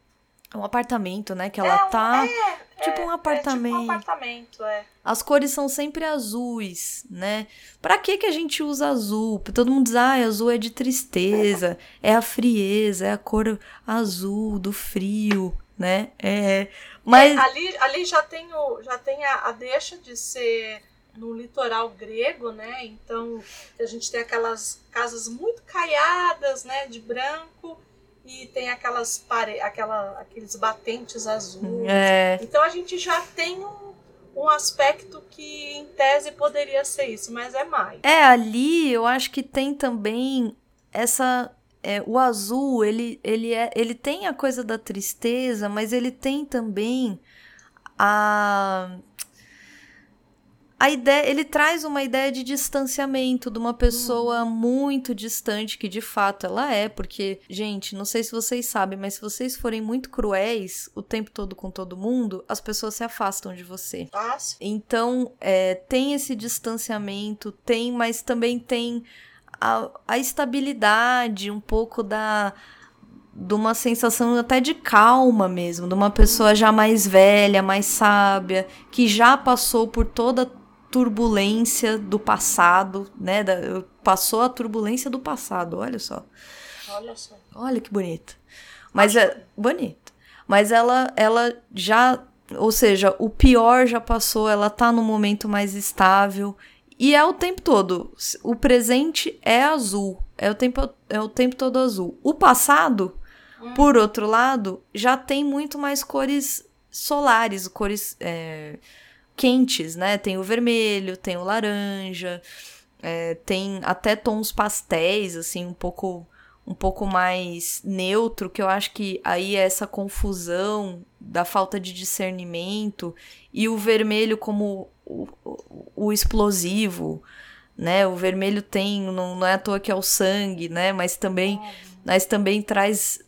É um apartamento, né? Que ela é, tá. É, tipo um apartamento. É tipo um apartamento, é. As cores são sempre azuis, né? Pra que que a gente usa azul? Todo mundo diz, ah, azul é de tristeza, é a frieza, é a cor azul do frio, né? É. Mas. É, ali, ali já tem, o, já tem a, a deixa de ser no litoral grego, né? Então a gente tem aquelas casas muito caiadas, né? De branco e tem aquelas pare... Aquela... aqueles batentes azuis. É. Então a gente já tem um, um aspecto que em tese poderia ser isso, mas é mais. É, ali eu acho que tem também essa. É, o azul, ele, ele, é, ele tem a coisa da tristeza, mas ele tem também a a ideia, ele traz uma ideia de distanciamento de uma pessoa uhum. muito distante, que de fato ela é, porque, gente, não sei se vocês sabem, mas se vocês forem muito cruéis o tempo todo com todo mundo, as pessoas se afastam de você. Nossa. Então, é, tem esse distanciamento, tem, mas também tem a, a estabilidade, um pouco da de uma sensação até de calma mesmo, de uma pessoa já mais velha, mais sábia, que já passou por toda turbulência do passado, né? Da, passou a turbulência do passado, olha só. Olha só. Olha que bonito. Mas Acho... é bonito. Mas ela, ela já, ou seja, o pior já passou, ela tá no momento mais estável. E é o tempo todo. O presente é azul. É o tempo, é o tempo todo azul. O passado, hum. por outro lado, já tem muito mais cores solares, cores é, quentes, né? Tem o vermelho, tem o laranja, é, tem até tons pastéis, assim, um pouco um pouco mais neutro, que eu acho que aí é essa confusão da falta de discernimento e o vermelho como o, o, o explosivo, né? O vermelho tem, não, não é à toa que é o sangue, né? Mas também, mas também traz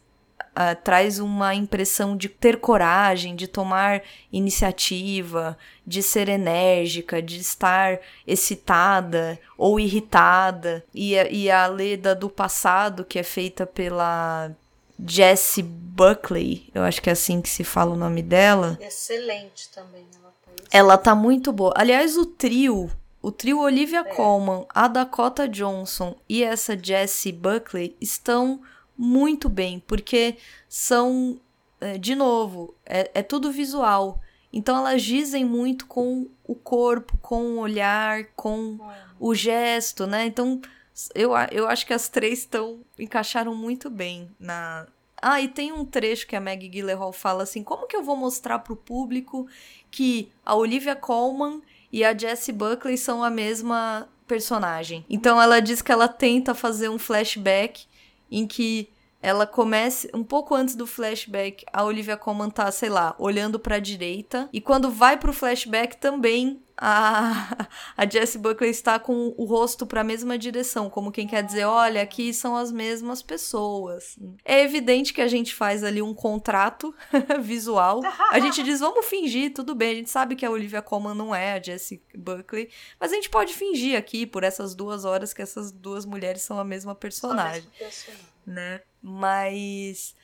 Uh, traz uma impressão de ter coragem, de tomar iniciativa, de ser enérgica, de estar excitada ou irritada. E, e a Leda do passado, que é feita pela Jessie Buckley, eu acho que é assim que se fala o nome dela. Excelente também. Ela tá, ela tá muito boa. Aliás, o trio o trio Olivia é. Colman, a Dakota Johnson e essa Jessie Buckley estão muito bem, porque são, é, de novo, é, é tudo visual. Então elas dizem muito com o corpo, com o olhar, com o gesto, né? Então eu, eu acho que as três estão encaixaram muito bem na. Ah, e tem um trecho que a Maggie Gyllenhaal fala assim: como que eu vou mostrar para o público que a Olivia Colman e a Jessie Buckley são a mesma personagem? Então ela diz que ela tenta fazer um flashback em que ela começa um pouco antes do flashback, a Olivia Colman tá, sei lá, olhando para a direita, e quando vai pro flashback também a, *laughs* a Jessie Buckley está com o rosto para a mesma direção, como quem quer dizer, olha, aqui são as mesmas pessoas. É evidente que a gente faz ali um contrato *laughs* visual. A gente diz, vamos fingir, tudo bem, a gente sabe que a Olivia Colman não é a Jessie Buckley, mas a gente pode fingir aqui por essas duas horas que essas duas mulheres são a mesma personagem, a mesma personagem. Né? Mas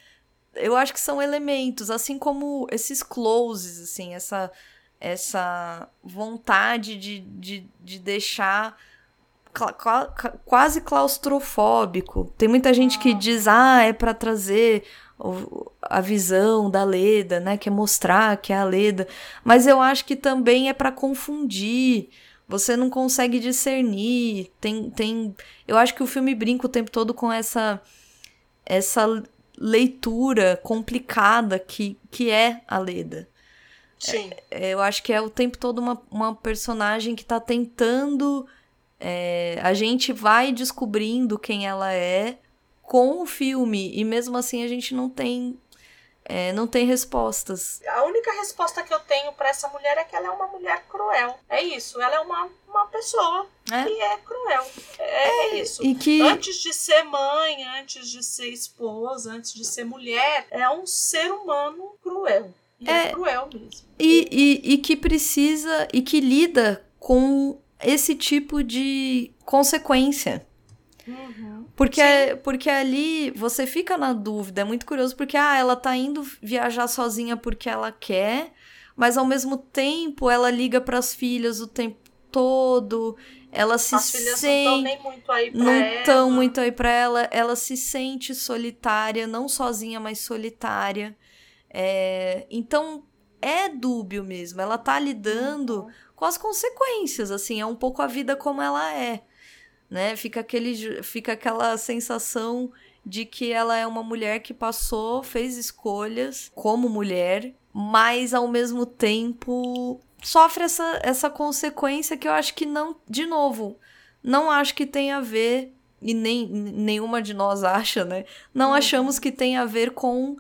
eu acho que são elementos, assim como esses closes, assim, essa essa vontade de, de, de deixar quase claustrofóbico. Tem muita gente que diz, ah, é para trazer a visão da Leda, né, que é mostrar que é a Leda, mas eu acho que também é para confundir. Você não consegue discernir. Tem tem eu acho que o filme brinca o tempo todo com essa essa leitura complicada que que é a Leda. Sim. É, eu acho que é o tempo todo uma, uma personagem que tá tentando. É, a gente vai descobrindo quem ela é com o filme, e mesmo assim a gente não tem. É, não tem respostas. A única resposta que eu tenho para essa mulher é que ela é uma mulher cruel. É isso. Ela é uma, uma pessoa é. que é cruel. É, é, é isso. E que... Antes de ser mãe, antes de ser esposa, antes de ser mulher, é um ser humano cruel. E é, é cruel mesmo. E, e, e que precisa e que lida com esse tipo de consequência. Uhum. Porque, porque ali você fica na dúvida, é muito curioso, porque ah, ela tá indo viajar sozinha porque ela quer, mas ao mesmo tempo ela liga para as filhas o tempo todo, ela se as filhas sente não estão muito aí pra não ela. tão muito aí para ela, ela se sente solitária, não sozinha, mas solitária. É, então é dúbio mesmo. Ela tá lidando uhum. com as consequências, assim, é um pouco a vida como ela é, né? Fica aquele, fica aquela sensação de que ela é uma mulher que passou, fez escolhas como mulher, mas ao mesmo tempo sofre essa, essa consequência que eu acho que não, de novo, não acho que tem a ver e nem nenhuma de nós acha, né? Não uhum. achamos que tem a ver com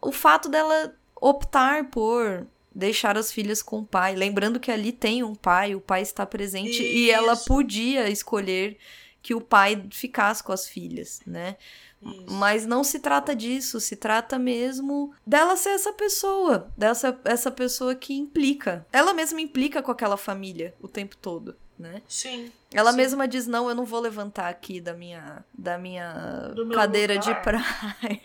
o fato dela optar por deixar as filhas com o pai. Lembrando que ali tem um pai, o pai está presente Isso. e ela podia escolher que o pai ficasse com as filhas, né? Isso. Mas não se trata disso, se trata mesmo dela ser essa pessoa, dessa essa pessoa que implica. Ela mesma implica com aquela família o tempo todo, né? Sim. Ela sim. mesma diz não, eu não vou levantar aqui da minha da minha cadeira de praia.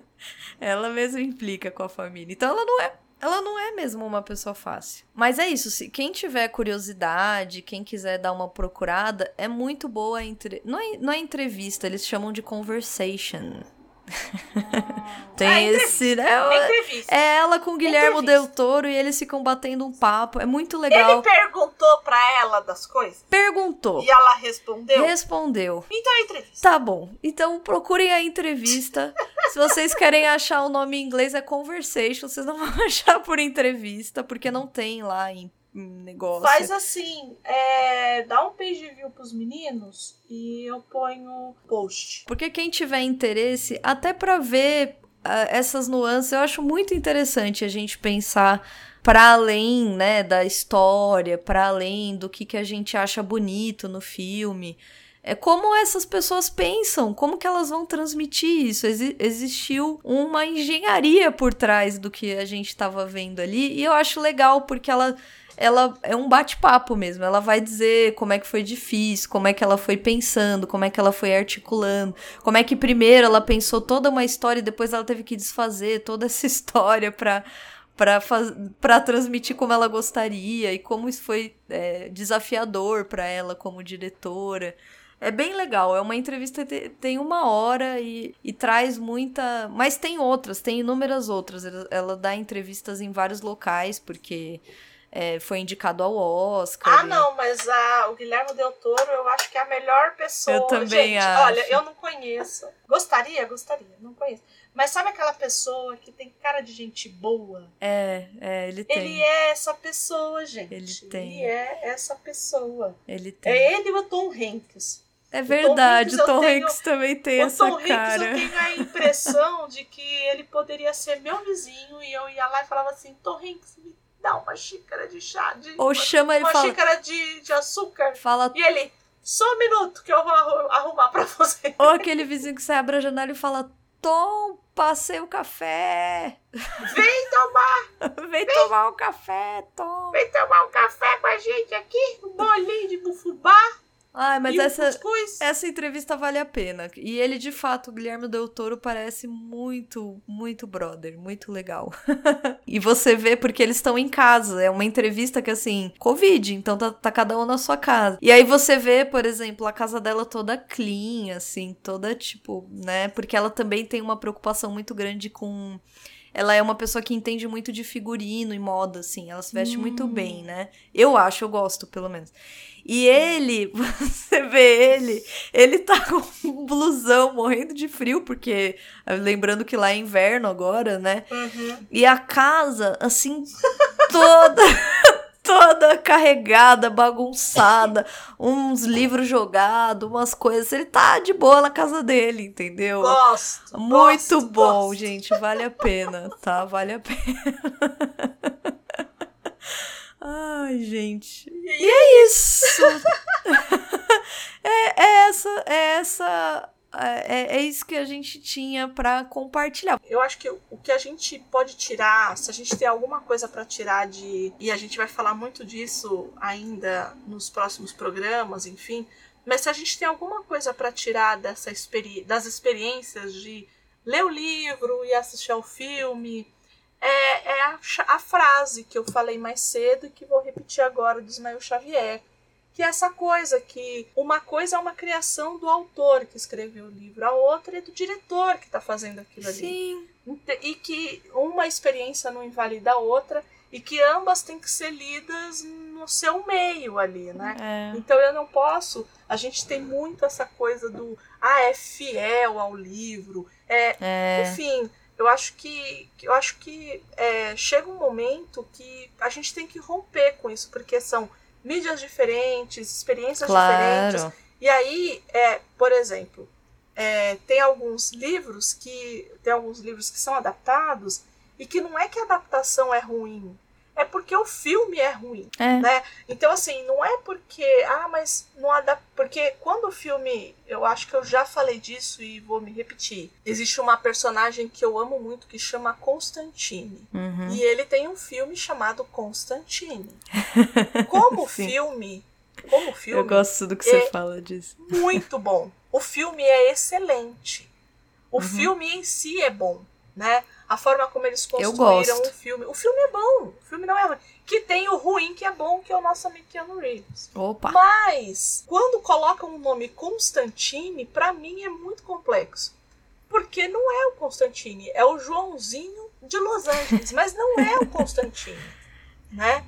*laughs* ela mesma implica com a família. Então ela não é ela não é mesmo uma pessoa fácil. Mas é isso, se quem tiver curiosidade, quem quiser dar uma procurada, é muito boa entre não é, não é entrevista, eles chamam de conversation. *laughs* Tem Ah, esse, né? Entrevista. É ela com o Guilherme. Del Toro e eles ficam batendo um papo. É muito Ele legal. perguntou pra ela das coisas Perguntou. e ela respondeu. Respondeu. Então é entrevista. Tá bom. Então procurem a entrevista. *laughs* Se vocês querem achar o nome em inglês, é conversation. Vocês não vão *laughs* achar por entrevista, porque não tem lá em negócio. Faz assim, é, dá um page view pros meninos e eu ponho post. Porque quem tiver interesse, até pra ver ah, essas nuances, eu acho muito interessante a gente pensar para além, né, da história, para além do que, que a gente acha bonito no filme. É como essas pessoas pensam, como que elas vão transmitir isso. Exi- existiu uma engenharia por trás do que a gente estava vendo ali, e eu acho legal porque ela ela é um bate-papo mesmo. Ela vai dizer como é que foi difícil, como é que ela foi pensando, como é que ela foi articulando, como é que primeiro ela pensou toda uma história e depois ela teve que desfazer toda essa *laughs* história pra para para transmitir como ela gostaria e como isso foi é, desafiador pra ela como diretora. É bem legal, é uma entrevista que te- tem uma hora e, e traz muita. Mas tem outras, tem inúmeras outras. Ela, ela dá entrevistas em vários locais, porque é, foi indicado ao Oscar. Ah, e- não, mas a, o Guilherme Del Toro eu acho que é a melhor pessoa. Eu também Gente, acho. olha, eu não conheço. Gostaria, gostaria, não conheço. Mas sabe aquela pessoa que tem cara de gente boa? É, é, ele tem. Ele é essa pessoa, gente. Ele tem. Ele é essa pessoa. Ele tem. É ele e o Tom Hanks. É verdade, o Tom Hanks também tem o essa Tom Hanks cara. eu tenho a impressão de que ele poderia ser meu vizinho e eu ia lá e falava assim, Tom Hanks, me dá uma xícara de chá, de, Ou uma, chama ele uma fala, xícara de, de açúcar. fala. E ele, só um minuto que eu vou arru- arrumar pra você. Ou aquele vizinho que sai abre a janela e fala: Tom, passei o café. Vem tomar, *laughs* Vem tomar um café, Tom. vem tomar um café com a gente aqui, um bolinho de bufubá Ai, mas e essa, essa entrevista vale a pena. E ele, de fato, o Guilherme Del Toro, parece muito, muito brother, muito legal. *laughs* e você vê porque eles estão em casa. É uma entrevista que, assim, Covid, então tá, tá cada um na sua casa. E aí você vê, por exemplo, a casa dela toda clean, assim, toda tipo, né? Porque ela também tem uma preocupação muito grande com. Ela é uma pessoa que entende muito de figurino e moda, assim. Ela se veste muito Hum. bem, né? Eu acho, eu gosto, pelo menos. E ele, *laughs* você vê ele, ele tá com um blusão morrendo de frio, porque lembrando que lá é inverno agora, né? Uhum. E a casa, assim, toda, toda carregada, bagunçada, uns livros jogados, umas coisas. Ele tá de boa na casa dele, entendeu? Gosto. Muito gosto, bom, gosto. gente. Vale a pena, tá? Vale a pena. *laughs* Ai, gente. E é isso. *laughs* é, é essa, é essa, é, é isso que a gente tinha pra compartilhar. Eu acho que o que a gente pode tirar, se a gente tem alguma coisa para tirar de. E a gente vai falar muito disso ainda nos próximos programas, enfim. Mas se a gente tem alguma coisa para tirar dessa experi das experiências de ler o livro e assistir ao filme, é, é a, a frase que eu falei mais cedo e que vou repetir agora do Ismael Xavier. Que é essa coisa que uma coisa é uma criação do autor que escreveu o livro, a outra é do diretor que está fazendo aquilo ali. Sim. E que uma experiência não invalida a outra e que ambas têm que ser lidas no seu meio ali, né? É. Então eu não posso. A gente tem muito essa coisa do ah, é fiel ao livro. É, É. enfim, eu acho que que- eu acho que é, chega um momento que a gente tem que romper com isso, porque são mídias diferentes, experiências diferentes. Claro. E aí, é, por exemplo, é, tem alguns livros que tem alguns livros que são adaptados e que não é que a adaptação é ruim, é porque o filme é ruim, É. né? Então assim, não é porque ah, mas não adapta, porque quando o filme, eu acho que eu já falei disso e vou me repetir. Existe uma personagem que eu amo muito que chama Constantine. Uhum. E ele tem um filme chamado Constantine. *laughs* Como filme, como filme, Eu gosto do que você É. fala disso. muito bom. O filme é excelente. O Uhum. filme em si é bom, né? A forma como eles construíram o filme. O filme é bom. O filme não é ruim. Que tem o ruim que é bom, que é o nosso amigo Keanu Reeves. Opa. Mas, quando colocam o nome Constantine, pra mim é muito complexo. porque não é o Constantine, é o Joãozinho de Los Angeles, mas não é o Constantine, *laughs* né?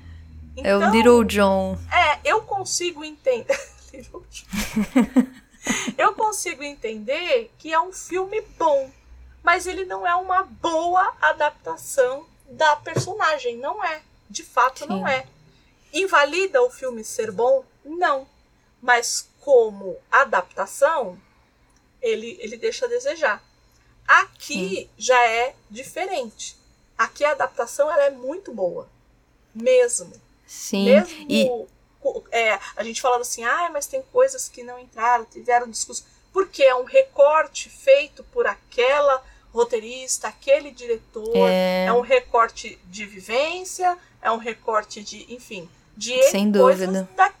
Então, é o então, Little John. É, eu consigo entender. *laughs* *laughs* eu consigo entender que é um filme bom, mas ele não é uma boa adaptação da personagem, não é. De fato, Sim. não é. Invalida o filme ser bom? Não. Mas como adaptação, ele, ele deixa a desejar. Aqui Sim. já é diferente. Aqui a adaptação ela é muito boa. Mesmo. Sim. Mesmo e... é, a gente falando assim, ah, mas tem coisas que não entraram, tiveram discurso. Porque é um recorte feito por aquela roteirista, aquele diretor, é... é um recorte de vivência, é um recorte de, enfim, de Sem dúvida. Da,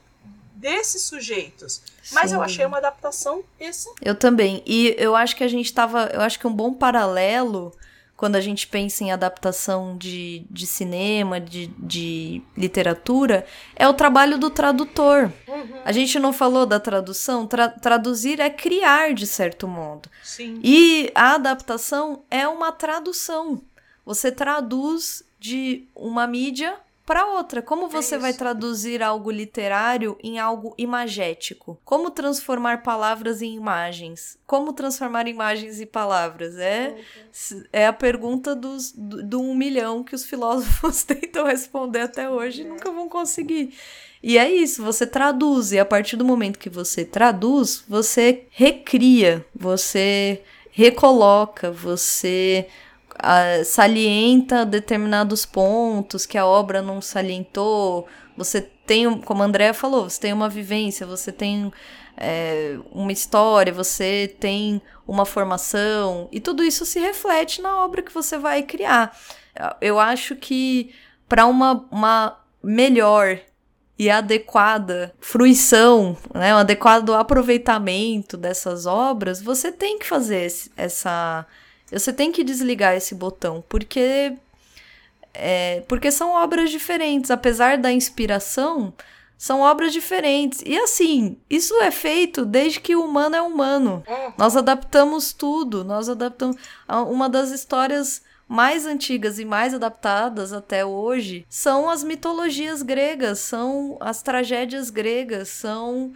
desses sujeitos. Mas Sem eu achei uma adaptação esse. Eu também. E eu acho que a gente tava. Eu acho que um bom paralelo quando a gente pensa em adaptação de, de cinema, de, de literatura, é o trabalho do tradutor. Uhum. A gente não falou da tradução, tra traduzir é criar, de certo modo. Sim. E a adaptação é uma tradução. Você traduz de uma mídia para outra. Como você é vai traduzir algo literário em algo imagético? Como transformar palavras em imagens? Como transformar imagens em palavras? É, é a pergunta dos, do, do um milhão que os filósofos *laughs* tentam responder até hoje e é. nunca vão conseguir. E é isso, você traduz, e a partir do momento que você traduz, você recria, você recoloca, você salienta determinados pontos que a obra não salientou. Você tem, como a Andrea falou, você tem uma vivência, você tem é, uma história, você tem uma formação, e tudo isso se reflete na obra que você vai criar. Eu acho que para uma, uma melhor e adequada fruição, né, um adequado aproveitamento dessas obras, você tem que fazer essa você tem que desligar esse botão, porque é, porque são obras diferentes, apesar da inspiração, são obras diferentes. E assim, isso é feito desde que o humano é humano. Nós adaptamos tudo, nós adaptamos uma das histórias mais antigas e mais adaptadas até hoje são as mitologias gregas, são as tragédias gregas, são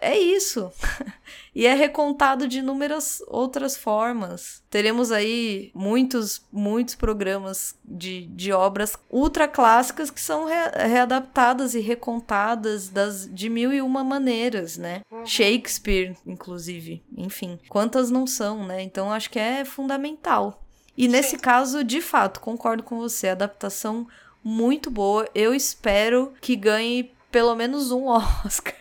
é isso. *laughs* e é recontado de inúmeras outras formas. Teremos aí muitos, muitos programas de, de obras ultra clássicas que são re, readaptadas e recontadas das, de mil e uma maneiras, né? Uhum. Shakespeare, inclusive. Enfim, quantas não são, né? Então acho que é fundamental. E Sim. nesse caso, de fato, concordo com você, adaptação muito boa. Eu espero que ganhe pelo menos um Oscar.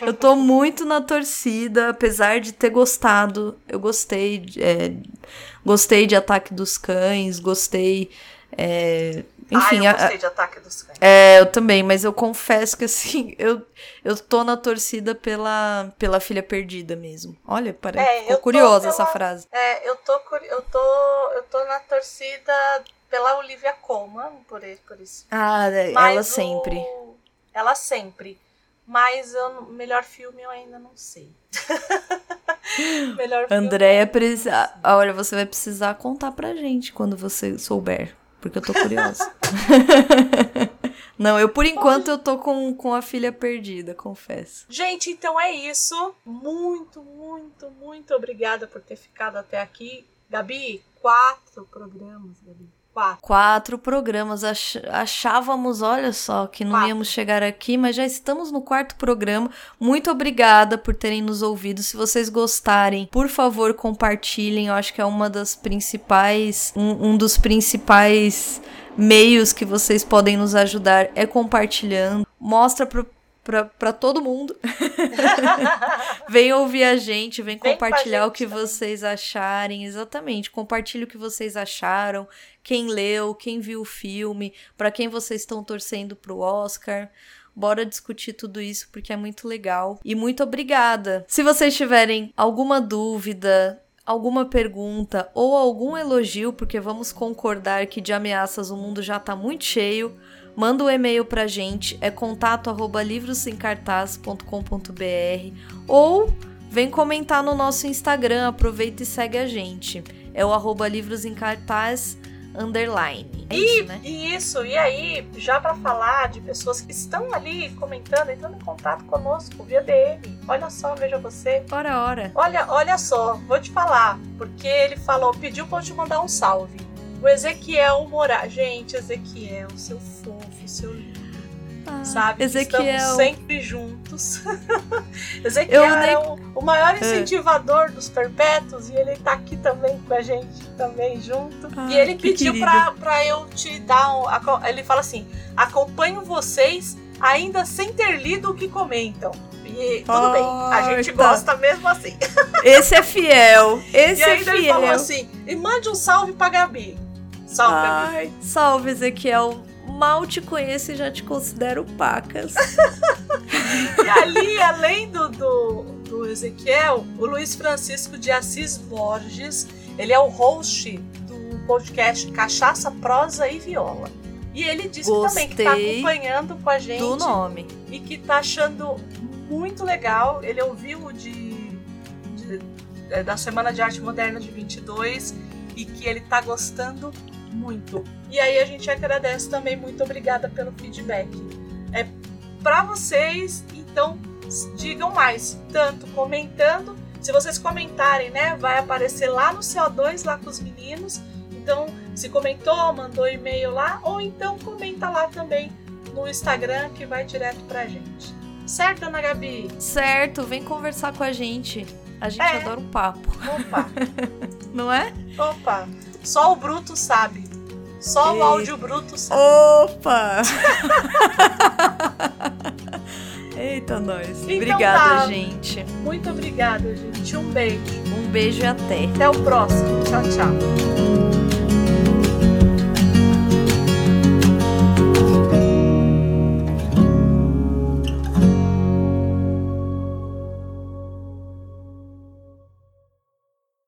eu tô muito na torcida, apesar de ter gostado. Eu gostei. É, gostei de Ataque dos Cães, gostei. É, enfim, ah, eu gostei a, de Ataque dos Cães. É, eu também, mas eu confesso que assim, *laughs* eu, eu tô na torcida pela, pela filha perdida mesmo. Olha, parece é, ficou curiosa pela, essa frase. É, eu tô, eu tô, eu tô na torcida pela Olivia Colman, por, por isso. Ah, é, mas ela sempre. O ela sempre. Mas o melhor filme eu ainda não sei. *laughs* melhor. Andréia precisa. Olha, você vai precisar contar pra gente quando você souber. Porque eu tô curiosa. *laughs* Não, eu por enquanto eu tô com, com a filha perdida, confesso. Gente, então é isso. Muito, muito, muito obrigada por ter ficado até aqui. Gabi, quatro programas, Gabi. Quatro. Quatro programas. Ach achávamos, olha só, que não Quatro. íamos chegar aqui, mas já estamos no quarto programa. Muito obrigada por terem nos ouvido. Se vocês gostarem, por favor, compartilhem. Eu acho que é uma das principais. Um, um dos principais meios que vocês podem nos ajudar é compartilhando. Mostra pro para todo mundo. *laughs* vem ouvir a gente, vem, vem compartilhar gente, o que vocês acharem. Exatamente, compartilhe o que vocês acharam, quem leu, quem viu o filme, para quem vocês estão torcendo pro Oscar. Bora discutir tudo isso porque é muito legal. E muito obrigada. Se vocês tiverem alguma dúvida, alguma pergunta ou algum elogio, porque vamos concordar que de ameaças o mundo já tá muito cheio manda um e-mail pra gente, é contato arroba livrosemcartaz.com.br ou vem comentar no nosso Instagram, aproveita e segue a gente. É o arroba livros em cartaz underline. É e, isso, né? e isso, e aí, já para falar de pessoas que estão ali comentando, entrando em contato conosco via DM. Olha só, veja você. Ora, ora. Olha, olha só, vou te falar, porque ele falou, pediu pra eu te mandar um salve. O Ezequiel Moraes. Gente, Ezequiel, seu fofo, seu lindo. Ah, sabe? Ezequiel. Estamos sempre juntos. *laughs* Ezequiel Eu nem- é o, o maior incentivador dos perpétuos e ele tá aqui também com a gente, também junto. Ah, e ele que pediu querido. pra, pra eu te dar um. Ele fala assim: acompanho vocês ainda sem ter lido o que comentam. E tudo bem, a gente gosta mesmo assim. Esse é fiel. *laughs* Esse e é ainda ele falou fiel. assim: e mande um salve pra Gabi. Salve, Gabi. Ai, salve, Ezequiel. Mal te conheço e já te considero pacas. *laughs* E ali, além do, do, do Ezequiel, o Luiz Francisco de Assis Borges, ele é o host do podcast Cachaça, Prosa e Viola. E ele disse também que tá Gostei acompanhando com a gente Do nome. e que tá achando muito legal. Ele ouviu o de, de- é, da Semana de Arte Moderna de 22 e que ele tá gostando muito. E aí a gente agradece também, muito obrigada pelo feedback. É para vocês, então digam mais, tanto comentando, se vocês comentarem, né, vai aparecer lá no CO2 lá com os meninos. Então, se comentou, mandou e-mail lá, ou então comenta lá também no Instagram que vai direto pra gente. Certo, Ana Gabi? Certo, vem conversar com a gente. A gente É. adora um papo, Opa, *laughs* não é? opa. Só o Bruto sabe. Só o Eita. áudio bruto sabe. Opa! *laughs* Eita, nós. Então Obrigada, tá. gente. Muito obrigada, gente. Um beijo. Um beijo e até. Até o próximo. Tchau, tchau.